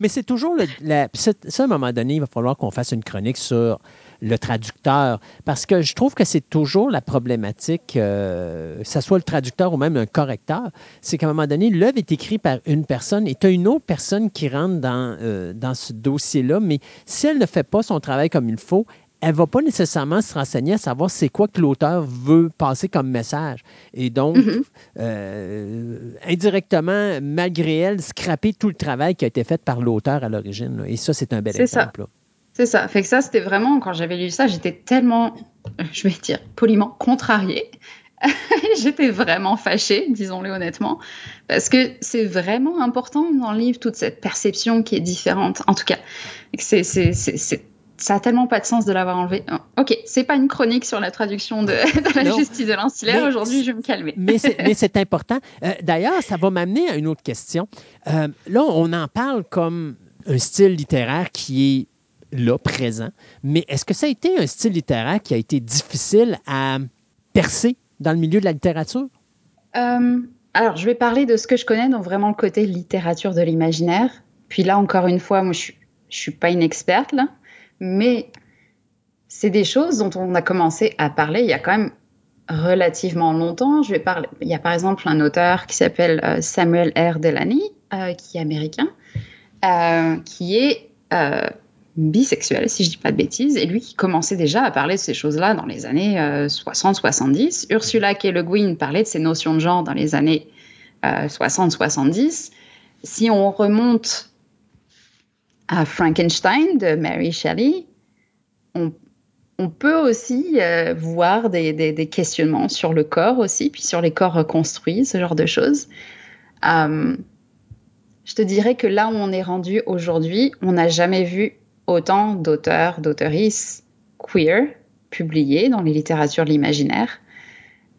Mais c'est toujours le, ça, à un moment donné, il va falloir qu'on fasse une chronique sur le traducteur, parce que je trouve que c'est toujours la problématique, euh, que ce soit le traducteur ou même un correcteur, c'est qu'à un moment donné, l'œuvre est écrite par une personne et tu as une autre personne qui rentre dans, euh, dans ce dossier-là, mais si elle ne fait pas son travail comme il faut, elle ne va pas nécessairement se renseigner à savoir c'est quoi que l'auteur veut passer comme message. Et donc, mm-hmm. euh, indirectement, malgré elle, scraper tout le travail qui a été fait par l'auteur à l'origine. Et ça, c'est un bel exemple. C'est ça. Fait que ça, c'était vraiment, quand j'avais lu ça, j'étais tellement, je vais dire poliment, contrariée. [LAUGHS] j'étais vraiment fâchée, disons-le honnêtement, parce que c'est vraiment important dans le livre, toute cette perception qui est différente. En tout cas, c'est, ça a tellement pas de sens de l'avoir enlevé. Ok, c'est pas une chronique sur la traduction de, [LAUGHS] la justice de l'insulaire. Aujourd'hui, je vais me calmer. mais c'est [LAUGHS] important. Euh, d'ailleurs, ça va m'amener à une autre question. Euh, là, on en parle comme un style littéraire qui est là, présent. Mais est-ce que ça a été un style littéraire qui a été difficile à percer dans le milieu de la littérature? Euh, alors, je vais parler de ce que je connais, donc vraiment le côté littérature de l'imaginaire. Puis là, encore une fois, moi, je ne suis pas une experte, là, mais c'est des choses dont on a commencé à parler il y a quand même relativement longtemps. Je vais parler, il y a par exemple un auteur qui s'appelle euh, Samuel R. Delany, euh, qui est américain, qui est bisexuel, si je dis pas de bêtises, et lui qui commençait déjà à parler de ces choses-là dans les années 60-70. Euh, Ursula K. Le Guin parlait de ces notions de genre dans les années 60-70. Euh, si on remonte à Frankenstein de Mary Shelley, on, peut aussi euh, voir des, des, questionnements sur le corps aussi, puis sur les corps reconstruits, ce genre de choses. je te dirais que là où on est rendu aujourd'hui, on n'a jamais vu autant d'auteurs, d'auteuristes queer publiés dans les littératures de l'imaginaire.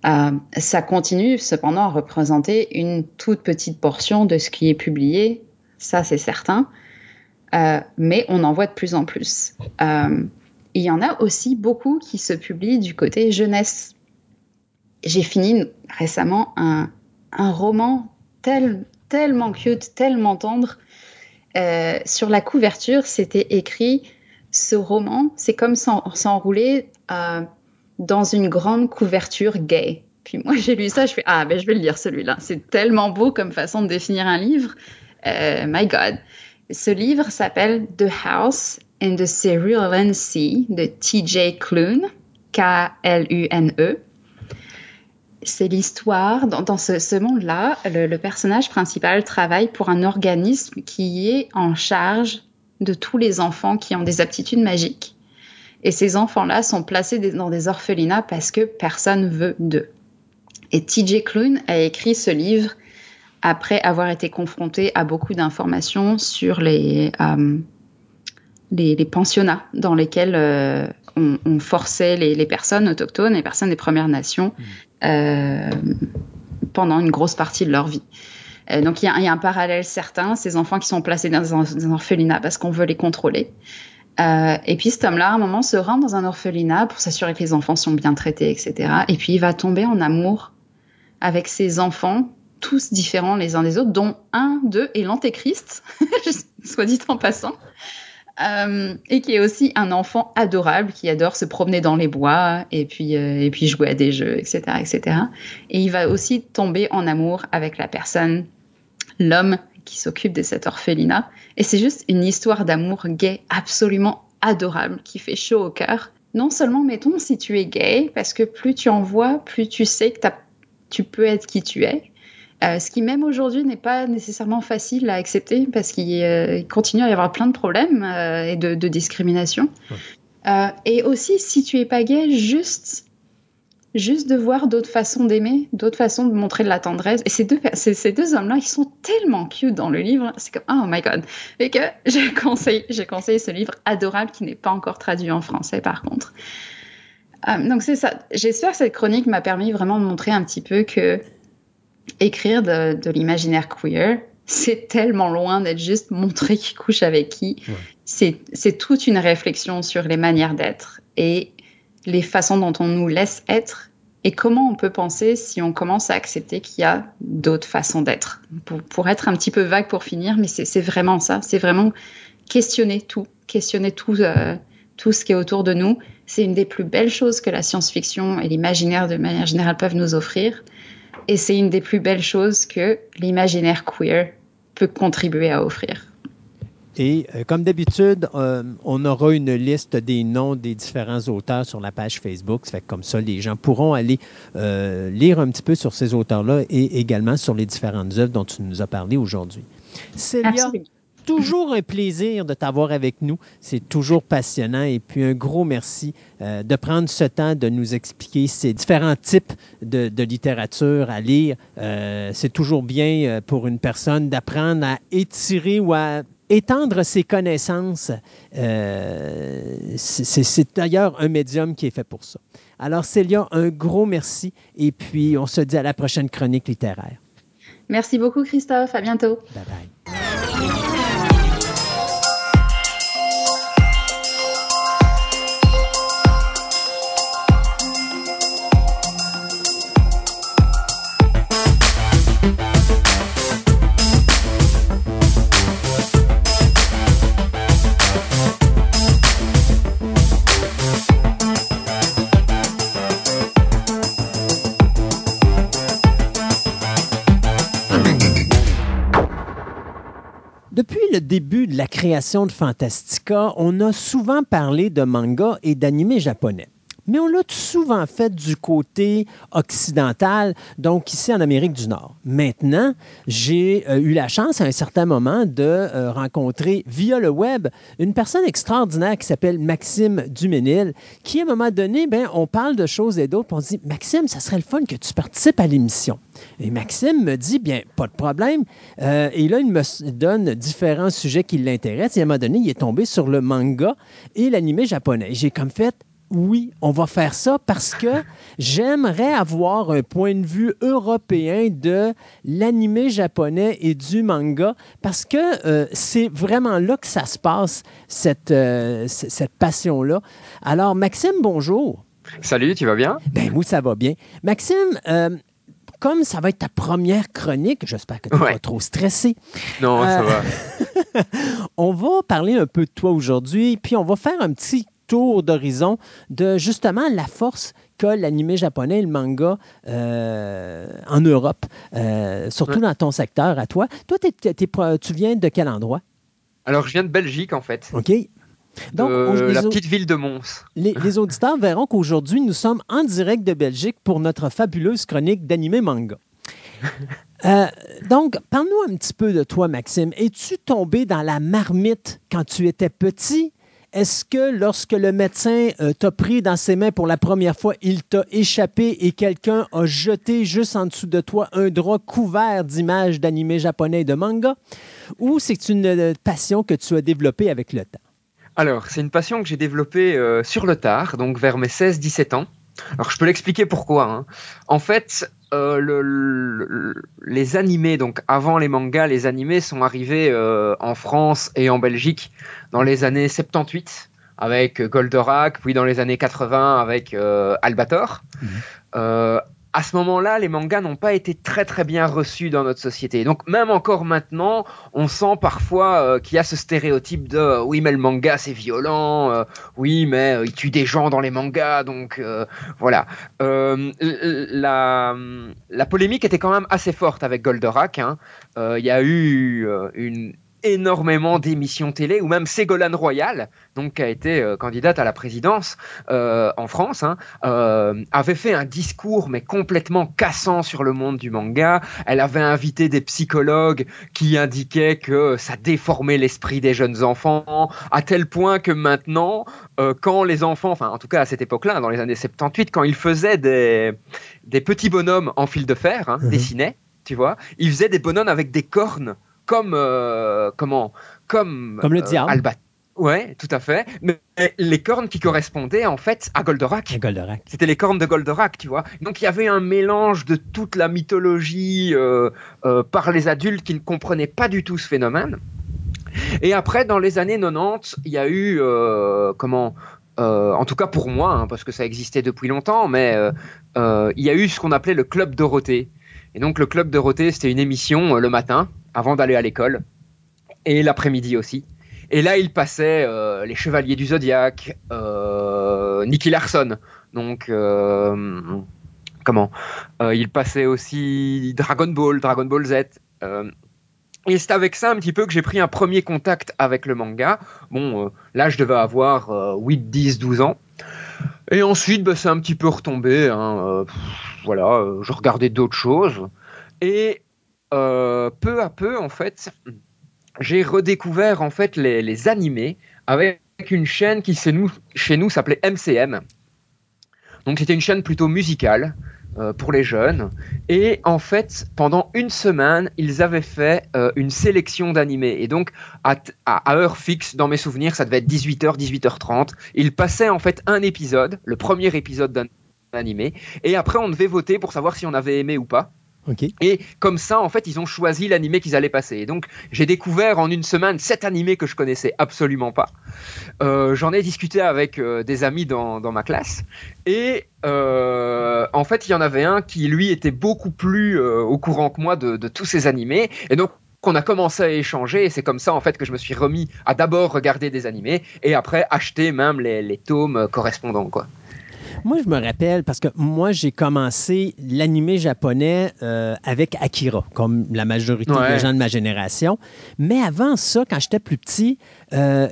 Euh, ça continue cependant à représenter une toute petite portion de ce qui est publié, ça c'est certain, euh, mais on en voit de plus en plus. Euh, il y en a aussi beaucoup qui se publient du côté jeunesse. J'ai fini récemment un, un roman tel, tellement cute, tellement tendre, euh, sur la couverture, c'était écrit ce roman, c'est comme s'enrouler euh, dans une grande couverture gay. Puis moi, j'ai lu ça, je fais Ah, ben je vais le lire celui-là. C'est tellement beau comme façon de définir un livre. Euh, my God. Ce livre s'appelle The House in the Cerulean Sea de T.J. Klune, K-L-U-N-E c'est l'histoire, dans, ce, monde-là, le, personnage principal travaille pour un organisme qui est en charge de tous les enfants qui ont des aptitudes magiques. Et ces enfants-là sont placés dans des orphelinats parce que personne veut d'eux. Et TJ Klune a écrit ce livre après avoir été confronté à beaucoup d'informations sur les, euh, pensionnats dans lesquels euh, on, forçait les, personnes autochtones, les personnes des Premières Nations, mmh. Euh, pendant une grosse partie de leur vie. Euh, donc il y, a un parallèle certain, ces enfants qui sont placés dans un, orphelinat parce qu'on veut les contrôler. Euh, et puis cet homme-là, à un moment, se rend dans un orphelinat pour s'assurer que les enfants sont bien traités, etc. Et puis il va tomber en amour avec ces enfants, tous différents les uns des autres, dont un d'eux est l'antéchrist, [LAUGHS] soit dit en passant. Euh, et qui est aussi un enfant adorable qui adore se promener dans les bois et puis, euh, et puis jouer à des jeux, etc., etc. Et il va aussi tomber en amour avec la personne, l'homme qui s'occupe de cet orphelinat. Et c'est juste une histoire d'amour gay absolument adorable qui fait chaud au cœur. Non seulement, mettons, si tu es gay, parce que plus tu en vois, plus tu sais que tu peux être qui tu es. Euh, ce qui même aujourd'hui n'est pas nécessairement facile à accepter parce qu'il euh, continue à y avoir plein de problèmes euh, et de, discrimination. et aussi, si tu es pas gay, juste, juste de voir d'autres façons d'aimer, d'autres façons de montrer de la tendresse. Et ces deux, ces, deux hommes-là, ils sont tellement cute dans le livre. C'est comme, oh my god. Et que j'ai conseillé, j'ai conseillé ce livre adorable qui n'est pas encore traduit en français par contre. donc c'est ça. J'espère que cette chronique m'a permis vraiment de montrer un petit peu que écrire de, l'imaginaire queer, c'est tellement loin d'être juste montrer qui couche avec qui. C'est toute une réflexion sur les manières d'être et les façons dont on nous laisse être et comment on peut penser si on commence à accepter qu'il y a d'autres façons d'être. Pour, pour, être un petit peu vague pour finir, mais c'est vraiment ça, c'est vraiment questionner tout, questionner tout, euh, tout ce qui est autour de nous. C'est une des plus belles choses que la science-fiction et l'imaginaire de manière générale peuvent nous offrir. Et c'est une des plus belles choses que l'imaginaire queer peut contribuer à offrir. Et euh, comme d'habitude, euh, on aura une liste des noms des différents auteurs sur la page Facebook. Ça fait comme ça, les gens pourront aller euh, lire un petit peu sur ces auteurs-là et également sur les différentes œuvres dont tu nous as parlé aujourd'hui. Célia, toujours un plaisir de t'avoir avec nous. C'est toujours passionnant. Et puis un gros merci de prendre ce temps de nous expliquer ces différents types de, de littérature à lire. c'est toujours bien pour une personne d'apprendre à étirer ou à étendre ses connaissances, euh, c'est d'ailleurs un médium qui est fait pour ça. Alors, Célia, un gros merci et puis on se dit à la prochaine chronique littéraire. Merci beaucoup, Christophe. À bientôt. Bye bye. Depuis le début de la création de Fantastica, on a souvent parlé de manga et d'anime japonais mais on l'a souvent fait du côté occidental, donc ici en Amérique du Nord. Maintenant, j'ai euh, eu la chance à un certain moment de euh, rencontrer via le web une personne extraordinaire qui s'appelle Maxime Duménil, qui à un moment donné, ben, on parle de choses et d'autres, on dit Maxime, ça serait le fun que tu participes à l'émission. Et Maxime me dit bien, pas de problème. Euh, et là, il me donne différents sujets qui l'intéressent. Et à un moment donné, il est tombé sur le manga et l'anime japonais. J'ai comme fait oui, on va faire ça parce que [LAUGHS] j'aimerais avoir un point de vue européen de l'anime japonais et du manga parce que euh, c'est vraiment là que ça se passe, cette, euh, cette passion-là. Alors, Maxime, bonjour. Salut, tu vas bien? Ben oui, ça va bien. Maxime, euh, comme ça va être ta première chronique, j'espère que tu n'es pas trop stressé. Non, ça va. [LAUGHS] on va parler un peu de toi aujourd'hui, puis on va faire un petit tour d'horizon de justement la force qu'a l'anime japonais et le manga euh, en Europe, euh, surtout dans ton secteur à toi. Toi, tu viens de quel endroit? Alors, je viens de Belgique, en fait. OK. Donc, la petite ville de Mons. Les, [LAUGHS] auditeurs verront qu'aujourd'hui, nous sommes en direct de Belgique pour notre fabuleuse chronique d'anime manga. [LAUGHS] Euh, donc, parle-nous un petit peu de toi, Maxime. Es-tu tombé dans la marmite quand tu étais petit? Est-ce que lorsque le médecin euh, t'a pris dans ses mains pour la première fois, il t'a échappé et quelqu'un a jeté juste en dessous de toi un drap couvert d'images d'animés japonais et de manga? Ou c'est une euh, passion que tu as développée avec le temps? Alors, c'est une passion que j'ai développée euh, sur le tard, donc vers mes 16-17 ans. Alors, je peux l'expliquer pourquoi. Hein. En fait, euh, le, les animés, donc avant les mangas, les animés sont arrivés euh, en France et en Belgique dans les années 78 avec Goldorak, puis dans les années 80 avec euh, Albator. Mhm à ce moment-là, les mangas n'ont pas été très très bien reçus dans notre société. Donc même encore maintenant, on sent parfois euh, qu'il y a ce stéréotype de euh, oui mais le manga c'est violent, euh, oui mais il tue des gens dans les mangas, donc voilà. La, polémique était quand même assez forte avec Goldorak. Hein. Il y a eu une énormément d'émissions télé, ou même Ségolène Royal, donc qui a été euh, candidate à la présidence euh, en France, hein, euh, avait fait un discours mais complètement cassant sur le monde du manga. Elle avait invité des psychologues qui indiquaient que ça déformait l'esprit des jeunes enfants, à tel point que maintenant, quand les enfants, enfin en tout cas à cette époque-là, dans les années 78, quand ils faisaient des, des petits bonhommes en fil de fer, hein, mhm. dessinés, tu vois, ils faisaient des bonhommes avec des cornes comme euh, comment comme comme le euh, diable. Albat. Ouais, tout à fait. Mais les cornes qui correspondaient en fait à Goldorak. Goldorak. C'était les cornes de Goldorak, tu vois. Donc il y avait un mélange de toute la mythologie euh, par les adultes qui ne comprenaient pas du tout ce phénomène. Et après, dans les années 90, il y a eu comment en tout cas pour moi, hein, parce que ça existait depuis longtemps, mais il y a eu ce qu'on appelait le Club Dorothée. Et donc le Club Dorothée, c'était une émission le matin, avant d'aller à l'école, et l'après-midi aussi. Et là, il passait les Chevaliers du Zodiaque, Nicky Larson. Donc, comment Il passait aussi Dragon Ball, Dragon Ball Z. Et c'est avec ça un petit peu que j'ai pris un premier contact avec le manga. Bon, euh, là, je devais avoir 8, 10, 12 ans. Et ensuite, bah, c'est un petit peu retombé. Hein, euh, voilà, euh, je regardais d'autres choses. Et peu à peu, en fait, j'ai redécouvert en fait les, animés avec une chaîne qui chez nous s'appelait MCM. Donc c'était une chaîne plutôt musicale euh, pour les jeunes. Et en fait, pendant une semaine, ils avaient fait euh, une sélection d'animés. Et donc, à, à, heure fixe, dans mes souvenirs, ça devait être 18h, 18h30. Ils passaient en fait un épisode, le premier épisode d'un animé. Et après, on devait voter pour savoir si on avait aimé ou pas. Et comme ça, en fait, ils ont choisi l'animé qu'ils allaient passer. Et donc, j'ai découvert en une semaine sept animés que je connaissais absolument pas. Euh, j'en ai discuté avec euh, des amis dans, ma classe. Et euh, en fait, il y en avait un qui, lui, était beaucoup plus au courant que moi de, tous ces animés. Et donc, on a commencé à échanger et c'est comme ça en fait que je me suis remis à d'abord regarder des animés et après acheter même les, les tomes correspondants quoi. Moi, je me rappelle parce que moi, j'ai commencé l'animé japonais euh, avec Akira, comme la majorité des gens de ma génération. Mais avant ça, quand j'étais plus petit, euh,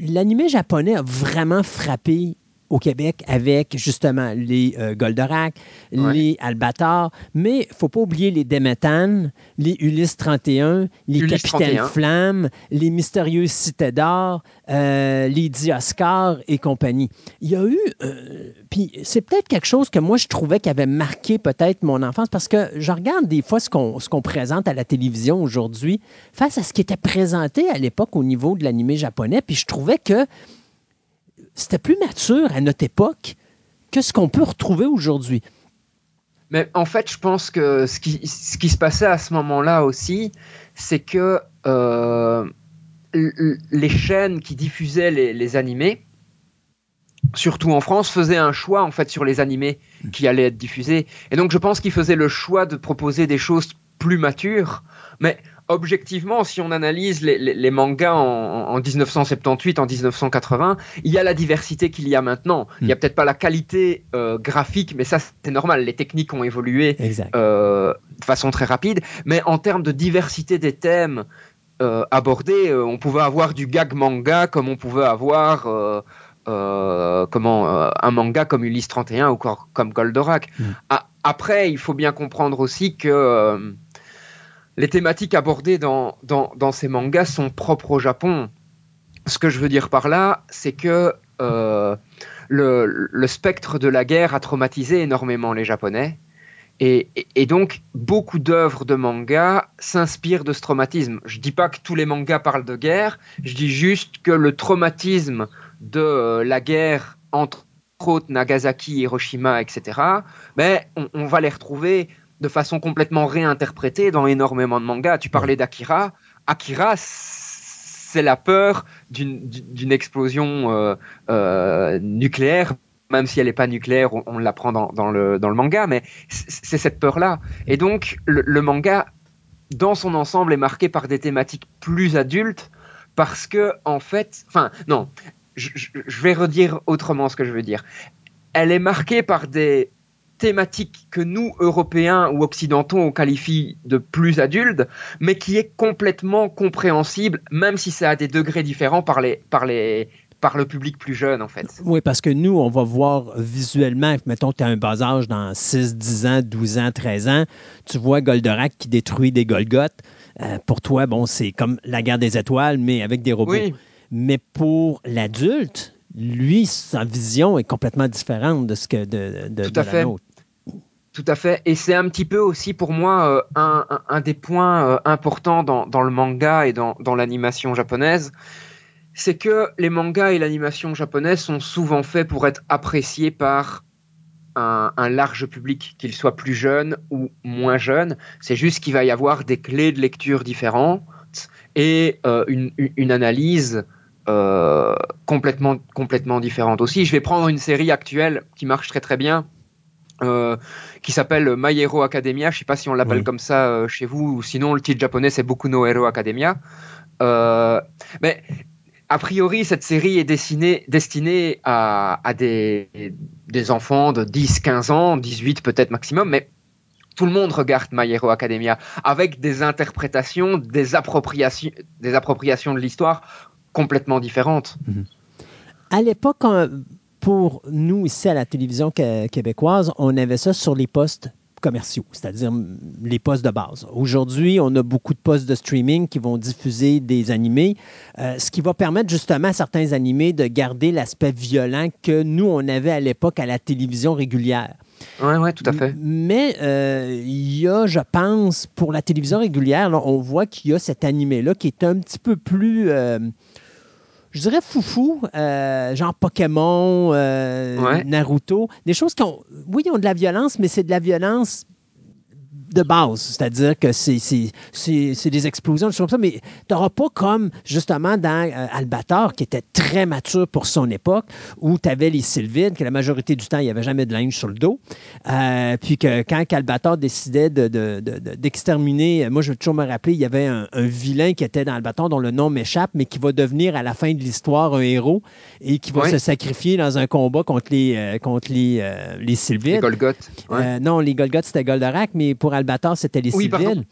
l'animé japonais a vraiment frappé au Québec avec justement les euh, Goldorak, les Albator, mais il faut pas oublier les Demetan, les Ulysse 31, les Capitaines Flamme, les Mystérieuses Cités d'Or, euh, les Dioscars et compagnie. Il y a eu, euh, puis c'est peut-être quelque chose que moi je trouvais qui avait marqué peut-être mon enfance parce que je regarde des fois ce qu'on qu'on présente à la télévision aujourd'hui face à ce qui était présenté à l'époque au niveau de l'animé japonais, puis je trouvais que c'était plus mature à notre époque que ce qu'on peut retrouver aujourd'hui. Mais en fait, je pense que ce qui, se passait à ce moment-là aussi, c'est que euh, les chaînes qui diffusaient les, animés, surtout en France, faisaient un choix en fait sur les animés qui allaient être diffusés. Et donc, je pense qu'ils faisaient le choix de proposer des choses plus matures. Mais objectivement, si on analyse les, mangas en, 1978, en 1980, il y a la diversité qu'il y a maintenant. Il n'y a hmm. peut-être pas la qualité euh, graphique, mais ça c'est normal. Les techniques ont évolué euh, de façon très rapide. Mais en termes de diversité des thèmes euh, abordés, on pouvait avoir du gag manga comme on pouvait avoir comment un manga comme Ulysse 31 ou comme Goldorak. Hmm. après, il faut bien comprendre aussi que les thématiques abordées dans, ces mangas sont propres au Japon. Ce que je veux dire par là, c'est que euh, le, spectre de la guerre a traumatisé énormément les Japonais. Et, donc, beaucoup d'œuvres de manga s'inspirent de ce traumatisme. Je ne dis pas que tous les mangas parlent de guerre, je dis juste que le traumatisme de euh, la guerre entre autres Nagasaki, Hiroshima, etc., mais ben, on va les retrouver de façon complètement réinterprétée dans énormément de mangas. Tu parlais d'Akira. Akira, c'est la peur d'une explosion euh, euh, nucléaire, même si elle n'est pas nucléaire, on, l'apprend dans, le, manga, mais c'est cette peur-là. Et donc, le, manga, dans son ensemble, est marqué par des thématiques plus adultes, parce que, en fait, enfin, non, je, je vais redire autrement ce que je veux dire. Elle est marquée par des thématique que nous, Européens ou Occidentaux, on qualifie de plus adulte, mais qui est complètement compréhensible, même si c'est à des degrés différents par, les, par, les, par le public plus jeune, en fait. Oui, parce que nous, on va voir visuellement, mettons que tu as un bas âge dans 6, 10 ans, 12 ans, 13 ans, tu vois Goldorak qui détruit des Golgoths. Euh, pour toi, bon, c'est comme la guerre des étoiles, mais avec des robots. Mais pour l'adulte, lui, sa vision est complètement différente de ce que de, de, Tout à fait. Tout à fait. Et c'est un petit peu aussi pour moi euh, un, des points euh, importants dans, le manga et dans, l'animation japonaise. C'est que les mangas et l'animation japonaise sont souvent faits pour être appréciés par un, large public, qu'il soit plus jeune ou moins jeune. C'est juste qu'il va y avoir des clés de lecture différentes et euh, une, analyse complètement, complètement différentes aussi. Je vais prendre une série actuelle qui marche très très bien, euh, qui s'appelle My Hero Academia. Je sais pas si on l'appelle comme ça chez vous, ou sinon le titre japonais c'est Boku no Hero Academia. mais a priori, cette série est destinée, destinée à, à des, des, enfants de 10, 15 ans, 18 peut-être maximum, mais tout le monde regarde My Hero Academia avec des interprétations, des appropriations, des appropriations de l'histoire complètement différentes. À l'époque, pour nous ici à la télévision québécoise, on avait ça sur les postes commerciaux, c'est-à-dire les postes de base. Aujourd'hui, on a beaucoup de postes de streaming qui vont diffuser des animés, euh, ce qui va permettre justement à certains animés de garder l'aspect violent que nous, on avait à l'époque à la télévision régulière. Oui, oui, tout à fait. Mais euh, il y a, je pense, pour la télévision régulière, on voit qu'il y a cet animé-là qui est un petit peu plus, euh, je dirais foufou, euh, genre Pokémon, Naruto, des choses qui ont, oui, ils ont de la violence, mais c'est de la violence de base, c'est-à-dire que c'est des explosions, des comme ça, mais tu n'auras pas comme justement dans euh, Albator, qui était très mature pour son époque, où tu avais les Sylvides, que la majorité du temps, il n'y avait jamais de linge sur le dos. Euh, puis que quand Albator décidait d'exterminer, de, moi je veux toujours me rappeler, il y avait un, vilain qui était dans Albator dont le nom m'échappe, mais qui va devenir à la fin de l'histoire un héros et qui va se sacrifier dans un combat contre les, euh, contre les, les Sylvides. Les Golgoth. non, les Golgoth, c'était Goldorak, mais pour Albator, c'était les civils.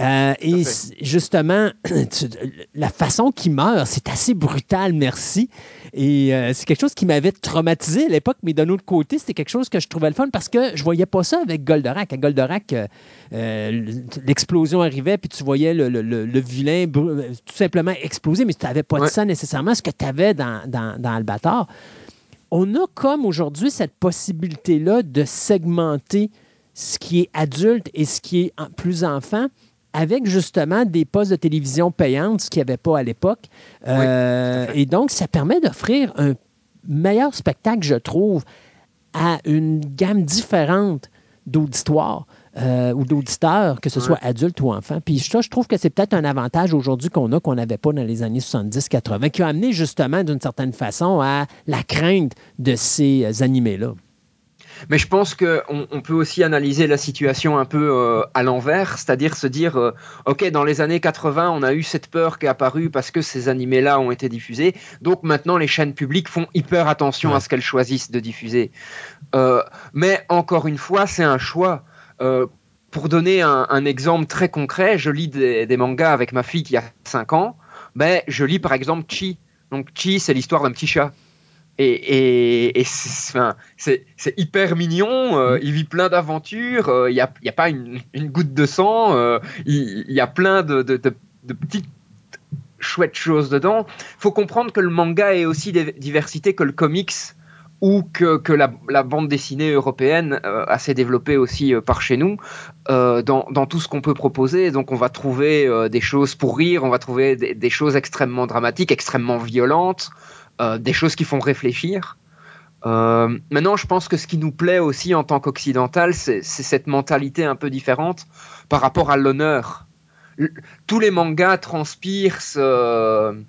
Euh, et justement, [CLEARS THROAT] la façon qu'il meurt, c'est assez brutal, merci. Et euh, c'est quelque chose qui m'avait traumatisé à l'époque, mais d'un autre côté, c'était quelque chose que je trouvais le fun parce que je voyais pas ça avec Goldorak. À Goldorak, euh, l'explosion arrivait, puis tu voyais le, vilain tout simplement exploser, mais tu n'avais pas de ça nécessairement, ce que tu avais dans, dans, dans Albator on a comme aujourd'hui cette possibilité-là de segmenter ce qui est adulte et ce qui est plus enfant avec justement des postes de télévision payantes, ce qu'il n'y avait pas à l'époque. Euh, et donc, ça permet d'offrir un meilleur spectacle, je trouve, à une gamme différente d'auditoires euh, ou d'auditeurs, que ce soit adulte ou enfant. Puis ça, je trouve que c'est peut-être un avantage aujourd'hui qu'on a, qu'on n'avait pas dans les années 70-80, qui a amené justement d'une certaine façon à la crainte de ces animés-là. Mais je pense qu'on on peut aussi analyser la situation un peu euh, à l'envers, c'est-à-dire se dire, euh, ok, dans les années 80, on a eu cette peur qui est apparue parce que ces animés-là ont été diffusés, donc maintenant les chaînes publiques font hyper attention à ce qu'elles choisissent de diffuser. Euh, mais encore une fois, c'est un choix. pour donner un, exemple très concret, je lis des, des, mangas avec ma fille qui a 5 ans, ben, je lis par exemple Chi. Donc Chi, c'est l'histoire d'un petit chat. Et, c'est hyper mignon, euh, il vit plein d'aventures, euh, il n'y a, pas une, goutte de sang, euh, il, y a plein de, petites chouettes choses dedans. Il faut comprendre que le manga est aussi diversité que le comics ou que, la, bande dessinée européenne assez développée aussi par chez nous dans, tout ce qu'on peut proposer. Donc on va trouver des choses pour rire, on va trouver des choses extrêmement dramatiques, extrêmement violentes. Euh, des choses qui font réfléchir. Euh, maintenant, je pense que ce qui nous plaît aussi en tant qu'occidental, c'est cette mentalité un peu différente par rapport à l'honneur. Tous les mangas transpirent ce,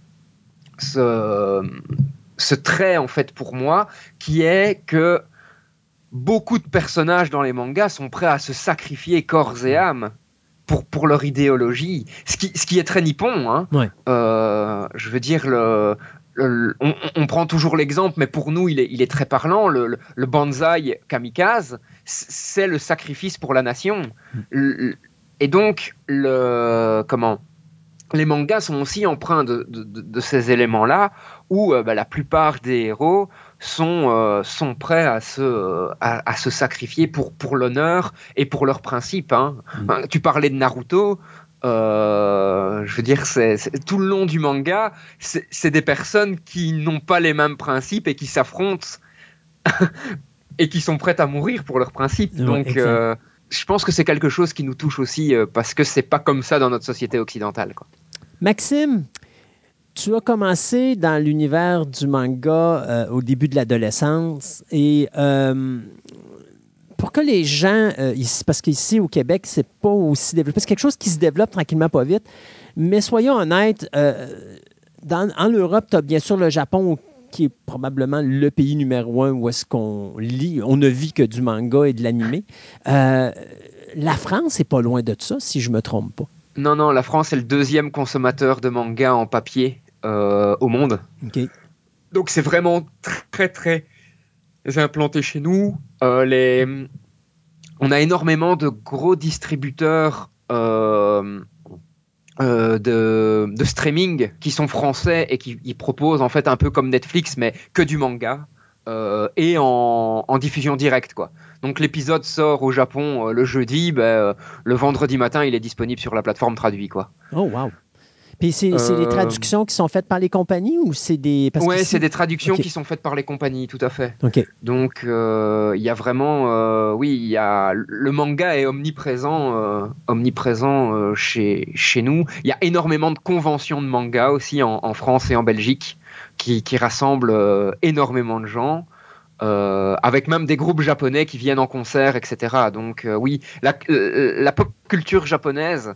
ce, trait, en fait, pour moi, qui est que beaucoup de personnages dans les mangas sont prêts à se sacrifier corps et âme pour, pour leur idéologie, ce qui, ce qui est très nippon. Hein. Euh, je veux dire, le, on, prend toujours l'exemple, mais pour nous, il est, très parlant. Le, le, bonsaï kamikaze, c'est le sacrifice pour la nation. et donc, le, comment les mangas sont aussi empreints de, ces éléments-là, où euh, bah, la plupart des héros sont, euh, sont prêts à se, à, se sacrifier pour, pour l'honneur et pour leurs principes. Hein. Mm. Tu parlais de Naruto, euh, je veux dire, c'est, tout le long du manga, c'est, des personnes qui n'ont pas les mêmes principes et qui s'affrontent [LAUGHS] et qui sont prêtes à mourir pour leurs principes. Donc, euh, je pense que c'est quelque chose qui nous touche aussi euh, parce que c'est pas comme ça dans notre société occidentale. Maxime, tu as commencé dans l'univers du manga au début de l'adolescence et pour que les gens, euh, ici, parce qu'ici au Québec, c'est pas aussi développé, c'est quelque chose qui se développe tranquillement, pas vite. Mais soyons honnêtes, euh, dans, en Europe, tu as bien sûr le Japon qui est probablement le pays numéro un où est-ce qu'on lit, on ne vit que du manga et de l'animé. Euh, la France est pas loin de ça, si je me trompe pas. Non, non, la France est le deuxième consommateur de manga en papier au monde. OK. Donc c'est vraiment très très implanté chez nous. Euh. On a énormément de gros distributeurs euh, euh, de, streaming qui sont français et qui, proposent en fait un peu comme Netflix mais que du manga et en, diffusion directe quoi. Donc l'épisode sort au Japon le jeudi, ben, le vendredi matin il est disponible sur la plateforme traduit quoi. Oh, wow. Puis c'est les Euh, traductions qui sont faites par les compagnies ou c'est des. si- c'est des traductions qui sont faites par les compagnies, tout à fait. Donc euh, il y a vraiment, euh, oui, il y a le manga est omniprésent, omniprésent chez chez nous. Il y a énormément de conventions de manga aussi en, en France et en Belgique qui, qui rassemblent énormément de gens. euh, avec même des groupes japonais qui viennent en concert, etc. Donc euh, oui, la, euh, la pop culture japonaise,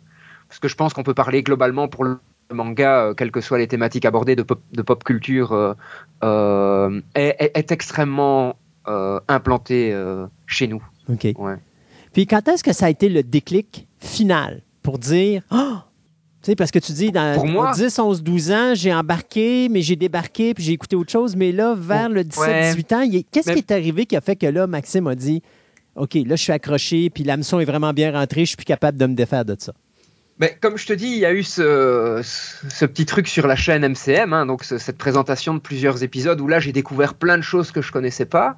parce que je pense qu'on peut parler globalement pour le manga, euh, quelles que soient les thématiques abordées de pop, de pop culture, euh, euh, est, extrêmement implantée euh, chez nous. OK. Ouais. Puis quand est-ce que ça a été le déclic final pour dire oh! Tu sais, parce que tu dis, dans Pour moi- 10, 11, 12 ans, j'ai embarqué, mais j'ai débarqué, puis j'ai écouté autre chose. Mais là, vers le 17, Ouais. 18 ans, qu'est-ce Mais- qui est arrivé qui a fait que là, Maxime a dit OK, là, je suis accroché, puis l'hameçon est vraiment bien rentré, je suis plus capable de me défaire de ça? Mais comme je te dis, il y a eu ce, ce- petit truc sur la chaîne MCM, hein, donc ce- cette présentation de plusieurs épisodes où là j'ai découvert plein de choses que je connaissais pas.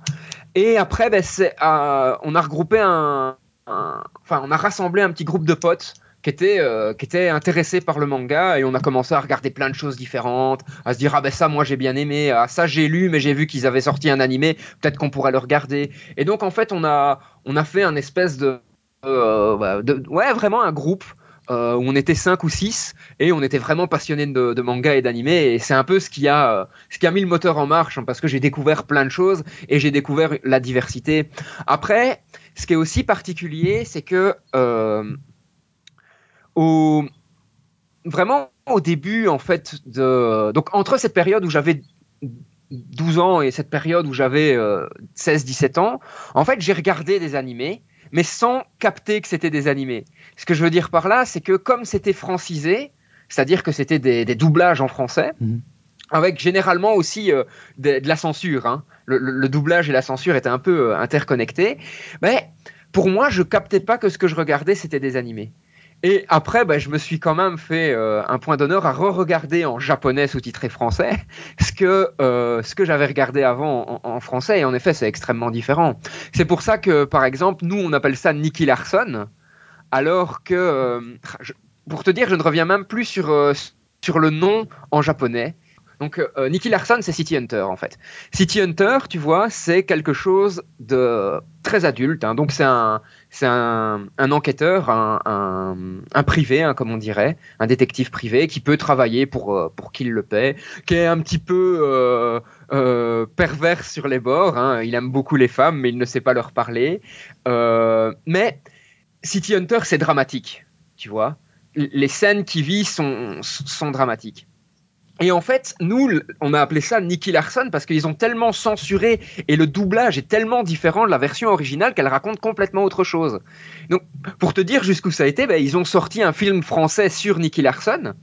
Et après, ben, euh, on a regroupé un, un- enfin, on a rassemblé un petit groupe de potes qui étaient, euh, qui étaient intéressés par le manga et on a commencé à regarder plein de choses différentes, à se dire ah ben ça moi j'ai bien aimé, ah ça j'ai lu mais j'ai vu qu'ils avaient sorti un animé, peut-être qu'on pourrait le regarder. Et donc en fait on a, on a fait un espèce de, euh, bah, de- ouais vraiment un groupe euh, où on était 5 ou 6 et on était vraiment passionnés de, manga et d'animé et c'est un peu ce qui a euh, ce qui a mis le moteur en marche hein, parce que j'ai découvert plein de choses et j'ai découvert la diversité. Après, ce qui est aussi particulier, c'est que euh, au vraiment au début en fait de donc entre cette période où j'avais 12 ans et cette période où j'avais 16-17 ans, en fait, j'ai regardé des animés mais sans capter que c'était des animés. Ce que je veux dire par là, c'est que comme c'était francisé, c'est-à-dire que c'était des, des doublages en français, Mhm. avec généralement aussi euh, de, de la censure, hein. le, le- le doublage et la censure étaient un peu euh, interconnectés, mais pour moi, je captais pas que ce que je regardais, c'était des animés. Et après, ben, je me suis quand même fait euh, un point d'honneur à re-regarder en japonais sous-titré français [LAUGHS] ce que, euh, que j'avais regardé avant en, français. Et en effet, c'est extrêmement différent. C'est pour ça que, par exemple, nous, on appelle ça Nicky Larson, alors que, euh, pour te dire, je ne reviens même plus sur, sur le nom en japonais. Donc, euh, Nicky Larson, c'est City Hunter, en fait. City Hunter, tu vois, c'est quelque chose de très adulte. hein. Donc, c'est un, un, enquêteur, un, privé, hein, comme on dirait, un détective privé qui peut travailler pour, euh, pour qui le paie, qui est un petit peu euh, euh, pervers sur les bords. hein. Il aime beaucoup les femmes, mais il ne sait pas leur parler. Euh, mais City Hunter, c'est dramatique, tu vois. Les scènes qui vit sont, sont dramatiques. Et en fait, nous, on a appelé ça Nicky Larson parce qu'ils ont tellement censuré et le doublage est tellement différent de la version originale qu'elle raconte complètement autre chose. Donc, pour te dire jusqu'où ça a été, ben, ils ont sorti un film français sur Nicky Larson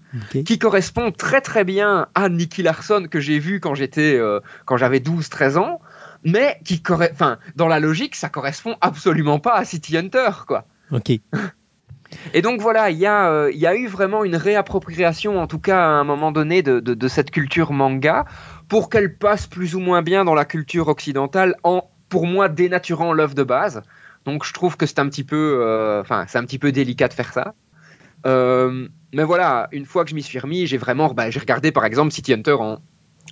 qui correspond très très bien à Nicky Larson que j'ai vu quand j'étais euh, quand j'avais 12 13 ans mais qui enfin dans la logique ça correspond absolument pas à City Hunter quoi. OK. [LAUGHS] Et donc voilà, il y, a, euh, il y a eu vraiment une réappropriation, en tout cas à un moment donné, de cette culture manga pour qu'elle passe plus ou moins bien dans la culture occidentale en, pour moi, dénaturant l'œuvre de base. Donc je trouve que c'est un petit peu, euh, enfin c'est un petit peu délicat de faire ça. Euh, mais voilà, une fois que je m'y suis remis, j'ai vraiment, bah, j'ai regardé par exemple City Hunter en,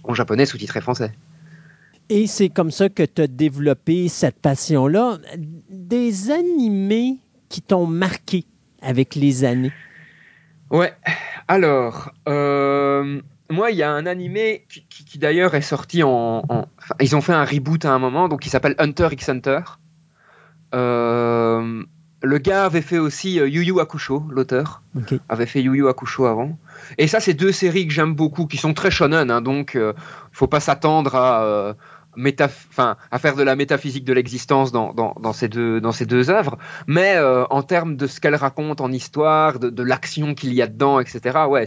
en japonais sous-titré français. Et c'est comme ça que tu as développé cette passion-là. Des animés qui t'ont marqué avec les années. Ouais, alors, euh, moi, il y a un animé qui, qui- qui d'ailleurs est sorti en, ils ont fait un reboot à un moment, donc il s'appelle Hunter x Hunter. Euh, le gars avait fait aussi euh, Yu Yu Hakusho, l'auteur. Avait fait Yu Yu Hakusho avant. Et ça, c'est deux séries que j'aime beaucoup, qui sont très shonen, hein, donc il faut pas s'attendre à à faire de la métaphysique de l'existence dans, ces deux, dans ces deux œuvres, mais euh, en termes de ce qu'elle raconte en histoire, de, l'action qu'il y a dedans, etc. Ouais,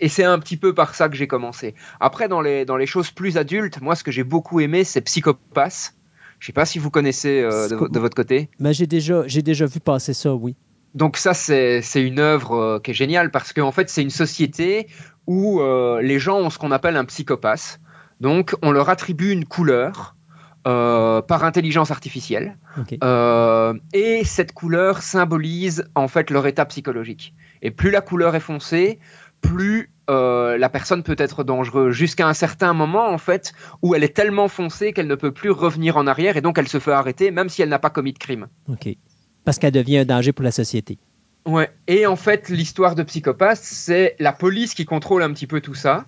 et c'est un petit peu par ça que j'ai commencé. Après, dans les, dans les choses plus adultes, moi, ce que j'ai beaucoup aimé, c'est Psychopass. Je sais pas si vous connaissez euh, de, votre côté. Mais j'ai déjà, j'ai déjà vu passer ça, oui. Donc ça, c'est une œuvre euh, qui est géniale parce qu'en fait, c'est une société où les gens ont ce qu'on appelle un psychopathe. Donc, on leur attribue une couleur euh, par intelligence artificielle. Euh, et cette couleur symbolise en fait leur état psychologique. Et plus la couleur est foncée, plus euh, la personne peut être dangereuse, jusqu'à un certain moment en fait où elle est tellement foncée qu'elle ne peut plus revenir en arrière et donc elle se fait arrêter même si elle n'a pas commis de crime. Ok. Parce qu'elle devient un danger pour la société. Ouais. Et en fait, l'histoire de Psychopathe, c'est la police qui contrôle un petit peu tout ça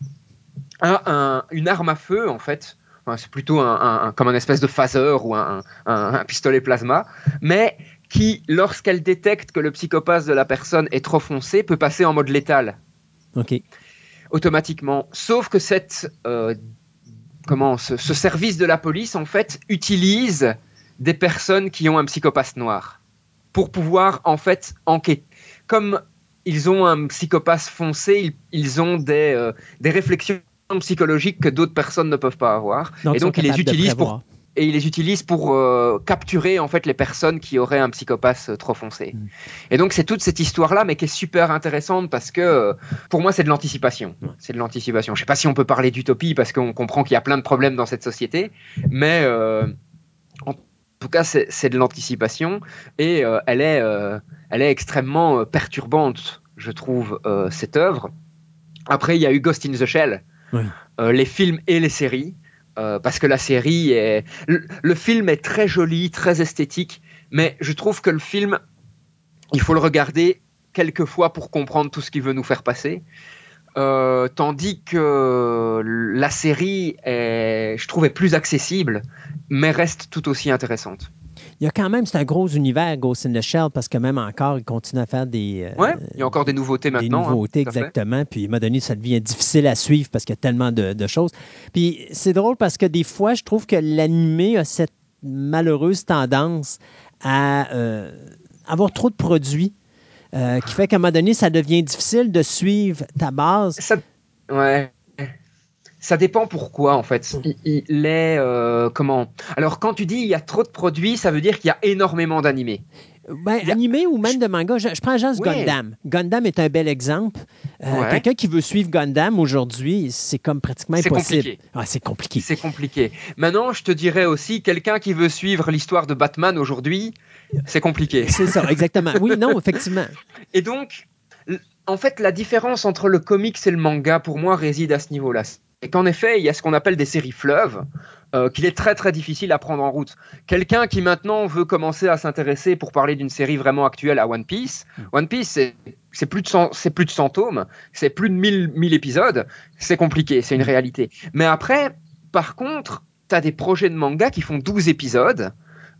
a une arme à feu, en fait. c'est plutôt un, comme un espèce de phaser ou un, pistolet plasma, mais qui, lorsqu'elle détecte que le psychopathe de la personne est trop foncé, peut passer en mode létal. Ok. Automatiquement. Sauf que cette, euh, comment, ce, ce, service de la police, en fait, utilise des personnes qui ont un psychopathe noir pour pouvoir, en fait, enquêter. Comme ils ont un psychopathe foncé, ils, ont des, euh, des réflexions psychologiques que d'autres personnes ne peuvent pas avoir. et donc ils les utilisent pour et ils les utilisent pour euh, capturer en fait les personnes qui auraient un psychopathe euh, trop foncé. Hmm. Et donc c'est toute cette histoire là, mais qui est super intéressante parce que pour moi c'est de l'anticipation. C'est de l'anticipation. Je sais pas si on peut parler d'utopie parce qu'on comprend qu'il y a plein de problèmes dans cette société, mais en tout cas c'est de l'anticipation et elle est elle est extrêmement perturbante, je trouve cette œuvre. Après il y a eu Ghost in the Shell euh, les films et les séries. Euh, parce que la série est. Le, film est très joli, très esthétique, mais je trouve que le film, il faut le regarder quelques fois pour comprendre tout ce qu'il veut nous faire passer. Euh, tandis que la série, est, je trouve, est plus accessible, mais reste tout aussi intéressante il y a quand même, c'est un gros univers, Ghost in the Shell, parce que même encore, il continue à faire des. Euh, ouais, il y a encore des nouveautés maintenant. Des hein, nouveautés, exactement. Puis, à un moment donné, ça devient difficile à suivre parce qu'il y a tellement de, choses. Puis, c'est drôle parce que des fois, je trouve que l'animé a cette malheureuse tendance à euh, avoir trop de produits. Euh, qui fait qu'à un moment donné, ça devient difficile de suivre ta base. Ça, ouais. Ça dépend pourquoi en fait. Il, est euh, comment? Alors quand tu dis il y a trop de produits, ça veut dire qu'il y a énormément d'animés. Ben, animé ou même de manga. Je, prends juste Gundam. Gundam est un bel exemple. Euh, quelqu'un qui veut suivre Gundam aujourd'hui, c'est comme pratiquement impossible. c'est compliqué. C'est compliqué. Maintenant, je te dirais aussi, quelqu'un qui veut suivre l'histoire de Batman aujourd'hui, c'est compliqué. [LAUGHS] C'est ça, exactement. Oui, non, effectivement. [LAUGHS] Et donc, en fait, la différence entre le comics et le manga, pour moi, réside à ce niveau-là et qu'en effet, il y a ce qu'on appelle des séries fleuves, euh, qu'il est très très difficile à prendre en route. Quelqu'un qui maintenant veut commencer à s'intéresser pour parler d'une série vraiment actuelle à One Piece, hmm. One Piece c'est plus de 100, c'est plus de 100 tomes, c'est plus de 1000, 1000 épisodes, c'est compliqué, c'est une réalité. Mais après, par contre, tu as des projets de manga qui font 12 épisodes,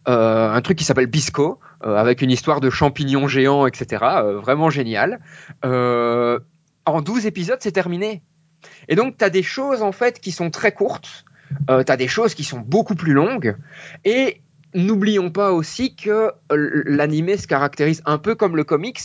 euh, un truc qui s'appelle Bisco, euh, avec une histoire de champignons géants, etc. vraiment génial. en 12 épisodes, c'est terminé. Et donc, tu as des choses en fait qui sont très courtes, euh, tu as des choses qui sont beaucoup plus longues, et n'oublions pas aussi que l'animé se caractérise un peu comme le comics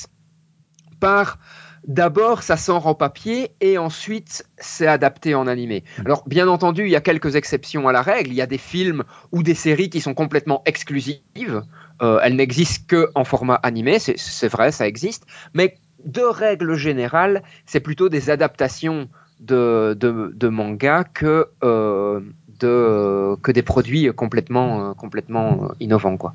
par d'abord ça sort en papier et ensuite c'est adapté en animé. Alors bien entendu, il y a quelques exceptions à la règle. Il y a des films ou des séries qui sont complètement exclusives. Euh, elles n'existent que en format animé, c'est vrai, ça existe. Mais de règle générale, c'est plutôt des adaptations de, de, manga que, euh, de, que des produits complètement, euh, complètement euh, innovants. Quoi.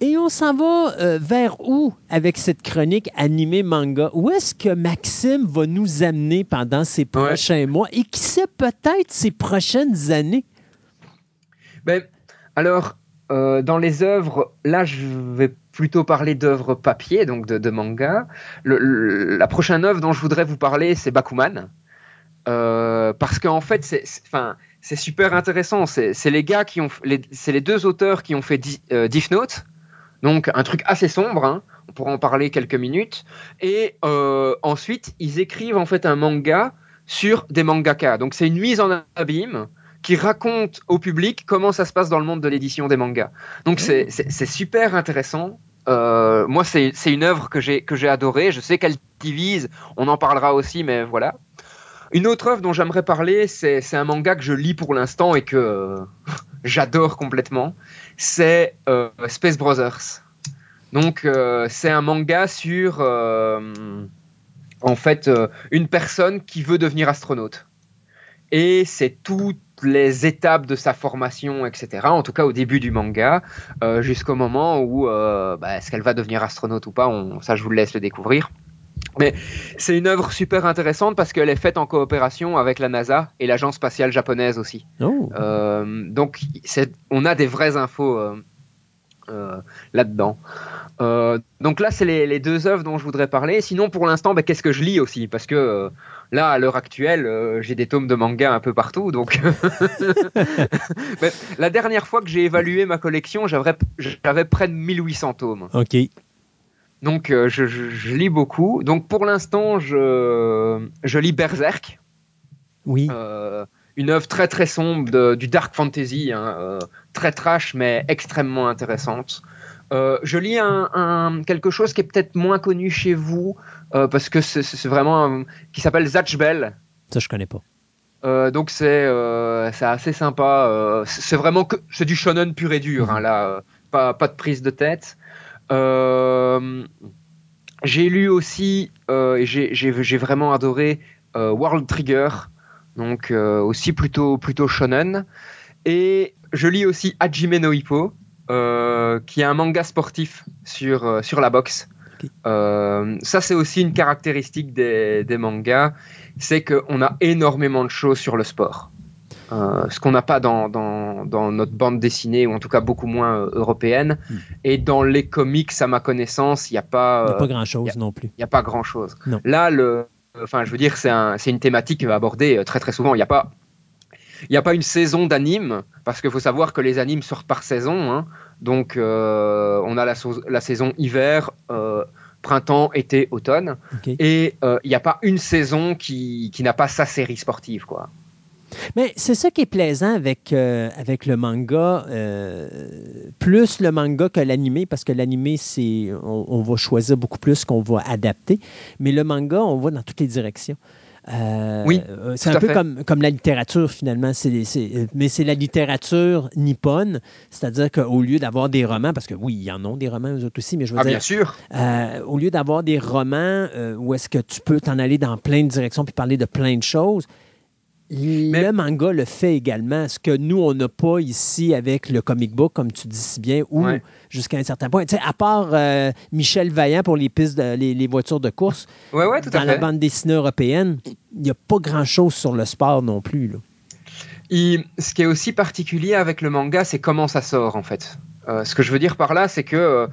Et on s'en va vers où avec cette chronique animée manga? Où est-ce que Maxime va nous amener pendant ces prochains mois et qui sait peut-être ces prochaines années? Ben, alors, dans les œuvres, là, je vais plutôt parler d'œuvres papier, donc de, de manga. la prochaine œuvre dont je voudrais vous parler, c'est Bakuman. Euh, parce qu'en fait, c'est, enfin, c'est super intéressant. C'est, les gars qui ont, c'est les deux auteurs qui ont fait Diff euh, Note. Donc un truc assez sombre, hein. on pourra en parler quelques minutes. Et euh, ensuite, ils écrivent en fait un manga sur des mangaka. Donc c'est une mise en abîme qui raconte au public comment ça se passe dans le monde de l'édition des mangas. Donc c'est super intéressant. Moi, c'est une œuvre que j'ai adorée. Je sais qu'elle divise, on en parlera aussi, mais voilà. Une autre œuvre dont j'aimerais parler, c'est un manga que je lis pour l'instant et que euh, [LAUGHS] j'adore complètement. C'est euh, Space Brothers. Donc, c'est un manga sur, en fait, une personne qui veut devenir astronaute. Et c'est toutes les étapes de sa formation, etc. En tout cas, au début du manga, jusqu'au moment où bah, est-ce qu'elle va devenir astronaute ou pas, ça je vous laisse le découvrir. Mais c'est une œuvre super intéressante parce qu'elle est faite en coopération avec la NASA et l'agence spatiale japonaise aussi. Oh. Euh, donc on a des vraies infos euh, euh, là-dedans. donc là, c'est les, deux œuvres dont je voudrais parler. Sinon, pour l'instant, ben, qu'est-ce que je lis aussi? Parce que là, à l'heure actuelle, j'ai des tomes de manga un peu partout. Donc, [LAUGHS] la dernière fois que j'ai évalué ma collection, j'avais près de 1800 tomes. Ok. Donc euh, je, lis beaucoup. Donc pour l'instant, je, je lis Berserk. Oui. Euh, une œuvre très très sombre du dark fantasy, hein, euh, très trash mais extrêmement intéressante. je lis un, quelque chose qui est peut-être moins connu chez vous parce que c'est vraiment qui s'appelle Zatch Bell. Ça je connais pas. donc c'est assez sympa. c'est vraiment que c'est du shonen pur et dur. Hein, là, pas, pas de prise de tête. Euh, j'ai lu aussi, euh, et j'ai vraiment adoré euh, World Trigger, donc aussi plutôt, plutôt shonen. Et je lis aussi Hajime no Hippo, qui est un manga sportif sur, sur la boxe. ça, c'est aussi une caractéristique des, des mangas, c'est qu'on a énormément de choses sur le sport. Euh, ce qu'on n'a pas dans, dans, notre bande dessinée, ou en tout cas beaucoup moins euh, européenne. Hmm. Et dans les comics, à ma connaissance, il n'y a pas. pas grand-chose non plus. Il n'y a pas grand-chose. Là, le, enfin, je veux dire, c'est un, une thématique abordée euh, très très souvent. Il n'y a pas. Il n'y a pas une saison d'anime, parce qu'il faut savoir que les animes sortent par saison. Hein. Donc, on a la, la saison hiver, printemps, été, automne. Et il n'y a pas une saison qui, qui n'a pas sa série sportive. quoi. Mais c'est ça qui est plaisant avec, euh, avec le manga, euh, plus le manga que l'animé, parce que l'animé, c'est on, va choisir beaucoup plus qu'on va adapter. Mais le manga, on va dans toutes les directions. Euh, oui, c'est un peu comme, comme la littérature finalement, mais c'est la littérature nippone, c'est-à-dire qu'au lieu d'avoir des romans, parce que oui, il y en a des romans eux autres aussi, mais je veux ah, dire, bien sûr. au lieu d'avoir des romans où est-ce que tu peux t'en aller dans plein de directions puis parler de plein de choses, le manga le fait également, ce que nous, on n'a pas ici avec le comic book, comme tu dis si bien, ou jusqu'à un certain point. à part euh, Michel Vaillant pour les pistes, les, voitures de course, dans la bande dessinée européenne, il n'y a pas grand-chose sur le sport non plus. ce qui est aussi particulier avec le manga, c'est comment ça sort, en fait. Euh, ce que je veux dire par là, c'est que... Euh,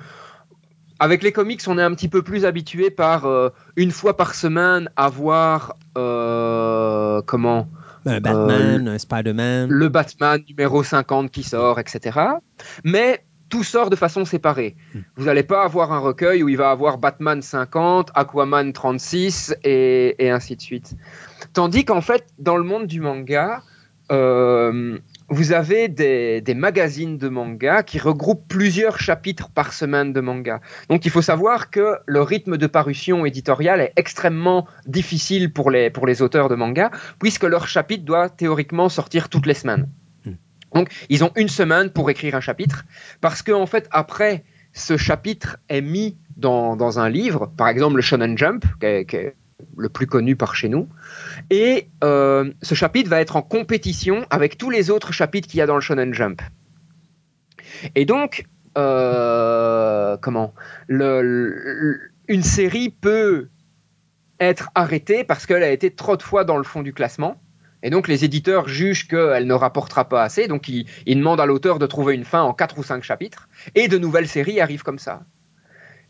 avec les comics, on est un petit peu plus habitué par une fois par semaine avoir comment un Batman, un Spider-Man. Le Batman numéro 50 qui sort, etc. Mais tout sort de façon séparée. Hmm. Vous n'allez pas avoir un recueil où il va avoir Batman 50, Aquaman 36 et, et ainsi de suite. Tandis qu'en fait, dans le monde du manga, euh, vous avez des, magazines de manga qui regroupent plusieurs chapitres par semaine de manga. Donc il faut savoir que le rythme de parution éditoriale est extrêmement difficile pour les, pour les auteurs de manga, puisque leur chapitre doit théoriquement sortir toutes les semaines. Hmm. Donc ils ont une semaine pour écrire un chapitre, parce qu'en en fait, après, ce chapitre est mis dans, un livre, par exemple le Shonen Jump, qui est le plus connu par chez nous. Et euh, ce chapitre va être en compétition avec tous les autres chapitres qu'il y a dans le Shonen Jump. Et donc, euh, comment? Une série peut être arrêtée parce qu'elle a été trop de fois dans le fond du classement. Et donc les éditeurs jugent qu'elle ne rapportera pas assez, donc ils, ils demandent à l'auteur de trouver une fin en 4 ou 5 chapitres, et de nouvelles séries arrivent comme ça.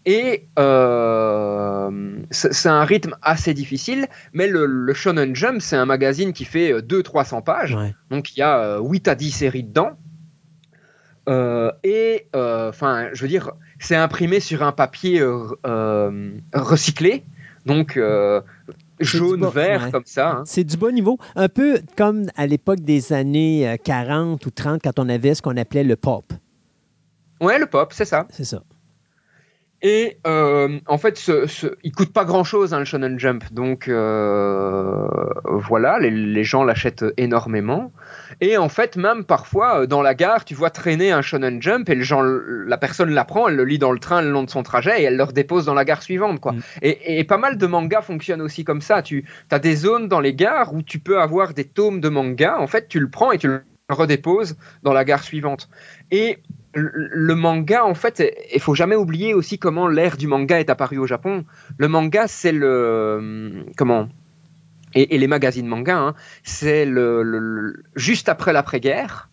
Et euh, c'est un rythme assez difficile, mais le, Shonen Jump, c'est un magazine qui fait 200-300 pages, donc il y a 8 euh, à 10 séries dedans. Euh, et enfin, je veux dire, c'est imprimé sur un papier recyclé, donc jaune, vert, comme ça. Hein. C'est du bon niveau. Un peu comme à l'époque des années 40 ou 30, quand on avait ce qu'on appelait le pop. Ouais, le pop, c'est ça. C'est ça. Et euh, en fait, ce, ce, il coûte pas grand chose hein, le Shonen Jump, donc euh, voilà, les, gens l'achètent énormément. Et en fait, même parfois euh, dans la gare, tu vois traîner un Shonen Jump et la personne l'apprend, elle le lit dans le train le long de son trajet et elle le redépose dans la gare suivante, quoi. Mm. Et, pas mal de mangas fonctionnent aussi comme ça. Tu as des zones dans les gares où tu peux avoir des tomes de manga. En fait, tu le prends et tu le redéposes dans la gare suivante. Et le manga, en fait, il faut jamais oublier aussi comment l'ère du manga est apparue au Japon. Le manga, c'est le comment et, les magazines manga, hein, c'est le, juste après l'après-guerre,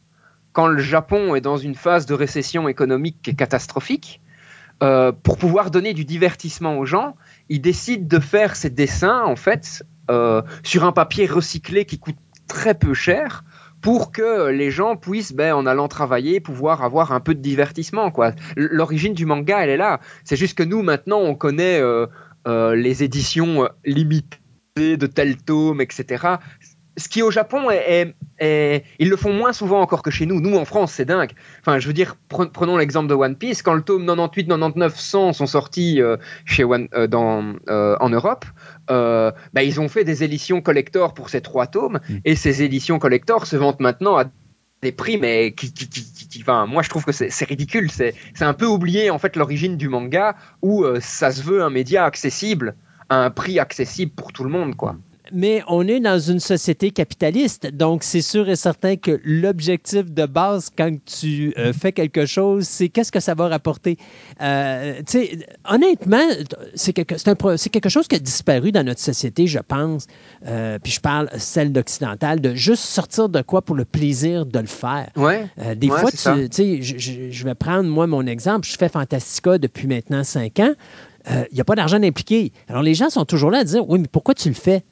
quand le Japon est dans une phase de récession économique catastrophique. Euh, pour pouvoir donner du divertissement aux gens, il décide de faire ses dessins en fait euh, sur un papier recyclé qui coûte très peu cher pour que les gens puissent, ben, en allant travailler, pouvoir avoir un peu de divertissement. Quoi. L'origine du manga, elle est là. C'est juste que nous, maintenant, on connaît euh, euh, les éditions limitées de tel tome, etc ce qui au Japon est, ils le font moins souvent encore que chez nous. Nous en France, c'est dingue. Enfin, je veux dire, prenons l'exemple de One Piece. Quand le tome 98, 99, 100 sont sortis euh, chez One, euh, dans, euh, en Europe, bah, ils ont fait des éditions collector pour ces trois tomes, mm. et ces éditions collector se vendent maintenant à des prix, mais qui, enfin, moi je trouve que c'est ridicule. C'est un peu oublié en fait l'origine du manga où ça se veut un média accessible à un prix accessible pour tout le monde, quoi mais on est dans une société capitaliste, donc c'est sûr et certain que l'objectif de base quand tu euh, fais quelque chose, c'est qu'est-ce que ça va rapporter? Euh, honnêtement, c'est quelque, quelque, chose qui a disparu dans notre société, je pense. Euh, puis je parle celle d'occidentale, de juste sortir de quoi pour le plaisir de le faire. Ouais. des fois, tu sais, je, je, vais prendre moi mon exemple. Je fais Fantastica depuis maintenant cinq ans. Il n'y a pas d'argent impliqué. Alors les gens sont toujours là à dire, oui, mais pourquoi tu le fais?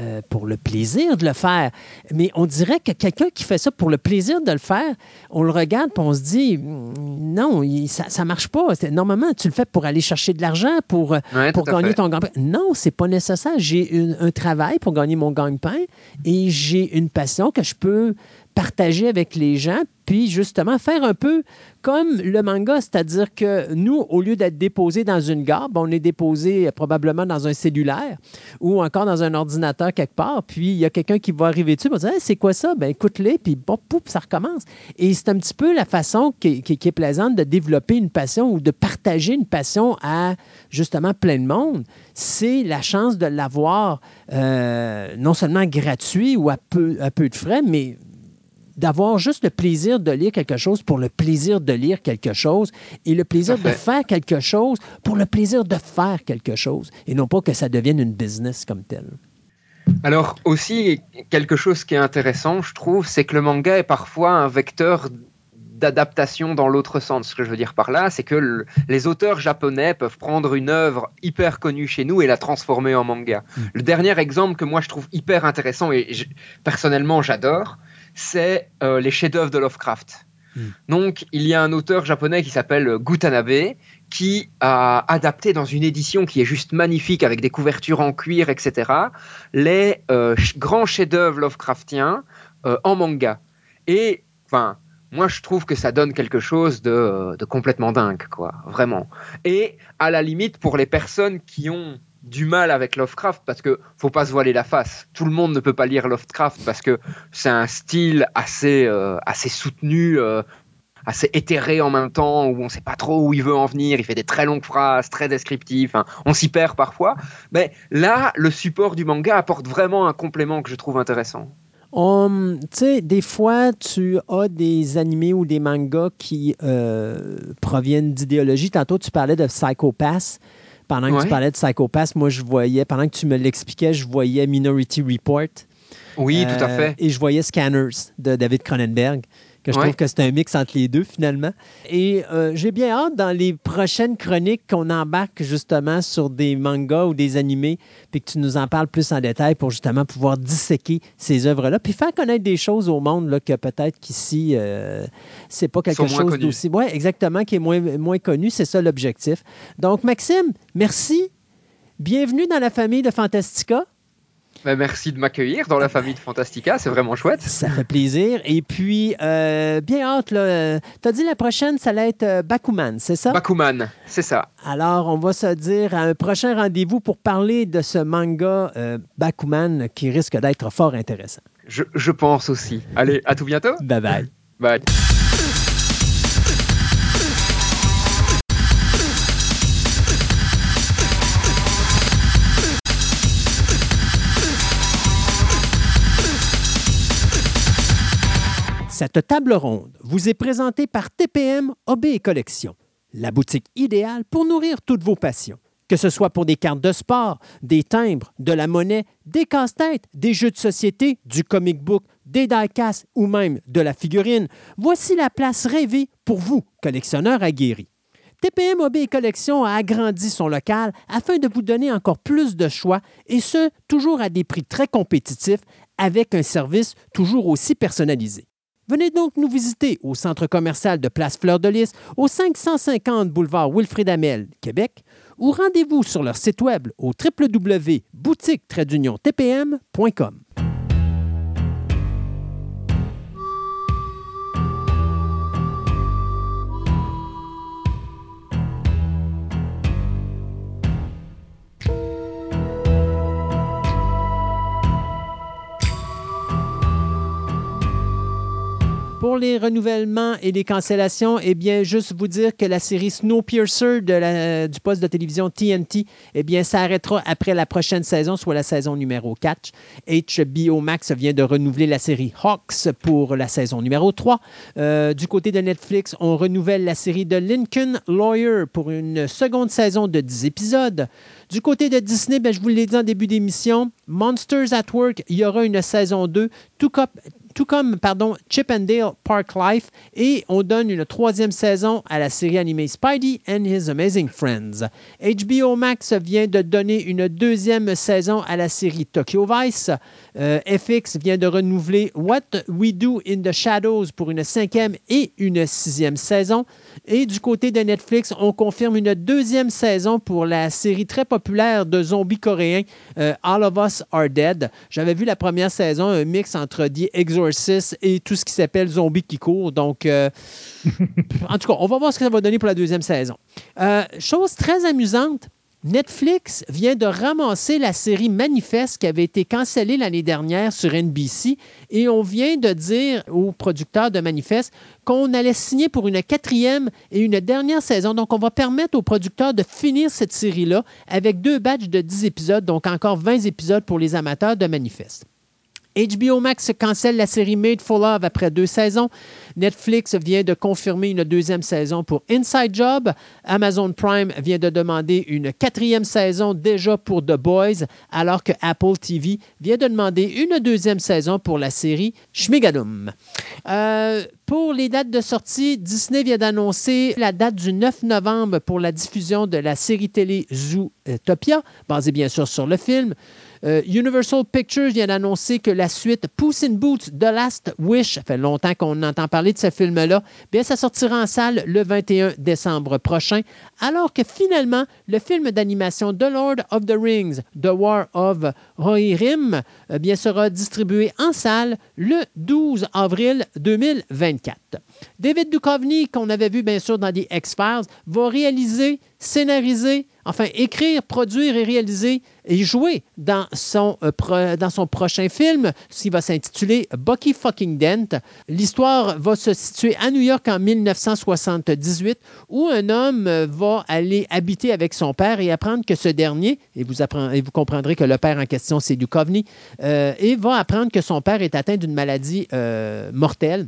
Euh, pour le plaisir de le faire. Mais on dirait que quelqu'un qui fait ça pour le plaisir de le faire, on le regarde et on se dit mm, non, ça ne marche pas. Normalement, tu le fais pour aller chercher de l'argent, pour, euh, pour gagner ton gagne-pain. Non, c'est pas nécessaire. J'ai un travail pour gagner mon gagne-pain et j'ai une passion que je peux partager avec les gens, puis justement faire un peu comme le manga, c'est-à-dire que nous, au lieu d'être déposé dans une gare, on est déposé probablement dans un cellulaire ou encore dans un ordinateur quelque part, puis il y a quelqu'un qui va arriver dessus, va dire c'est quoi ça? Ben écoute-les, puis bon, pouf, ça recommence. Et c'est un petit peu la façon qui, est plaisante de développer une passion ou de partager une passion à justement plein de monde. C'est la chance de l'avoir euh, non seulement gratuit ou à peu, à peu de frais, mais d'avoir juste le plaisir de lire quelque chose pour le plaisir de lire quelque chose et le plaisir de faire quelque chose pour le plaisir de faire quelque chose et non pas que ça devienne une business comme tel. Alors aussi, quelque chose qui est intéressant, je trouve, c'est que le manga est parfois un vecteur d'adaptation dans l'autre sens. Ce que je veux dire par là, c'est que les auteurs japonais peuvent prendre une œuvre hyper connue chez nous et la transformer en manga. Mm. Le dernier exemple que moi je trouve hyper intéressant et personnellement j'adore, c'est euh, les chefs-d'œuvre de Lovecraft. Hmm. Donc, il y a un auteur japonais qui s'appelle Gutanabe qui a adapté dans une édition qui est juste magnifique avec des couvertures en cuir, etc., les euh, grands chefs-d'œuvre Lovecraftiens euh, en manga. Et, enfin, moi je trouve que ça donne quelque chose de, de, complètement dingue, quoi, vraiment. Et à la limite, pour les personnes qui ont du mal avec Lovecraft parce que faut pas se voiler la face. Tout le monde ne peut pas lire Lovecraft parce que c'est un style assez euh, assez soutenu, euh, assez éthéré en même temps où on sait pas trop où il veut en venir. Il fait des très longues phrases, très descriptives. on s'y perd parfois. Mais là, le support du manga apporte vraiment un complément que je trouve intéressant. Um, tu sais, des fois, tu as des animés ou des mangas qui euh, proviennent d'idéologie. Tantôt, tu parlais de Psychopath. Pendant que tu parlais de Psychopath, moi, je voyais, pendant que tu me l'expliquais, je voyais Minority Report. Oui, tout à Euh, fait. Et je voyais Scanners de David Cronenberg, que je Ouais. trouve que c'est un mix entre les deux finalement. Et euh, j'ai bien hâte dans les prochaines chroniques qu'on embarque justement sur des mangas ou des animés, puis que tu nous en parles plus en détail pour justement pouvoir disséquer ces œuvres-là, puis faire connaître des choses au monde là, que peut-être qu'ici, euh, c'est pas quelque chose d'aussi. Oui, exactement, qui est moins, moins connu. C'est ça l'objectif. Donc, Maxime, merci. Bienvenue dans la famille de Fantastica. Ben, merci de m'accueillir dans la famille de Fantastica, c'est vraiment chouette. Ça fait plaisir. Et puis, euh, bien hâte, là. Tu as dit la prochaine, ça allait être euh, Bakuman, c'est ça? Bakuman, c'est ça. Alors, on va se dire à un prochain rendez-vous pour parler de ce manga euh, Bakuman qui risque d'être fort intéressant. Je, je pense aussi. Allez, à tout bientôt. Bye bye. Bye. Cette table ronde vous est présentée par TPM Hobby et Collection, la boutique idéale pour nourrir toutes vos passions. Que ce soit pour des cartes de sport, des timbres, de la monnaie, des casse-têtes, des jeux de société, du comic book, des die-casts ou même de la figurine, voici la place rêvée pour vous, collectionneurs aguerris. TPM Hobby et Collection a agrandi son local afin de vous donner encore plus de choix et ce, toujours à des prix très compétitifs avec un service toujours aussi personnalisé. Venez donc nous visiter au centre commercial de Place Fleur de Lys, au 550 boulevard Wilfrid Amel, Québec, ou rendez-vous sur leur site web au www.boutique-tpm.com. Pour les renouvellements et les cancellations, eh bien, juste vous dire que la série Snowpiercer du poste de télévision TNT, eh bien, ça arrêtera après la prochaine saison, soit la saison numéro 4. HBO Max vient de renouveler la série Hawks pour la saison numéro 3. Euh, du côté de Netflix, on renouvelle la série de Lincoln Lawyer pour une seconde saison de 10 épisodes. Du côté de Disney, ben, je vous l'ai dit en début d'émission, Monsters at Work, il y aura une saison 2, tout comme, tout comme pardon, Chip and Dale Park Life, et on donne une troisième saison à la série animée Spidey and His Amazing Friends. HBO Max vient de donner une deuxième saison à la série Tokyo Vice. Euh, FX vient de renouveler What We Do in the Shadows pour une cinquième et une sixième saison. Et du côté de Netflix, on confirme une deuxième saison pour la série très populaire de zombies coréens euh, All of Us Are Dead. J'avais vu la première saison, un mix entre The Exorcist et tout ce qui s'appelle Zombies qui courent. Donc, euh, [LAUGHS] en tout cas, on va voir ce que ça va donner pour la deuxième saison. Euh, chose très amusante, Netflix vient de ramasser la série Manifeste qui avait été cancellée l'année dernière sur NBC et on vient de dire aux producteurs de Manifeste qu'on allait signer pour une quatrième et une dernière saison. Donc, on va permettre aux producteurs de finir cette série-là avec deux batchs de 10 épisodes, donc encore 20 épisodes pour les amateurs de Manifeste. HBO Max cancelle la série Made for Love après deux saisons. Netflix vient de confirmer une deuxième saison pour Inside Job. Amazon Prime vient de demander une quatrième saison déjà pour The Boys, alors que Apple TV vient de demander une deuxième saison pour la série Schmigadum. Euh, pour les dates de sortie, Disney vient d'annoncer la date du 9 novembre pour la diffusion de la série télé Zootopia, basée bien sûr sur le film. Euh, Universal Pictures vient d'annoncer que la suite Puss in Boots The Last Wish, ça fait longtemps qu'on entend parler de ce film-là, bien ça sortira en salle le 21 décembre prochain, alors que finalement, le film d'animation The Lord of the Rings, The War of Rohirrim, eh bien sera distribué en salle le 12 avril 2024. David Duchovny, qu'on avait vu bien sûr dans des X-Files, va réaliser, scénariser, enfin écrire, produire et réaliser et jouer dans son, euh, dans son prochain film, qui va s'intituler Bucky Fucking Dent. L'histoire va se situer à New York en 1978, où un homme euh, va aller habiter avec son père et apprendre que ce dernier, et vous, appren- et vous comprendrez que le père en question, c'est Duchovny, euh, et va apprendre que son père est atteint d'une maladie euh, mortelle.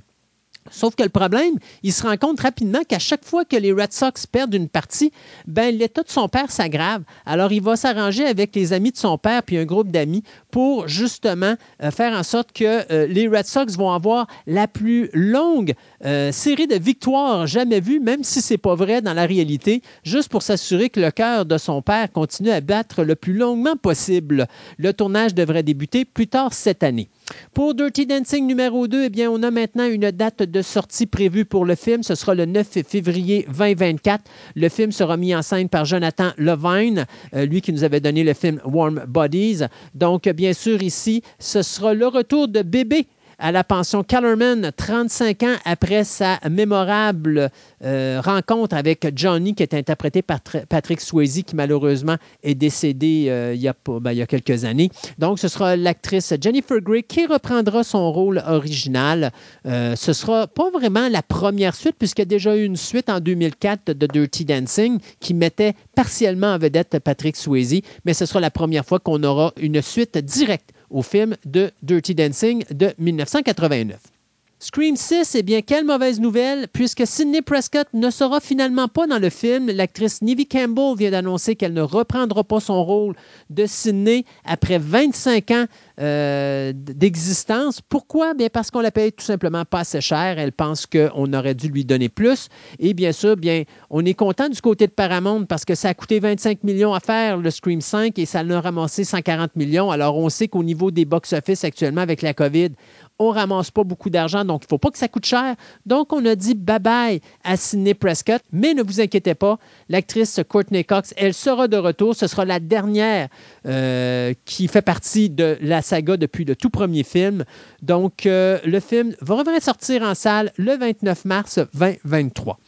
Sauf que le problème, il se rend compte rapidement qu'à chaque fois que les Red Sox perdent une partie, ben l'état de son père s'aggrave. Alors il va s'arranger avec les amis de son père puis un groupe d'amis pour justement euh, faire en sorte que euh, les Red Sox vont avoir la plus longue euh, série de victoires jamais vue, même si c'est pas vrai dans la réalité, juste pour s'assurer que le cœur de son père continue à battre le plus longuement possible. Le tournage devrait débuter plus tard cette année. Pour Dirty Dancing numéro 2, eh bien, on a maintenant une date de sortie prévue pour le film. Ce sera le 9 février 2024. Le film sera mis en scène par Jonathan Levine, lui qui nous avait donné le film Warm Bodies. Donc, bien sûr, ici, ce sera le retour de bébé à la pension Kellerman 35 ans après sa mémorable euh, rencontre avec Johnny, qui est interprété par Patrick Swayze, qui malheureusement est décédé euh, il, y a, ben, il, y a, quelques années. Donc, ce sera l'actrice Jennifer Grey qui reprendra son rôle original. Euh, ce sera pas vraiment la première suite, puisqu'il y a déjà eu une suite en 2004 de Dirty Dancing qui mettait partiellement en vedette Patrick Swayze, mais ce sera la première fois qu'on aura une suite directe au film de Dirty Dancing de 1989. Scream 6, eh bien, quelle mauvaise nouvelle, puisque Sidney Prescott ne sera finalement pas dans le film. L'actrice Nivy Campbell vient d'annoncer qu'elle ne reprendra pas son rôle de Sidney après 25 ans euh, d'existence. Pourquoi? Bien, parce qu'on la paye tout simplement pas assez cher. Elle pense qu'on aurait dû lui donner plus. Et bien sûr, bien, on est content du côté de Paramount parce que ça a coûté 25 millions à faire le Scream 5 et ça l'a ramassé 140 millions. Alors, on sait qu'au niveau des box-office actuellement avec la COVID, on ramasse pas beaucoup d'argent, donc il ne faut pas que ça coûte cher. Donc, on a dit bye-bye à Sidney Prescott, mais ne vous inquiétez pas, l'actrice Courtney Cox, elle sera de retour. Ce sera la dernière euh, qui fait partie de la saga depuis le tout premier film. Donc, euh, le film va sortir en salle le 29 mars 2023.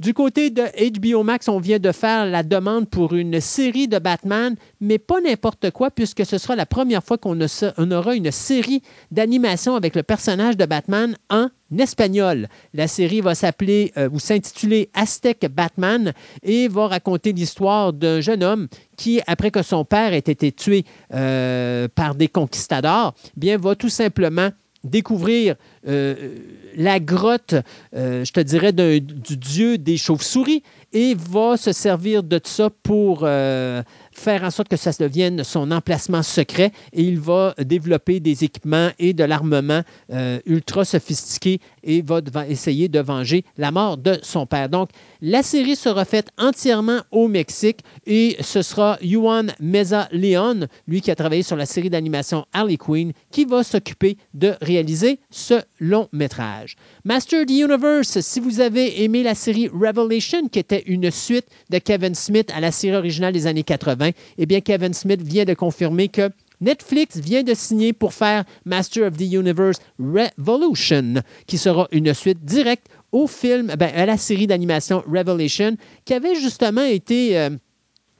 Du côté de HBO Max, on vient de faire la demande pour une série de Batman, mais pas n'importe quoi, puisque ce sera la première fois qu'on aura une série d'animation avec le personnage de Batman en espagnol. La série va s'appeler euh, ou s'intituler Aztec Batman et va raconter l'histoire d'un jeune homme qui, après que son père ait été tué euh, par des conquistadors, bien va tout simplement découvrir euh, la grotte, euh, je te dirais, du dieu des chauves-souris et va se servir de ça pour euh, faire en sorte que ça devienne son emplacement secret et il va développer des équipements et de l'armement euh, ultra sophistiqués et va essayer de venger la mort de son père. Donc, la série sera faite entièrement au Mexique et ce sera Juan Meza Leon, lui qui a travaillé sur la série d'animation Harley Quinn, qui va s'occuper de réaliser ce long métrage. Master the Universe, si vous avez aimé la série Revelation, qui était une suite de Kevin Smith à la série originale des années 80, eh bien, Kevin Smith vient de confirmer que Netflix vient de signer pour faire Master of the Universe Revolution, qui sera une suite directe au film, ben, à la série d'animation Revelation, qui avait justement été euh,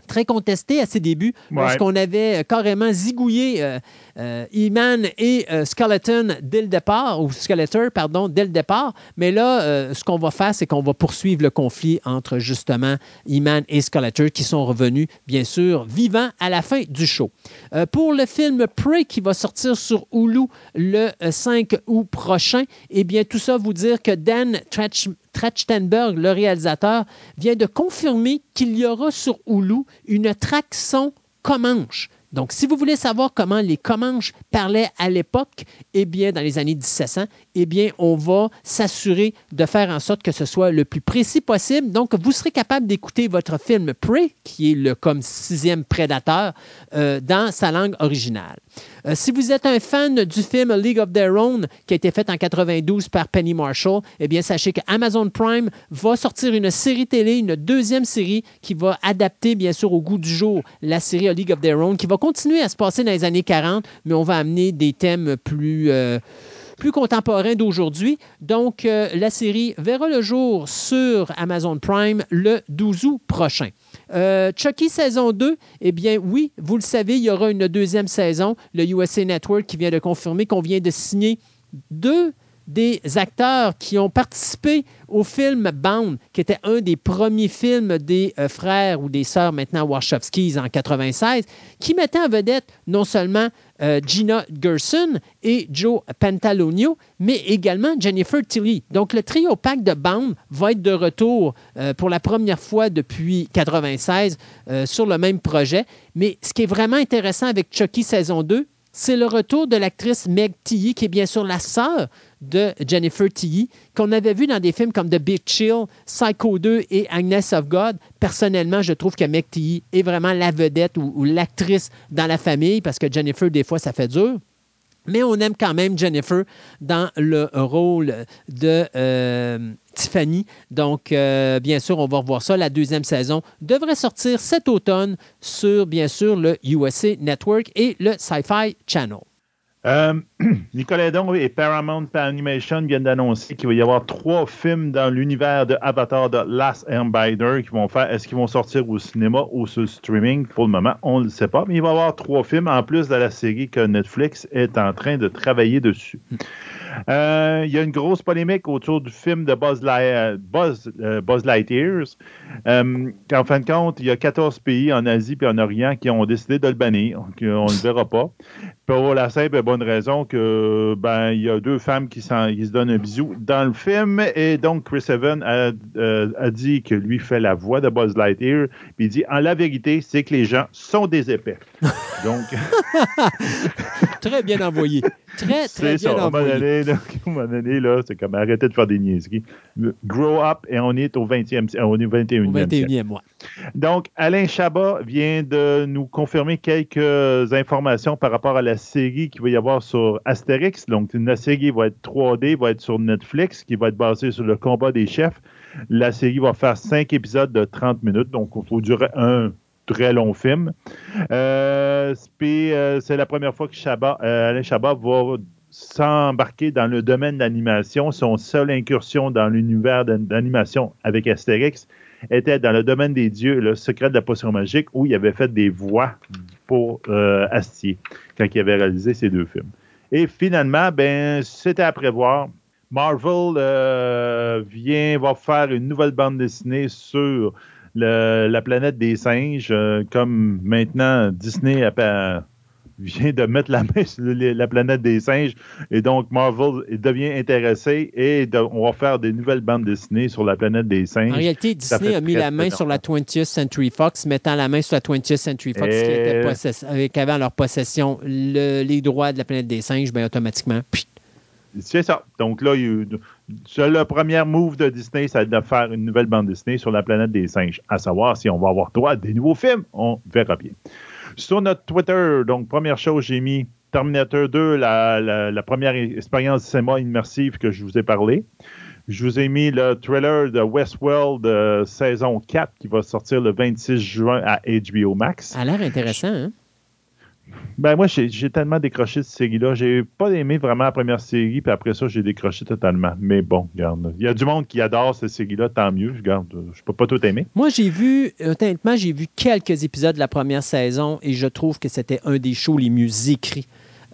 très contestée à ses débuts, parce qu'on avait euh, carrément zigouillé euh, euh, E-Man et euh, Skeleton dès le départ, ou Skeletor, pardon, dès le départ. Mais là, euh, ce qu'on va faire, c'est qu'on va poursuivre le conflit entre justement E-Man et Skeletor qui sont revenus, bien sûr, vivants à la fin du show. pour le film Prey qui va sortir sur Hulu le 5 août prochain, eh bien, tout ça vous dire que Dan Trachtenberg, le réalisateur, vient de confirmer qu'il y aura sur Hulu une traque son Comanche. Donc, si vous voulez savoir comment les Comanches parlaient à l'époque, eh bien, dans les années 1700, eh bien, on va s'assurer de faire en sorte que ce soit le plus précis possible. Donc, vous serez capable d'écouter votre film Prey, qui est le sixième prédateur, euh, dans sa langue originale. Euh, si vous êtes un fan du film League of Their Own, qui a été fait en 92 par Penny Marshall, eh bien, sachez que Amazon Prime va sortir une série télé, une deuxième série qui va adapter, bien sûr, au goût du jour la série League of Their Own, qui va continuer à se passer dans les années 40, mais on va amener des thèmes plus... Euh, plus contemporains d'aujourd'hui. Donc, euh, la série verra le jour sur Amazon Prime le 12 août prochain. Euh, Chucky saison 2, eh bien oui, vous le savez, il y aura une deuxième saison. Le USA Network qui vient de confirmer qu'on vient de signer deux des acteurs qui ont participé au film Bound, qui était un des premiers films des euh, frères ou des sœurs maintenant Wachowskis en 96, qui mettait en vedette non seulement euh, Gina Gerson et Joe Pantalonio, mais également Jennifer Tilly. Donc le trio pack de Bound va être de retour euh, pour la première fois depuis 96 sur le même projet. Mais ce qui est vraiment intéressant avec Chucky saison 2, c'est le retour de l'actrice Meg Tilly, qui est bien sûr la sœur de Jennifer Tilly, qu'on avait vu dans des films comme The Big Chill, Psycho 2 et Agnes of God. Personnellement, je trouve que Meg Tilly est vraiment la vedette ou, l'actrice dans la famille, parce que Jennifer, des fois, ça fait dur. Mais on aime quand même Jennifer dans le rôle de euh, Tiffany. Donc, euh, bien sûr, on va revoir ça. La deuxième saison devrait sortir cet automne sur, bien sûr, le USA Network et le Sci-Fi Channel. Euh, [CLEARS THROAT] Nicolas Don et Paramount Animation viennent d'annoncer qu'il va y avoir trois films dans l'univers de Avatar de Last Airbender qui vont faire. Est-ce qu'ils vont sortir au cinéma ou sur streaming? Pour le moment, on ne le sait pas. Mais il va y avoir trois films en plus de la série que Netflix est en train de travailler dessus. Euh, il y a une grosse polémique autour du film de Buzz, euh, Buzz, Lightyear. en fin de compte, il y a 14 pays en Asie et en Orient qui ont décidé de le bannir. On ne le verra pas. Pour la simple et bonne raison que ben il y a deux femmes qui, se donnent un bisou dans le film et donc Chris Evans a, euh, a, dit que lui fait la voix de Buzz Lightyear puis il dit en la vérité c'est que les gens sont des épais. Donc [LAUGHS] très bien envoyé. Très, très bien envoyé. [LAUGHS] À un moment donné, là, c'est comme arrêter de faire des niaiseries. Grow up et on est au 20e, on est au 21e. Au 21e, moi. Donc, Alain Chabat vient de nous confirmer quelques informations par rapport à la série qu'il va y avoir sur Astérix. Donc, la série va être 3D, va être sur Netflix, qui va être basée sur le combat des chefs. La série va faire cinq épisodes de 30 minutes, donc il faut durer un très long film. Euh, euh, c'est la première fois que Chabat, euh, Alain Chabat va s'embarquer dans le domaine d'animation. Son seule incursion dans l'univers d'animation avec Astérix était dans le domaine des dieux, le secret de la potion magique, où il avait fait des voix pour euh, Astier quand il avait réalisé ces deux films. Et finalement, ben, c'était à prévoir. Marvel euh, vient, va faire une nouvelle bande dessinée sur la planète des singes, euh, comme maintenant Disney a, vient de mettre la main sur la planète des singes et donc Marvel devient intéressé et on va faire des nouvelles bandes dessinées sur la planète des singes. En réalité, Disney a mis la main sur la 20th Century Fox, mettant la main sur la 20th Century Fox qui, était avec avant leur possession les droits de la planète des singes, bien automatiquement. C'est ça. Donc là, le premier move de Disney, c'est de faire une nouvelle bande dessinée sur la planète des singes. À savoir si on va avoir droit à des nouveaux films, on verra bien. Sur notre Twitter, donc, première chose, j'ai mis Terminator 2, la, première expérience cinéma immersive que je vous ai parlé. Je vous ai mis le trailer de Westworld euh, saison 4 qui va sortir le 26 juin à HBO Max. A l'air intéressant, hein? Ben moi, j'ai tellement décroché cette série-là. J'ai pas aimé vraiment la première série, puis après ça, j'ai décroché totalement. Mais bon, regarde. Il y a du monde qui adore cette série-là, tant mieux. Je garde. Je peux pas tout aimer. Moi, j'ai vu, honnêtement, j'ai vu quelques épisodes de la première saison et je trouve que c'était un des shows les mieux écrits.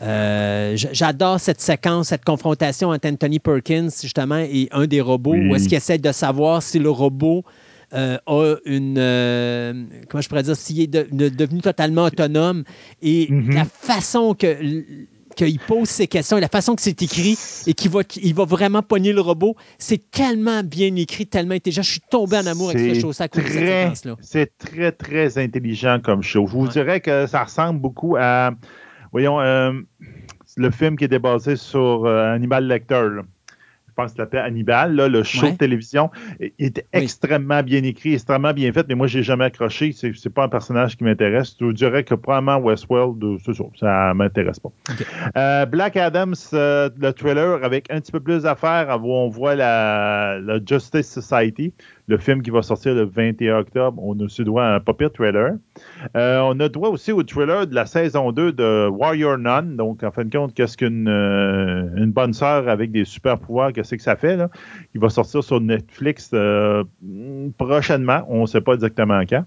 Euh, j'adore cette séquence, cette confrontation entre Anthony Perkins, justement, et un des robots, où est-ce qu'il essaie de savoir si le robot euh, a une. Euh, comment je pourrais dire, s'il est devenu totalement autonome et mhm. la façon que qu'il pose ses questions et la façon que c'est écrit et qu'il va, il va vraiment pogner le robot, c'est tellement bien écrit, tellement intelligent. Je suis tombé en amour avec ce show. Ça C'est très, très intelligent comme show. Je vous dirais que ça ressemble beaucoup à, voyons, euh, le film qui était basé sur Animal Lecter je pense qu'il s'appelait Hannibal, le show de télévision, il était extrêmement bien écrit, extrêmement bien fait, mais moi, j'ai jamais accroché. C'est, n'est pas un personnage qui m'intéresse. Je dirais que probablement Westworld, euh, c'est ça, ça m'intéresse pas. Euh, Black Adams, euh, le trailer avec un petit peu plus d'affaires, où on voit la, Justice Society, le film qui va sortir le 21 octobre. On a aussi droit à un papier trailer. on a droit aussi au trailer de la saison 2 de Warrior Nun. Donc, en fin de compte, qu'est-ce qu'une une bonne sœur avec des super pouvoirs, qu'est-ce que ça fait? Là? Il va sortir sur Netflix prochainement. On ne sait pas exactement quand.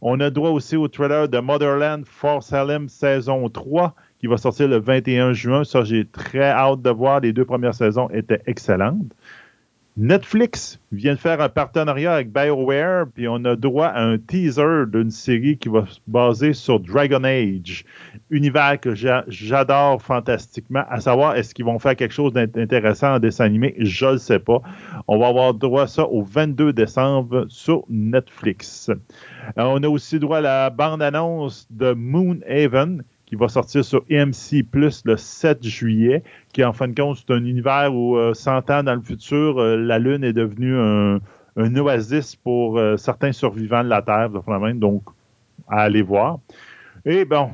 On a droit aussi au trailer de Motherland for Salem saison 3 qui va sortir le 21 juin. Ça, j'ai très hâte de voir. Les deux premières saisons étaient excellentes. Netflix vient de faire un partenariat avec BioWare, puis on a droit à un teaser d'une série qui va se baser sur Dragon Age, univers que j'adore fantastiquement. À savoir, est-ce qu'ils vont faire quelque chose d'intéressant en dessin animé? Je ne sais pas. On va avoir droit à ça au 22 décembre sur Netflix. Euh, on a aussi droit à la bande-annonce de Moon Haven, qui va sortir sur AMC Plus le 7 juillet, qui en fin de compte, c'est un univers où 100 ans dans le futur, la Lune est devenue un, oasis pour certains survivants de la Terre, donc à aller voir. Et bon,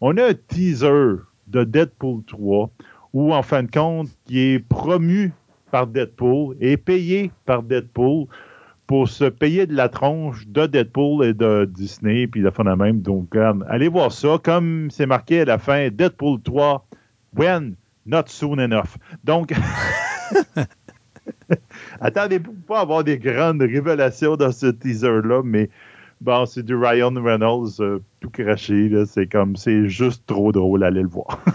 on a un teaser de Deadpool 3 où, en fin de compte, qui est promu par Deadpool et payé par Deadpool pour se payer de la tronche de Deadpool et de Disney, puis de fin de même. Donc, allez voir ça. Comme c'est marqué à la fin, Deadpool 3, when, not soon enough. Donc, [LAUGHS] attendez-vous pas avoir des grandes révélations dans ce teaser-là, mais bon, c'est du Ryan Reynolds euh, tout craché. C'est comme, c'est juste trop drôle. Allez le voir. [LAUGHS]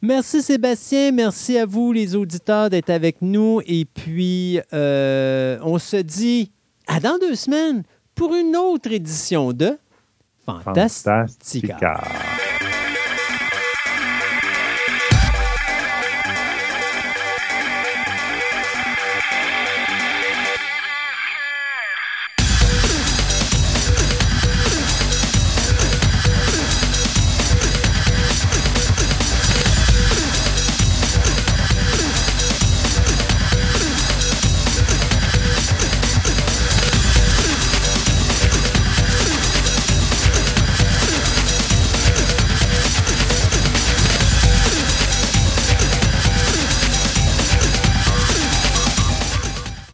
Merci Sébastien, merci à vous les auditeurs d'être avec nous et puis euh, on se dit à dans deux semaines pour une autre édition de Fantastica. Fantastica.